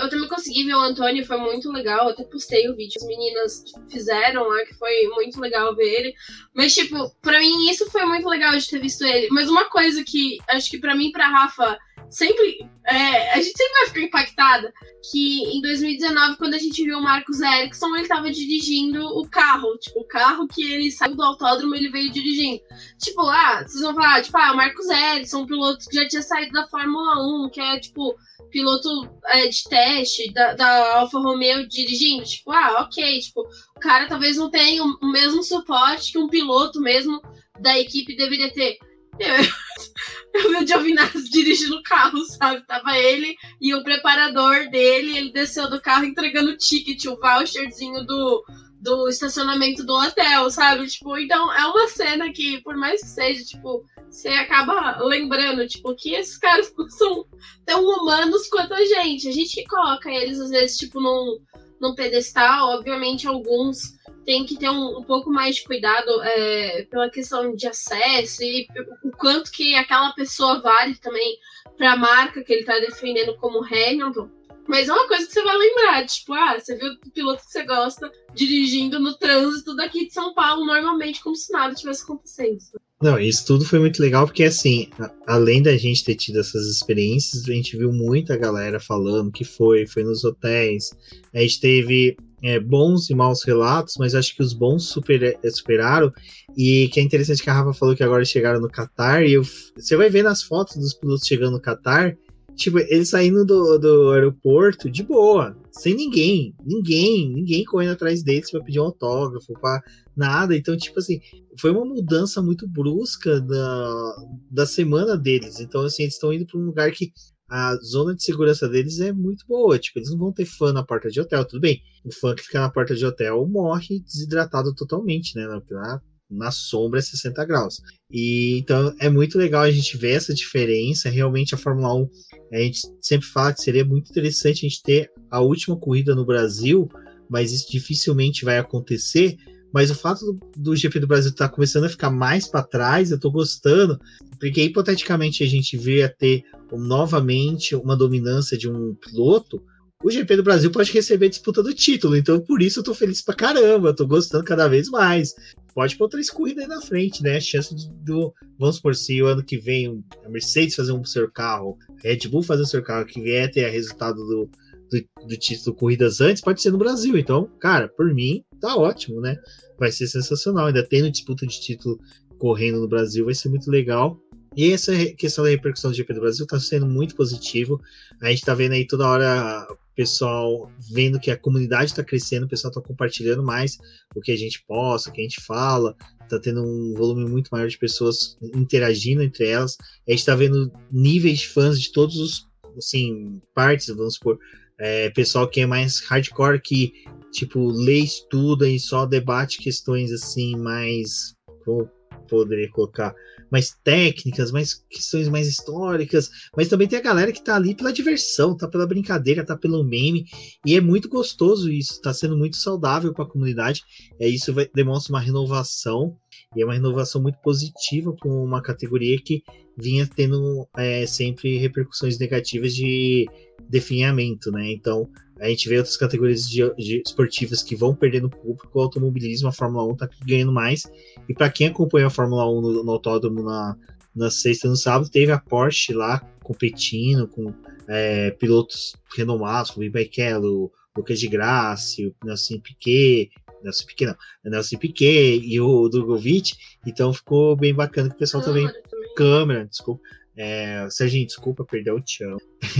Speaker 2: eu também consegui ver o Antônio, foi muito legal. Eu até postei o vídeo, as meninas fizeram lá, que foi muito legal ver ele. Mas, tipo, pra mim isso foi muito legal de ter visto ele. Mas uma coisa que acho que pra mim e pra Rafa sempre. É, a gente sempre vai ficar impactada que em 2019, quando a gente viu o Marcos Erickson, ele tava dirigindo o carro. Tipo, o carro que ele saiu do autódromo, ele veio dirigindo. Tipo, ah, vocês vão falar, tipo, ah, o Marcos Erickson, um piloto que já tinha saído da Fórmula 1, que é, tipo, piloto é, de teste da, da Alfa Romeo dirigindo. Tipo, ah, ok. Tipo, o cara talvez não tenha o mesmo suporte que um piloto mesmo da equipe deveria ter. (laughs) vi (laughs) o Giovinazzi dirigindo o carro, sabe? Tava ele e o preparador dele, ele desceu do carro entregando o ticket, o voucherzinho do, do estacionamento do hotel, sabe? Tipo, então é uma cena que, por mais que seja, tipo, você acaba lembrando, tipo, que esses caras são tão humanos quanto a gente. A gente coloca eles, às vezes, tipo, num, num pedestal, obviamente alguns tem que ter um, um pouco mais de cuidado é, pela questão de acesso e o quanto que aquela pessoa vale também para a marca que ele está defendendo como Hamilton. Mas é uma coisa que você vai lembrar, tipo, ah, você viu o piloto que você gosta dirigindo no trânsito daqui de São Paulo normalmente como se nada tivesse acontecendo.
Speaker 1: Não, isso tudo foi muito legal porque, assim, além da gente ter tido essas experiências, a gente viu muita galera falando que foi, foi nos hotéis. A gente teve é, bons e maus relatos, mas acho que os bons super, é, superaram. E que é interessante que a Rafa falou que agora chegaram no Qatar. E eu, você vai ver nas fotos dos pilotos chegando no Qatar, tipo, eles saindo do, do aeroporto de boa, sem ninguém, ninguém, ninguém correndo atrás deles para pedir um autógrafo, para nada. Então, tipo assim, foi uma mudança muito brusca da, da semana deles. Então, assim, eles estão indo para um lugar que a zona de segurança deles é muito boa. Tipo, eles não vão ter fã na porta de hotel. Tudo bem, o fã que fica na porta de hotel morre desidratado totalmente, né? Na, na sombra é 60 graus. E então é muito legal a gente ver essa diferença. Realmente a Fórmula 1, a gente sempre fala que seria muito interessante a gente ter a última corrida no Brasil, mas isso dificilmente vai acontecer. Mas o fato do, do GP do Brasil estar tá começando a ficar mais para trás, eu tô gostando, porque hipoteticamente a gente vê ter novamente uma dominância de um piloto, o GP do Brasil pode receber disputa do título. Então, por isso eu tô feliz pra caramba, tô gostando cada vez mais. Pode pôr três corridas aí na frente, né? Chance de, do. Vamos por si, o ano que vem a Mercedes fazer um seu carro, a Red Bull fazer o seu carro, que vier ter resultado do, do, do título corridas antes, pode ser no Brasil. Então, cara, por mim, tá ótimo, né? Vai ser sensacional. Ainda tendo disputa de título correndo no Brasil, vai ser muito legal. E essa questão da repercussão do GP do Brasil está sendo muito positivo. A gente está vendo aí toda hora o pessoal vendo que a comunidade está crescendo, o pessoal está compartilhando mais o que a gente posta, o que a gente fala, está tendo um volume muito maior de pessoas interagindo entre elas. A gente está vendo níveis de fãs de todos os assim, partes, vamos supor, é, pessoal que é mais hardcore, que tipo, lê, estuda e só debate questões assim mais. Como poderia colocar? Mais técnicas, mais questões mais históricas, mas também tem a galera que tá ali pela diversão, tá pela brincadeira, tá pelo meme, e é muito gostoso isso, tá sendo muito saudável para a comunidade. É isso vai, demonstra uma renovação e é uma renovação muito positiva para uma categoria que vinha tendo é, sempre repercussões negativas de definhamento, né? Então a gente vê outras categorias de, de esportivas que vão perdendo público, o automobilismo, a Fórmula 1 está ganhando mais. E para quem acompanha a Fórmula 1 no, no autódromo na, na sexta no sábado, teve a Porsche lá competindo com é, pilotos renomados, como o Barrichello, Lucas de Graça, o Nelson Piquet, Nelson Piquet não, Nelson Piquet e o Drogovic, então ficou bem bacana que o pessoal também, também. câmera, desculpa, é, Serginho, desculpa, perdeu o tchau. (laughs)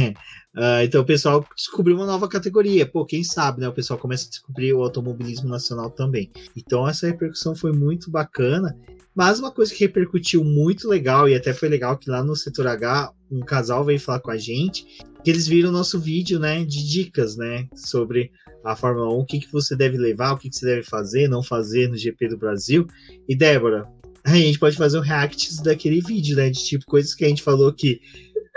Speaker 1: uh, então o pessoal descobriu uma nova categoria. Pô, quem sabe, né? O pessoal começa a descobrir o automobilismo nacional também. Então essa repercussão foi muito bacana. Mas uma coisa que repercutiu muito legal, e até foi legal que lá no setor H um casal veio falar com a gente, que eles viram nosso vídeo, né, de dicas, né, sobre a Fórmula 1, o que, que você deve levar, o que, que você deve fazer, não fazer no GP do Brasil. E Débora, a gente pode fazer um react daquele vídeo, né? De tipo, coisas que a gente falou que,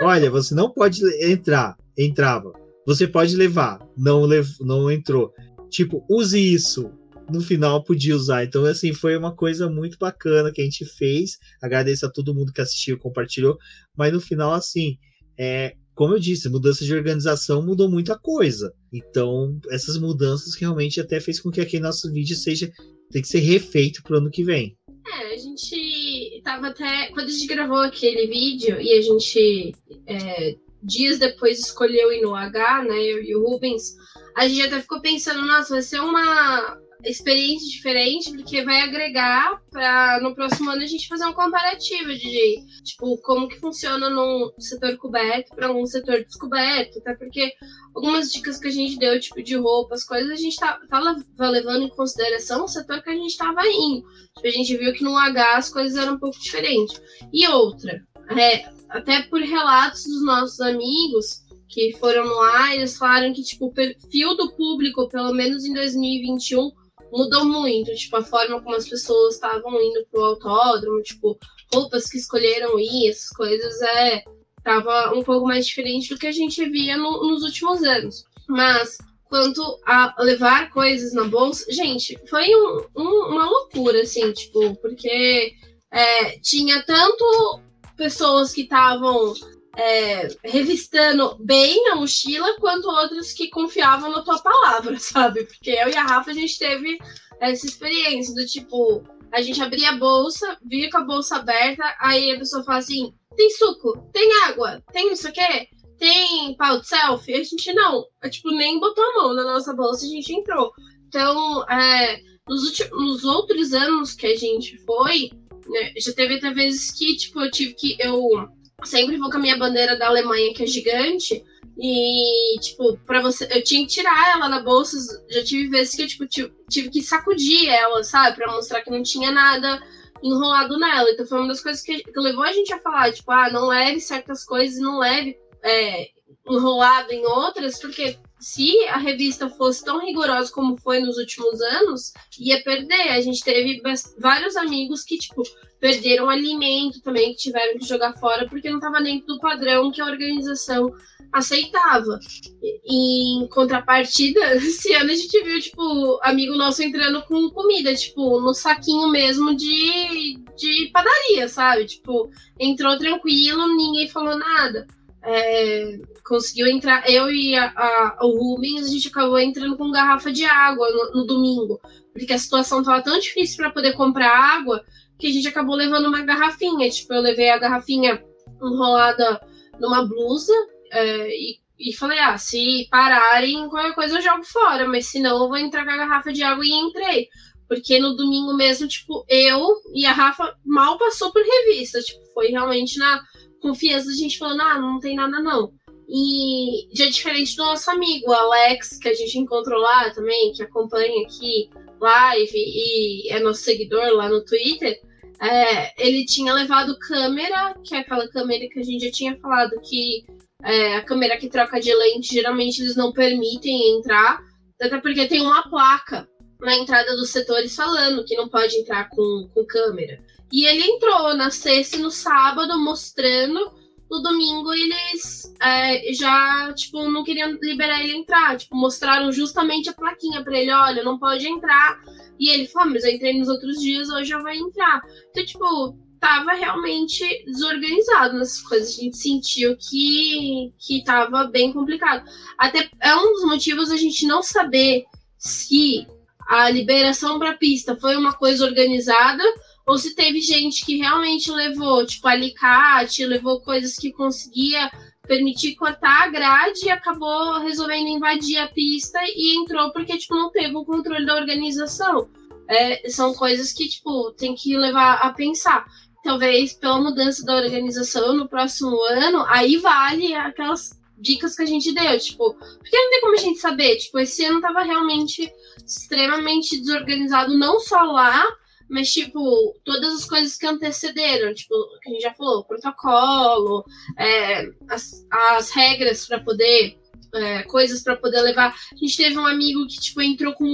Speaker 1: olha, você não pode entrar, entrava. Você pode levar, não, lev não entrou. Tipo, use isso. No final podia usar. Então, assim, foi uma coisa muito bacana que a gente fez. Agradeço a todo mundo que assistiu, compartilhou. Mas no final, assim, é, como eu disse, mudança de organização mudou muita coisa. Então, essas mudanças realmente até fez com que aqui nosso vídeo seja tem que ser refeito para o ano que vem.
Speaker 2: É, a gente tava até. Quando a gente gravou aquele vídeo e a gente é, dias depois escolheu ir no H, né? Eu e o Rubens, a gente até ficou pensando, nossa, vai ser uma experiência diferente, porque vai agregar para no próximo ano a gente fazer um comparativo de tipo como que funciona num setor coberto para um setor descoberto, até porque algumas dicas que a gente deu, tipo de roupas, coisas, a gente tá, tava levando em consideração o setor que a gente tava indo. Tipo, a gente viu que no H as coisas eram um pouco diferentes. E outra, é, até por relatos dos nossos amigos que foram lá, eles falaram que tipo, o perfil do público, pelo menos em 2021, mudou muito, tipo, a forma como as pessoas estavam indo pro autódromo, tipo, roupas que escolheram ir, essas coisas, é, tava um pouco mais diferente do que a gente via no, nos últimos anos. Mas, quanto a levar coisas na bolsa, gente, foi um, um, uma loucura, assim, tipo, porque é, tinha tanto pessoas que estavam é, revistando bem a mochila, quanto outros que confiavam na tua palavra, (laughs) sabe? Porque eu e a Rafa, a gente teve essa experiência do tipo, a gente abria a bolsa, via com a bolsa aberta, aí a pessoa fala assim: tem suco, tem água, tem não sei o quê, tem pau de selfie. A gente não, tipo, nem botou a mão na nossa bolsa, a gente entrou. Então, é, nos, últimos, nos outros anos que a gente foi, né, já teve até vezes que, tipo, eu tive que. Eu sempre vou com a minha bandeira da Alemanha, que é gigante. E, tipo, pra você. Eu tinha que tirar ela na bolsa. Já tive vezes que eu, tipo, tive, que sacudir ela, sabe? Pra mostrar que não tinha nada enrolado nela. Então foi uma das coisas que, que levou a gente a falar, tipo, ah, não leve certas coisas, não leve é, enrolado em outras, porque se a revista fosse tão rigorosa como foi nos últimos anos, ia perder. A gente teve vários amigos que, tipo, perderam alimento também, que tiveram que jogar fora porque não estava dentro do padrão que a organização aceitava. E, em contrapartida, (laughs) esse ano a gente viu, tipo, amigo nosso entrando com comida, tipo, no saquinho mesmo de, de padaria, sabe? Tipo, entrou tranquilo, ninguém falou nada é, conseguiu entrar, eu e a, a, o Rubens, a gente acabou entrando com garrafa de água no, no domingo, porque a situação estava tão difícil para poder comprar água que a gente acabou levando uma garrafinha. Tipo, eu levei a garrafinha enrolada numa blusa é, e, e falei: ah, se pararem, qualquer coisa eu jogo fora, mas se não, eu vou entrar com a garrafa de água e entrei. Porque no domingo mesmo, tipo, eu e a Rafa mal passou por revista. Tipo, foi realmente na confiança a gente falando, ah, não tem nada não. E já diferente do nosso amigo, Alex, que a gente encontrou lá também, que acompanha aqui live e é nosso seguidor lá no Twitter, é, ele tinha levado câmera, que é aquela câmera que a gente já tinha falado que é, a câmera que troca de lente, geralmente eles não permitem entrar, até porque tem uma placa na entrada dos setores falando que não pode entrar com, com câmera. E ele entrou na sexta e no sábado, mostrando. No domingo eles é, já, tipo, não queriam liberar ele entrar. Tipo, mostraram justamente a plaquinha pra ele, olha, não pode entrar. E ele falou, ah, mas eu entrei nos outros dias, hoje já vai entrar. Então, tipo, tava realmente desorganizado nessas coisas. A gente sentiu que, que tava bem complicado. Até é um dos motivos a gente não saber se a liberação para pista foi uma coisa organizada ou se teve gente que realmente levou, tipo, alicate, levou coisas que conseguia permitir cortar a grade e acabou resolvendo invadir a pista e entrou porque, tipo, não teve o controle da organização. É, são coisas que, tipo, tem que levar a pensar. Talvez pela mudança da organização no próximo ano, aí vale aquelas dicas que a gente deu, tipo, porque não tem como a gente saber, tipo, esse ano tava realmente extremamente desorganizado, não só lá, mas, tipo, todas as coisas que antecederam, tipo, que a gente já falou, protocolo, é, as, as regras para poder. É, coisas para poder levar. A gente teve um amigo que tipo entrou com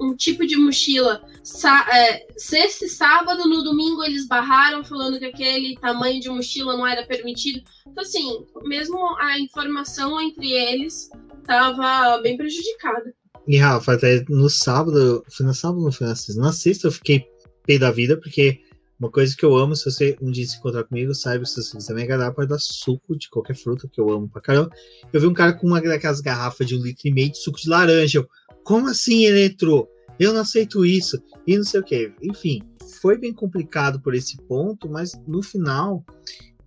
Speaker 2: um, tipo de mochila é, sexta e sábado, no domingo eles barraram falando que aquele tamanho de mochila não era permitido. Então assim, mesmo a informação entre eles estava bem prejudicada.
Speaker 1: E Rafa, até no sábado, foi no sábado, não foi na sexta. Na sexta eu fiquei pé da vida, porque uma coisa que eu amo, se você um dia se encontrar comigo, saiba que se você quiser me agradar, pode dar suco de qualquer fruta, que eu amo pra caramba. Eu vi um cara com uma daquelas garrafas de um litro e meio de suco de laranja. Eu, Como assim ele entrou? Eu não aceito isso. E não sei o que. Enfim, foi bem complicado por esse ponto, mas no final,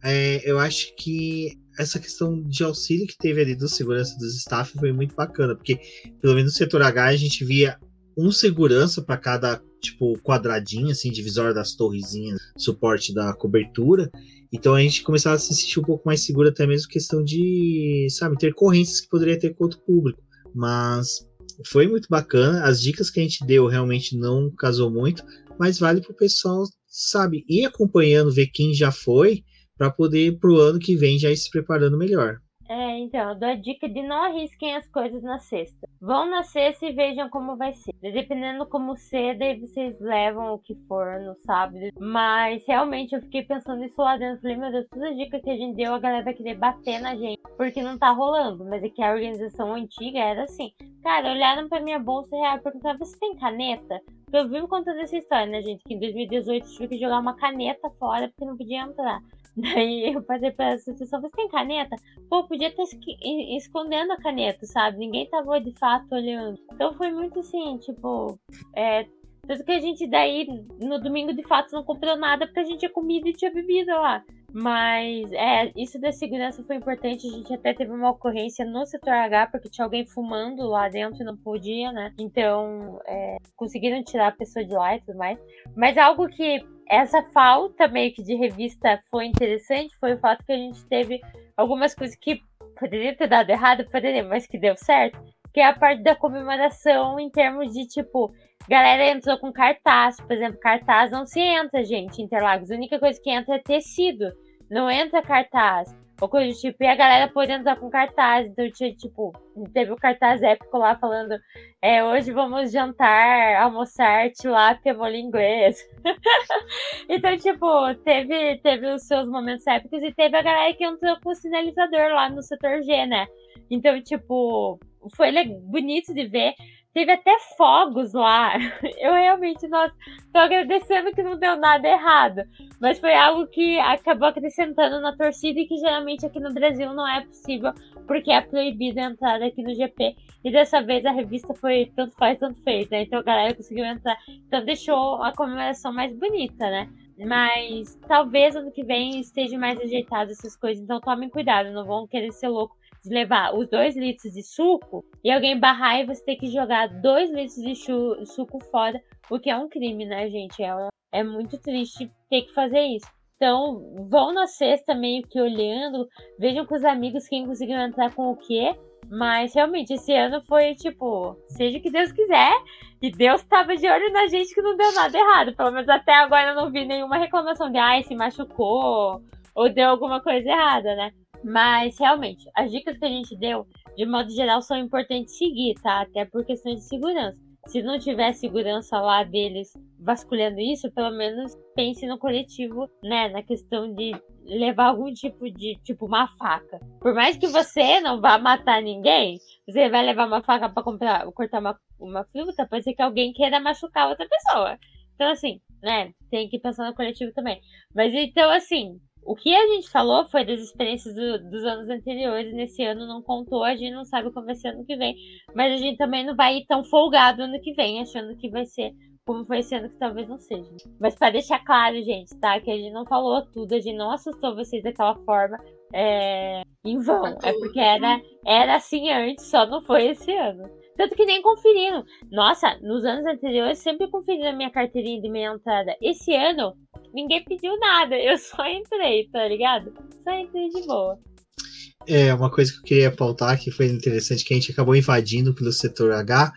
Speaker 1: é, eu acho que essa questão de auxílio que teve ali do segurança dos staff foi muito bacana, porque pelo menos no setor H a gente via um segurança para cada tipo quadradinho, assim, divisória das torrezinhas, suporte da cobertura. Então a gente começava a se sentir um pouco mais seguro, até mesmo questão de, sabe, intercorrências que poderia ter com outro público. Mas foi muito bacana. As dicas que a gente deu realmente não casou muito, mas vale para o pessoal, sabe, ir acompanhando, ver quem já foi, para poder pro ano que vem já ir se preparando melhor.
Speaker 3: É, então, eu dou a dica de não arrisquem as coisas na sexta. Vão na sexta e vejam como vai ser. Dependendo como cedo, aí vocês levam o que for no sábado. Mas realmente eu fiquei pensando nisso lá dentro. Falei, meu Deus, toda dica que a gente deu, a galera vai querer bater na gente. Porque não tá rolando. Mas é que a organização antiga era assim. Cara, olharam pra minha bolsa real e perguntaram: você tem caneta? Porque eu vivo contando essa história, né, gente? Que em 2018 eu tive que jogar uma caneta fora porque não podia entrar. Daí eu falei pra essa pessoa, você tem caneta? Pô, podia estar escondendo a caneta, sabe? Ninguém tava de fato olhando. Então foi muito assim, tipo, é. Tanto que a gente daí, no domingo de fato, não comprou nada porque a gente tinha comida e tinha bebida lá. Mas é, isso da segurança foi importante. A gente até teve uma ocorrência no setor H, porque tinha alguém fumando lá dentro e não podia, né? Então, é, conseguiram tirar a pessoa de lá e tudo mais. Mas algo que essa falta meio que de revista foi interessante foi o fato que a gente teve algumas coisas que poderiam ter dado errado, poderia, mas que deu certo. Que é a parte da comemoração em termos de tipo, galera entrou com cartaz, por exemplo, cartaz não se entra, gente, Interlagos. A única coisa que entra é tecido, não entra cartaz. Ou coisa do tipo, e a galera pôde entrar com cartaz. Então tinha, tipo, teve o cartaz épico lá falando: é, hoje vamos jantar, almoçar, tilápia, molho inglês. (laughs) então, tipo, teve, teve os seus momentos épicos e teve a galera que entrou com o sinalizador lá no setor G, né? Então, tipo, foi bonito de ver. Teve até fogos lá. (laughs) Eu realmente, nossa, tô agradecendo que não deu nada errado. Mas foi algo que acabou acrescentando na torcida e que geralmente aqui no Brasil não é possível, porque é proibido a entrada aqui no GP. E dessa vez a revista foi tanto faz, tanto fez, né? Então a galera conseguiu entrar. Então deixou a comemoração mais bonita, né? Mas talvez ano que vem esteja mais ajeitado essas coisas. Então tomem cuidado, não vão querer ser louco de levar os dois litros de suco e alguém barrar e você ter que jogar dois litros de suco fora, o que é um crime, né, gente? É, é muito triste ter que fazer isso. Então, vão na sexta meio que olhando, vejam com os amigos quem conseguiu entrar com o quê. Mas realmente, esse ano foi tipo, seja o que Deus quiser. E Deus tava de olho na gente que não deu nada errado. Pelo menos até agora eu não vi nenhuma reclamação de ai, se machucou ou deu alguma coisa errada, né? Mas realmente, as dicas que a gente deu, de modo geral, são importantes seguir, tá? Até por questão de segurança. Se não tiver segurança lá deles vasculhando isso, pelo menos pense no coletivo, né? Na questão de levar algum tipo de, tipo, uma faca. Por mais que você não vá matar ninguém, você vai levar uma faca para comprar, cortar uma, uma fruta, pode ser que alguém queira machucar outra pessoa. Então, assim, né? Tem que pensar no coletivo também. Mas então, assim, o que a gente falou foi das experiências do, dos anos anteriores, nesse ano não contou, a gente não sabe como vai ser ano que vem, mas a gente também não vai ir tão folgado ano que vem, achando que vai ser como foi esse ano que talvez não seja. Mas para deixar claro, gente, tá? Que a gente não falou tudo, a gente não assustou vocês daquela forma é, em vão. É porque era, era assim antes, só não foi esse ano. Tanto que nem conferiram. Nossa, nos anos anteriores sempre conferiram a minha carteirinha de meia entrada. Esse ano, ninguém pediu nada. Eu (laughs) só entrei, tá ligado? Só entrei de boa.
Speaker 1: É, uma coisa que eu queria apontar que foi interessante que a gente acabou invadindo pelo setor H.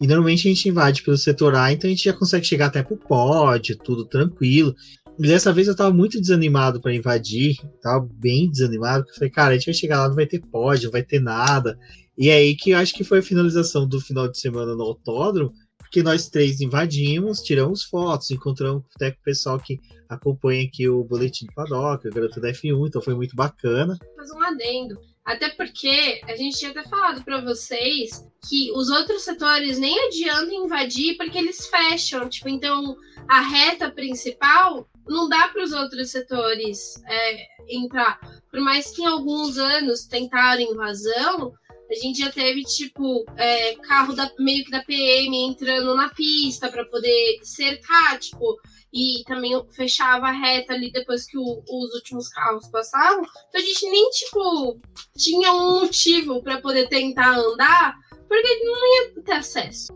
Speaker 1: E normalmente a gente invade pelo setor A, então a gente já consegue chegar até pro pódio, tudo tranquilo. E dessa vez eu tava muito desanimado para invadir, tava bem desanimado, porque eu falei, cara, a gente vai chegar lá, não vai ter pódio, não vai ter nada. E é aí que eu acho que foi a finalização do final de semana no autódromo, porque nós três invadimos, tiramos fotos, encontramos até com o pessoal que acompanha aqui o Boletim do Paddock, o Garoto da F1, então foi muito bacana.
Speaker 2: Faz um adendo. Até porque a gente tinha até falado para vocês que os outros setores nem adianta invadir porque eles fecham. Tipo, então a reta principal não dá para os outros setores é, entrar. Por mais que em alguns anos tentaram invasão, a gente já teve, tipo, é, carro da, meio que da PM entrando na pista para poder cercar, tipo, e também fechava a reta ali depois que o, os últimos carros passavam. Então a gente nem, tipo, tinha um motivo para poder tentar andar, porque não ia ter acesso.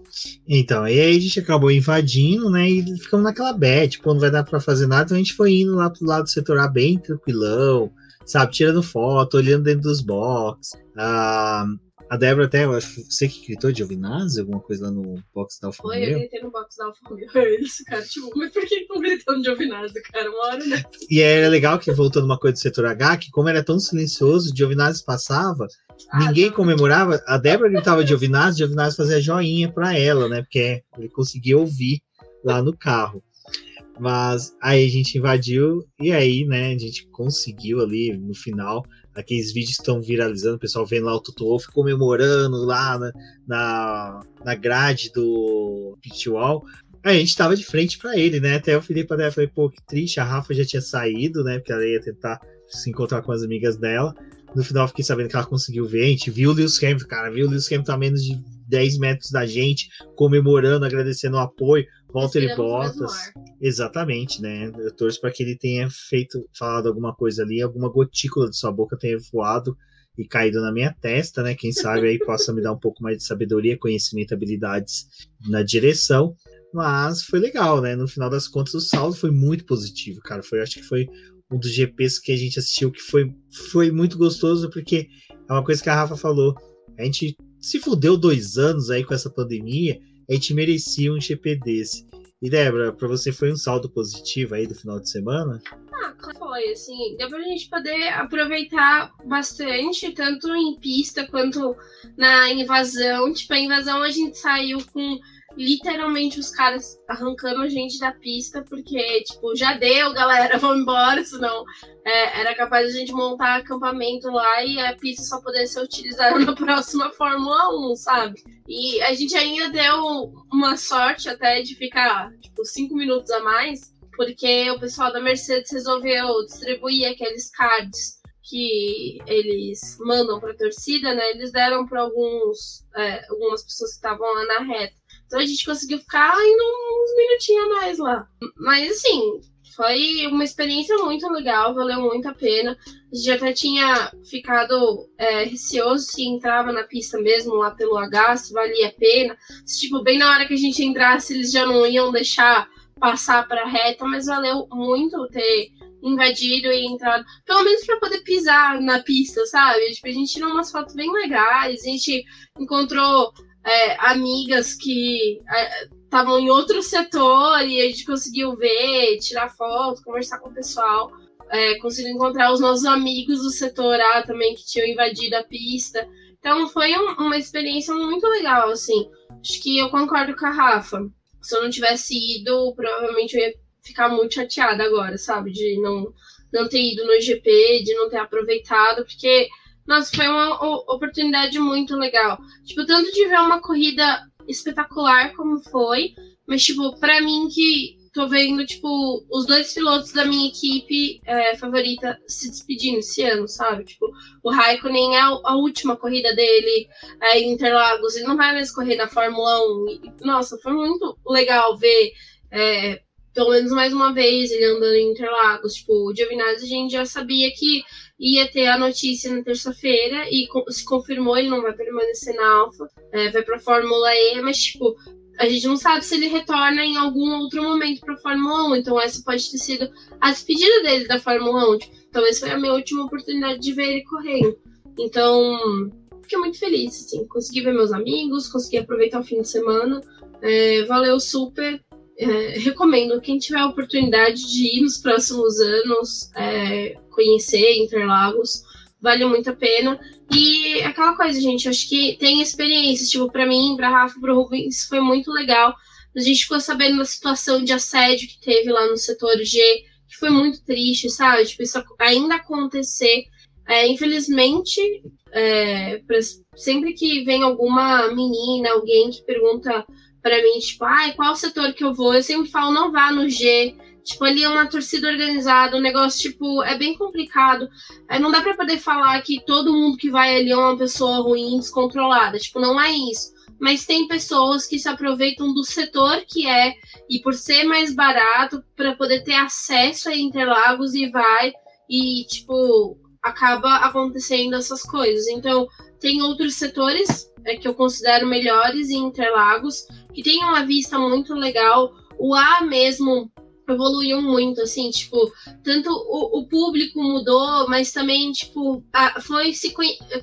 Speaker 1: Então, aí a gente acabou invadindo, né? E ficamos naquela bet, tipo, não vai dar para fazer nada, então a gente foi indo lá pro lado do setor A bem tranquilão, sabe? Tirando foto, olhando dentro dos box. Ah, A Débora até, eu acho você que gritou de Giovinazzi, alguma coisa lá no box da Alfa
Speaker 2: Foi, eu gritei no box da Alfa Romeo. (laughs) Eles, cara, tipo, mas por que estão gritando de Giovinazzi, cara? Uma hora, né?
Speaker 1: E era legal que, voltando uma coisa do setor H, que como era tão silencioso, Giovinazzi passava,
Speaker 2: Ah,
Speaker 1: ninguém
Speaker 2: tá.
Speaker 1: comemorava. A Débora gritava de Giovinazzi, Giovinazzi fazia joinha pra ela, né? Porque ele conseguia ouvir lá no carro. Mas aí a gente invadiu e aí, né, a gente conseguiu ali no final aqueles vídeos estão viralizando, o pessoal vendo lá o Wolff comemorando lá na, na, na grade do pit wall. Aí a gente tava de frente para ele, né? Até o Felipe até falei, pô, que triste, a Rafa já tinha saído, né? Porque ela ia tentar se encontrar com as amigas dela. No final fiquei sabendo que ela conseguiu ver. A gente viu o Lewis Hamilton, cara, viu o Lewis Hamilton a menos de 10 metros da gente, comemorando, agradecendo o apoio. Walter e Bottas. Exatamente, né? Eu torço para que ele tenha feito, falado alguma coisa ali, alguma gotícula de sua boca tenha voado e caído na minha testa, né? Quem sabe aí possa me dar um pouco mais de sabedoria, conhecimento, habilidades na direção. Mas foi legal, né? No final das contas, o saldo foi muito positivo, cara. Foi, acho que foi um dos GPs que a gente assistiu que foi, foi muito gostoso, porque é uma coisa que a Rafa falou. A gente se fudeu dois anos aí com essa pandemia, a gente merecia um GP desse. E Débora, pra você foi um saldo positivo aí do final de semana?
Speaker 2: Ah, foi, assim, deu pra gente poder aproveitar bastante, tanto em pista quanto na invasão. Tipo, a invasão a gente saiu com literalmente os caras arrancando a gente da pista, porque, tipo, já deu, galera, (laughs) vamos embora, senão é, era capaz de a gente montar acampamento lá e a pista só poder ser utilizada (laughs) na próxima Fórmula 1, sabe? E a gente ainda deu uma sorte até de ficar, tipo, cinco minutos a mais, porque o pessoal da Mercedes resolveu distribuir aqueles cards que eles mandam para a torcida, né? Eles deram para alguns é, algumas pessoas que estavam lá na reta. Então a gente conseguiu ficar ainda uns minutinhos a mais lá. Mas assim, foi uma experiência muito legal, valeu muito a pena. A gente até tinha ficado é, receoso se entrava na pista mesmo lá pelo H, se valia a pena. Se, tipo, bem na hora que a gente entrasse, eles já não iam deixar passar para reta, mas valeu muito ter invadido e entrado, pelo menos para poder pisar na pista, sabe? Tipo, a gente tirou umas fotos bem legais, a gente encontrou é, amigas que estavam em outro setor e a gente conseguiu ver, tirar foto, conversar com o pessoal. É, conseguiu encontrar os nossos amigos do setor A também que tinham invadido a pista. Então foi um, uma experiência muito legal, assim. Acho que eu concordo com a Rafa. Se eu não tivesse ido, provavelmente eu ia ficar muito chateada agora, sabe? De não, não ter ido no GP, de não ter aproveitado, porque, nossa, foi uma oportunidade muito legal. Tipo, tanto de ver uma corrida espetacular como foi, mas, tipo, pra mim que tô vendo, tipo, os dois pilotos da minha equipe é, favorita se despedindo esse ano, sabe? Tipo, o Raikkonen é a, última corrida dele é, em Interlagos, ele não vai mais correr na Fórmula 1. E, nossa, foi muito legal ver. É, pelo menos mais uma vez ele andando em Interlagos. Tipo, o Giovinazzi a gente já sabia que ia ter a notícia na terça-feira e se confirmou, ele não vai permanecer na Alfa, é, vai pra Fórmula E, mas tipo, a gente não sabe se ele retorna em algum outro momento pra Fórmula 1, então essa pode ter sido a despedida dele da Fórmula 1. Tipo, talvez foi a minha última oportunidade de ver ele correndo. Então, fiquei muito feliz, assim, consegui ver meus amigos, consegui aproveitar o fim de semana, é, valeu super. É, recomendo quem tiver a oportunidade de ir nos próximos anos é, conhecer Interlagos, vale muito a pena. E aquela coisa, gente, acho que tem experiências, tipo, para mim, pra Rafa, pro Rubens, foi muito legal. A gente ficou sabendo da situação de assédio que teve lá no setor G, que foi muito triste, sabe? Tipo, isso ainda acontecer. É, infelizmente, é, pra, sempre que vem alguma menina, alguém que pergunta para mim, tipo, ai, qual setor que eu vou? Eu sempre falo, não vá no G. Tipo, ali é uma torcida organizada, o negócio, tipo, é bem complicado. É, não dá para poder falar que todo mundo que vai ali é uma pessoa ruim, descontrolada. Tipo, não é isso. Mas tem pessoas que se aproveitam do setor que é, e por ser mais barato, para poder ter acesso a Interlagos e vai, e, tipo, acaba acontecendo essas coisas. Então, tem outros setores é, que eu considero melhores em Interlagos, que tem uma vista muito legal. O A mesmo evoluiu muito, assim, tipo, tanto o, o público mudou, mas também, tipo, a, foi se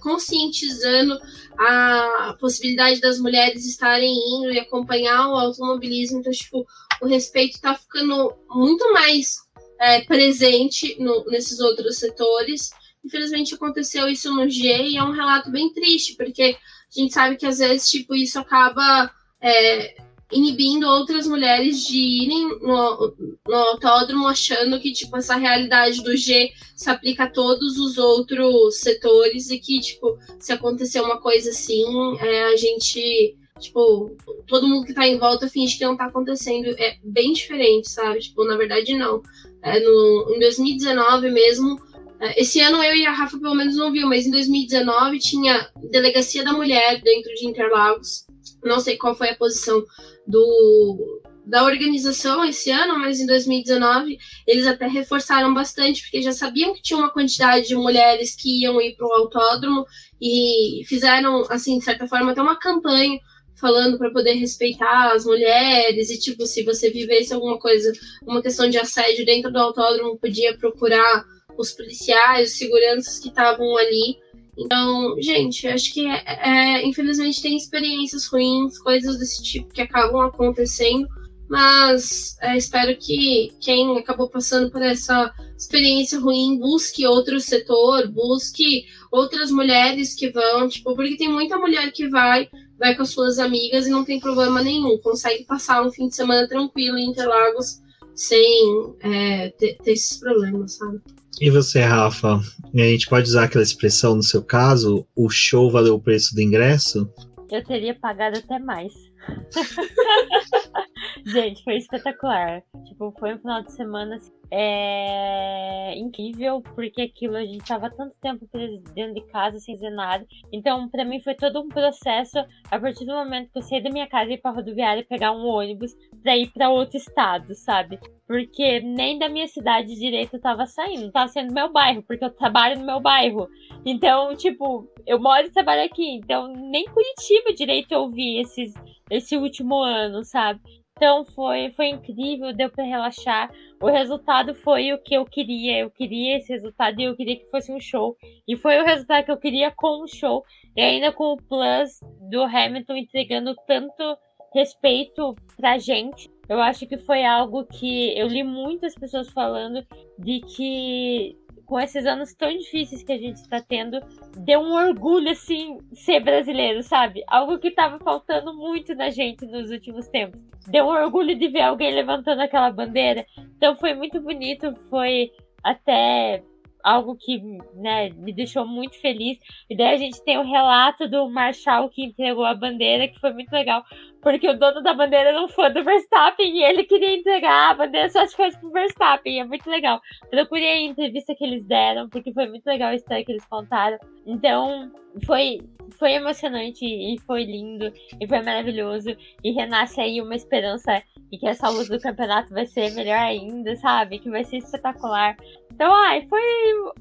Speaker 2: conscientizando a possibilidade das mulheres estarem indo e acompanhar o automobilismo, então, tipo, o respeito tá ficando muito mais é, presente no, nesses outros setores. Infelizmente aconteceu isso no G e é um relato bem triste, porque a gente sabe que às vezes, tipo, isso acaba é, inibindo outras mulheres de irem no, no autódromo achando que, tipo, essa realidade do G se aplica a todos os outros setores e que, tipo, se acontecer uma coisa assim, é, a gente, tipo, todo mundo que tá em volta finge que não tá acontecendo. É bem diferente, sabe? Tipo, na verdade, não. É, no, em 2019 mesmo, é, esse ano eu e a Rafa pelo menos não viu, mas em 2019 tinha Delegacia da Mulher dentro de Interlagos. Não sei qual foi a posição do, da organização esse ano, mas em 2019 eles até reforçaram bastante, porque já sabiam que tinha uma quantidade de mulheres que iam ir para o autódromo e fizeram, assim, de certa forma, até uma campanha falando para poder respeitar as mulheres e, tipo, se você vivesse alguma coisa, uma questão de assédio dentro do autódromo, podia procurar os policiais, os seguranças que estavam ali então, gente, acho que é, é, infelizmente tem experiências ruins, coisas desse tipo que acabam acontecendo, mas é, espero que quem acabou passando por essa experiência ruim busque outro setor, busque outras mulheres que vão, tipo, porque tem muita mulher que vai, vai com as suas amigas e não tem problema nenhum, consegue passar um fim de semana tranquilo em Interlagos sem é, ter, ter esses problemas, sabe?
Speaker 1: E você, Rafa? A gente pode usar aquela expressão no seu caso? O show valeu o preço do ingresso?
Speaker 3: Eu teria pagado até mais. (laughs) gente, foi espetacular. Tipo, foi um final de semana assim, é incrível, porque aquilo a gente tava tanto tempo dentro de casa sem fazer nada. Então, para mim foi todo um processo a partir do momento que eu saí da minha casa e ir pra rodoviária pegar um ônibus pra ir para outro estado, sabe? Porque nem da minha cidade direito eu tava saindo, tava sendo do meu bairro, porque eu trabalho no meu bairro. Então, tipo, eu moro e trabalho aqui, então nem Curitiba direito eu vi esses, esse último ano, sabe? Então foi, foi incrível, deu para relaxar. O resultado foi o que eu queria. Eu queria esse resultado e eu queria que fosse um show. E foi o resultado que eu queria com o show. E ainda com o plus do Hamilton entregando tanto respeito pra gente. Eu acho que foi algo que eu li muitas pessoas falando de que com esses anos tão difíceis que a gente está tendo, deu um orgulho, assim, ser brasileiro, sabe? Algo que tava faltando muito na gente nos últimos tempos. Deu um orgulho de ver alguém levantando aquela bandeira. Então foi muito bonito, foi até algo que né, me deixou muito feliz. E daí a gente tem o relato do Marshall que entregou a bandeira, que foi muito legal, porque o dono da bandeira não foi do Verstappen e ele queria entregar a bandeira só as coisas pro Verstappen. É muito legal. Procurei a entrevista que eles deram, porque foi muito legal a história que eles contaram. Então, foi, foi emocionante e foi lindo e foi maravilhoso. E renasce aí uma esperança e que essa luta do campeonato vai ser melhor ainda, sabe? Que vai ser espetacular. Então, ai, foi.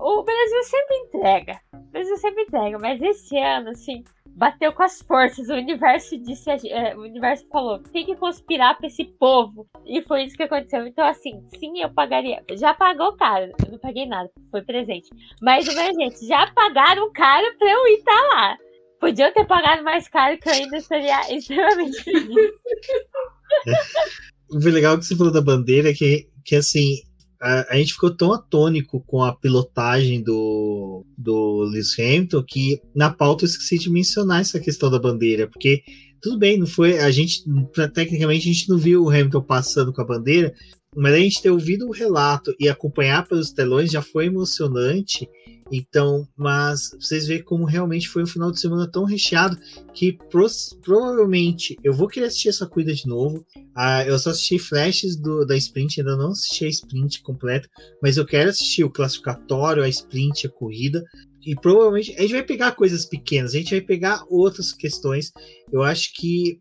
Speaker 3: O Brasil sempre entrega. O Brasil sempre entrega, mas esse ano, assim, bateu com as forças. O universo disse, é, o universo falou, tem que conspirar pra esse povo. E foi isso que aconteceu. Então, assim, sim, eu pagaria. Já pagou caro. Eu não paguei nada, foi presente. Mas, minha gente, já pagaram caro pra eu ir tá lá. Podiam ter pagado mais caro que eu ainda estaria (laughs) extremamente feliz. (laughs)
Speaker 1: o legal que você falou da bandeira é que, que assim, a, a, gente ficou tão atônico com a pilotagem do, do Lewis Hamilton que na pauta eu esqueci de mencionar essa questão da bandeira, porque tudo bem, não foi. A gente, tecnicamente, a gente não viu o Hamilton passando com a bandeira, mas a gente ter ouvido o relato e acompanhar pelos telões já foi emocionante. Então, mas vocês veem como realmente foi um final de semana tão recheado que provavelmente eu vou querer assistir essa corrida de novo. Ah, eu só assisti flashes do, da sprint, ainda não assisti a sprint completa, mas eu quero assistir o classificatório, a sprint, a corrida. E provavelmente a gente vai pegar coisas pequenas, a gente vai pegar outras questões. Eu acho que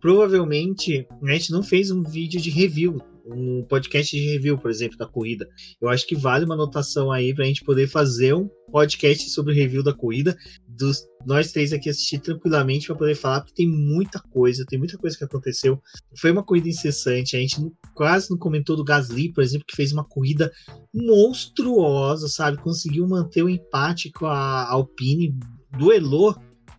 Speaker 1: provavelmente a gente não fez um vídeo de review um podcast de review, por exemplo, da corrida. Eu acho que vale uma anotação aí para a gente poder fazer um podcast sobre review da corrida dos nós três aqui assistir tranquilamente para poder falar, porque tem muita coisa, tem muita coisa que aconteceu. Foi uma corrida incessante, a gente quase não comentou do Gasly, por exemplo, que fez uma corrida monstruosa, sabe? Conseguiu manter o empate com a Alpine, duelou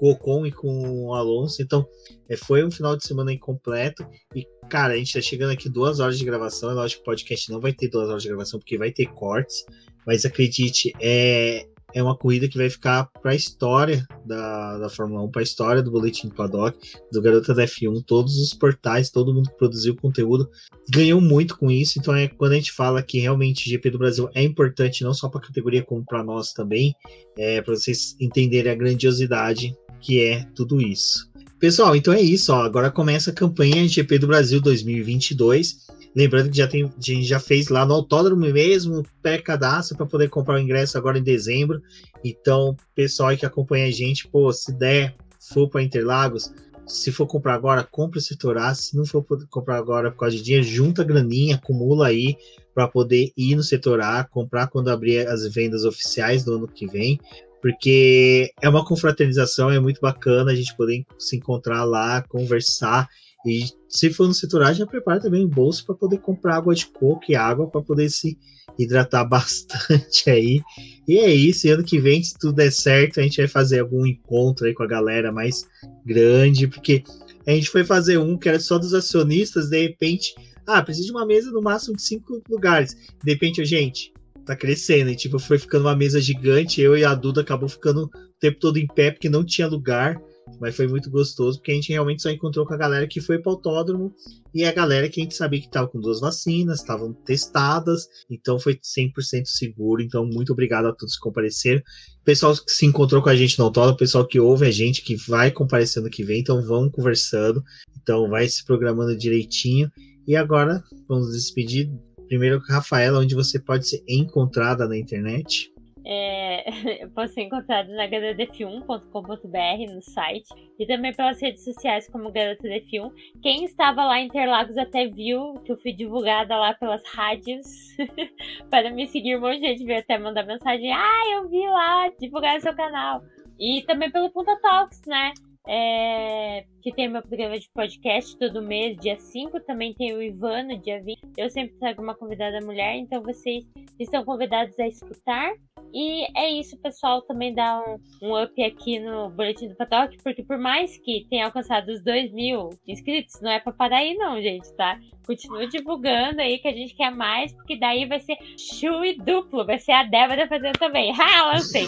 Speaker 1: o Ocon e com o Alonso, então é, foi um final de semana incompleto. E cara, a gente tá chegando aqui duas horas de gravação, é lógico que o podcast não vai ter duas horas de gravação porque vai ter cortes, mas acredite, é, é uma corrida que vai ficar para a história da, da Fórmula 1, para a história do Boletim do Paddock, do Garota da F1, todos os portais, todo mundo que produziu conteúdo ganhou muito com isso. Então, é quando a gente fala que realmente o GP do Brasil é importante, não só para a categoria, como para nós também, é para vocês entenderem a grandiosidade que é tudo isso. Pessoal, então é isso. Ó. Agora começa a campanha GP do Brasil 2022. Lembrando que já tem, a gente já fez lá no autódromo mesmo, pré-cadastro para poder comprar o ingresso agora em dezembro. Então, pessoal que acompanha a gente, pô, se der, for para Interlagos, se for comprar agora, compre o setor A. Se não for comprar agora por causa de dinheiro, junta a graninha, acumula aí para poder ir no setor A, comprar quando abrir as vendas oficiais do ano que vem. Porque é uma confraternização, é muito bacana a gente poder se encontrar lá, conversar e se for no A, já prepara também o bolso para poder comprar água de coco e água para poder se hidratar (laughs) bastante aí. E é isso, e ano que vem, se tudo der certo, a gente vai fazer algum encontro aí com a galera mais grande, porque a gente foi fazer um que era só dos acionistas, de repente, ah, precisa de uma mesa no máximo de cinco lugares. De repente, gente, tá crescendo, e tipo, foi ficando uma mesa gigante, eu e a Duda acabou ficando o tempo todo em pé, porque não tinha lugar. Mas foi muito gostoso, porque a gente realmente só encontrou com a galera que foi para o autódromo e a galera que a gente sabia que estava com duas vacinas, estavam testadas, então foi 100% seguro. Então, muito obrigado a todos que compareceram. Pessoal que se encontrou com a gente no autódromo, pessoal que ouve a gente, que vai comparecendo que vem, então vão conversando, então vai se programando direitinho. E agora vamos despedir primeiro Rafaela, onde você pode ser encontrada na internet.
Speaker 3: É, (laughs) pode ser encontrado na garodef1.com.br no site e também pelas redes sociais como Garota Def1. Quem estava lá em Interlagos até viu que eu fui divulgada lá pelas rádios (laughs) para me seguir. Um monte de gente veio até mandar mensagem: Ah, eu vi lá divulgar seu canal. E também pelo Punta Talks, né? É, que tem meu programa de podcast todo mês, dia 5. Também tem o Ivano, dia 20. Eu sempre trago uma convidada mulher, então vocês estão convidados a escutar. E é isso, pessoal. Também dá um, um up aqui no Boletim do Patoque, porque por mais que tenha alcançado os 2 mil inscritos, não é pra parar aí, não, gente, tá? Continua divulgando aí que a gente quer mais, porque daí vai ser chui duplo. Vai ser a Débora fazendo também. Ha, (laughs) lancei.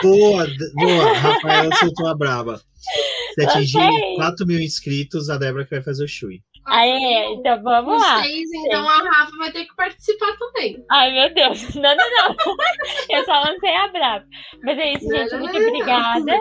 Speaker 1: boa, boa. Rafael soltou a braba. Se atingir 4 mil inscritos, a Débora que vai fazer o chui.
Speaker 3: Aê, então vamos lá.
Speaker 2: Vocês, então a Rafa vai ter que participar também.
Speaker 3: Ai, meu Deus. (laughs) Não, não, não. Eu só lancei a brava. Mas é isso, gente. Muito obrigada.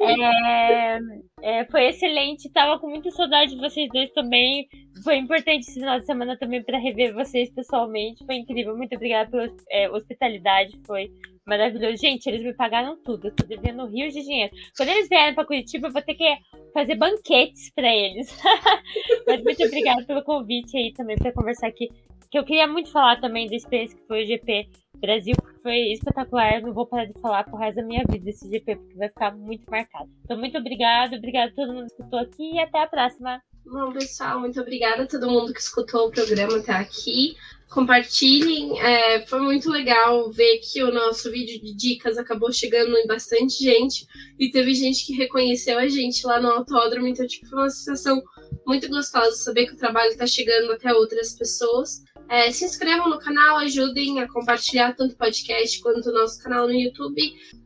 Speaker 3: É, é, foi excelente. Tava com muita saudade de vocês dois também. Foi importante esse final de semana também para rever vocês pessoalmente. Foi incrível. Muito obrigada pela é, hospitalidade. Foi maravilhoso. Gente, eles me pagaram tudo. Eu tô devendo rios de dinheiro. Quando eles vierem pra Curitiba, eu vou ter que fazer banquetes para eles. (laughs) Mas muito obrigada pelo convite aí também para conversar aqui. Que eu queria muito falar também da experiência que foi o GP Brasil, porque foi espetacular. Eu não vou parar de falar pro resto da minha vida esse GP, porque vai ficar muito marcado. Então, muito obrigado, obrigado a todo mundo que escutou aqui e até a próxima.
Speaker 2: Bom, pessoal, muito obrigada a todo mundo que escutou o programa até aqui compartilhem. É, foi muito legal ver que o nosso vídeo de dicas acabou chegando em bastante gente e teve gente que reconheceu a gente lá no autódromo. Então, tipo, foi uma sensação muito gostosa saber que o trabalho está chegando até outras pessoas. É, se inscrevam no canal, ajudem a compartilhar tanto o podcast quanto o nosso canal no YouTube.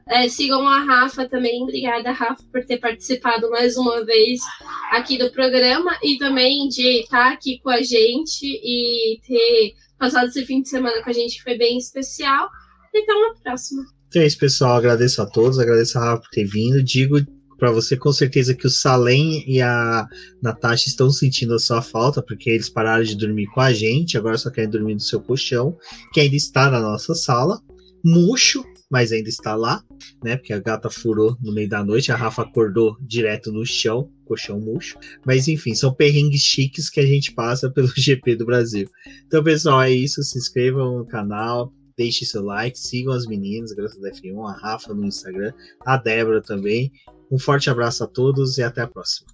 Speaker 2: É, sigam a Rafa também. Obrigada, Rafa, por ter participado mais uma vez aqui do programa e também de estar aqui com a gente e ter passado esse fim de semana com a gente, que foi bem especial. Então, a próxima.
Speaker 1: Então é isso, pessoal. Agradeço a todos, agradeço a Rafa por ter vindo. Digo para você com certeza que o Salem e a Natasha estão sentindo a sua falta, porque eles pararam de dormir com a gente, agora só querem dormir no seu colchão, que ainda está na nossa sala. Murcho, mas ainda está lá, né? Porque a gata furou no meio da noite, a Rafa acordou direto no chão, colchão murcho. Mas enfim, são perrengues chiques que a gente passa pelo (laughs) GP do Brasil. Então, pessoal, é isso. Se inscrevam no canal, deixe seu like, sigam as meninas, Garota da F1, a Rafa no Instagram, a Débora também. Um forte abraço a todos e até a próxima.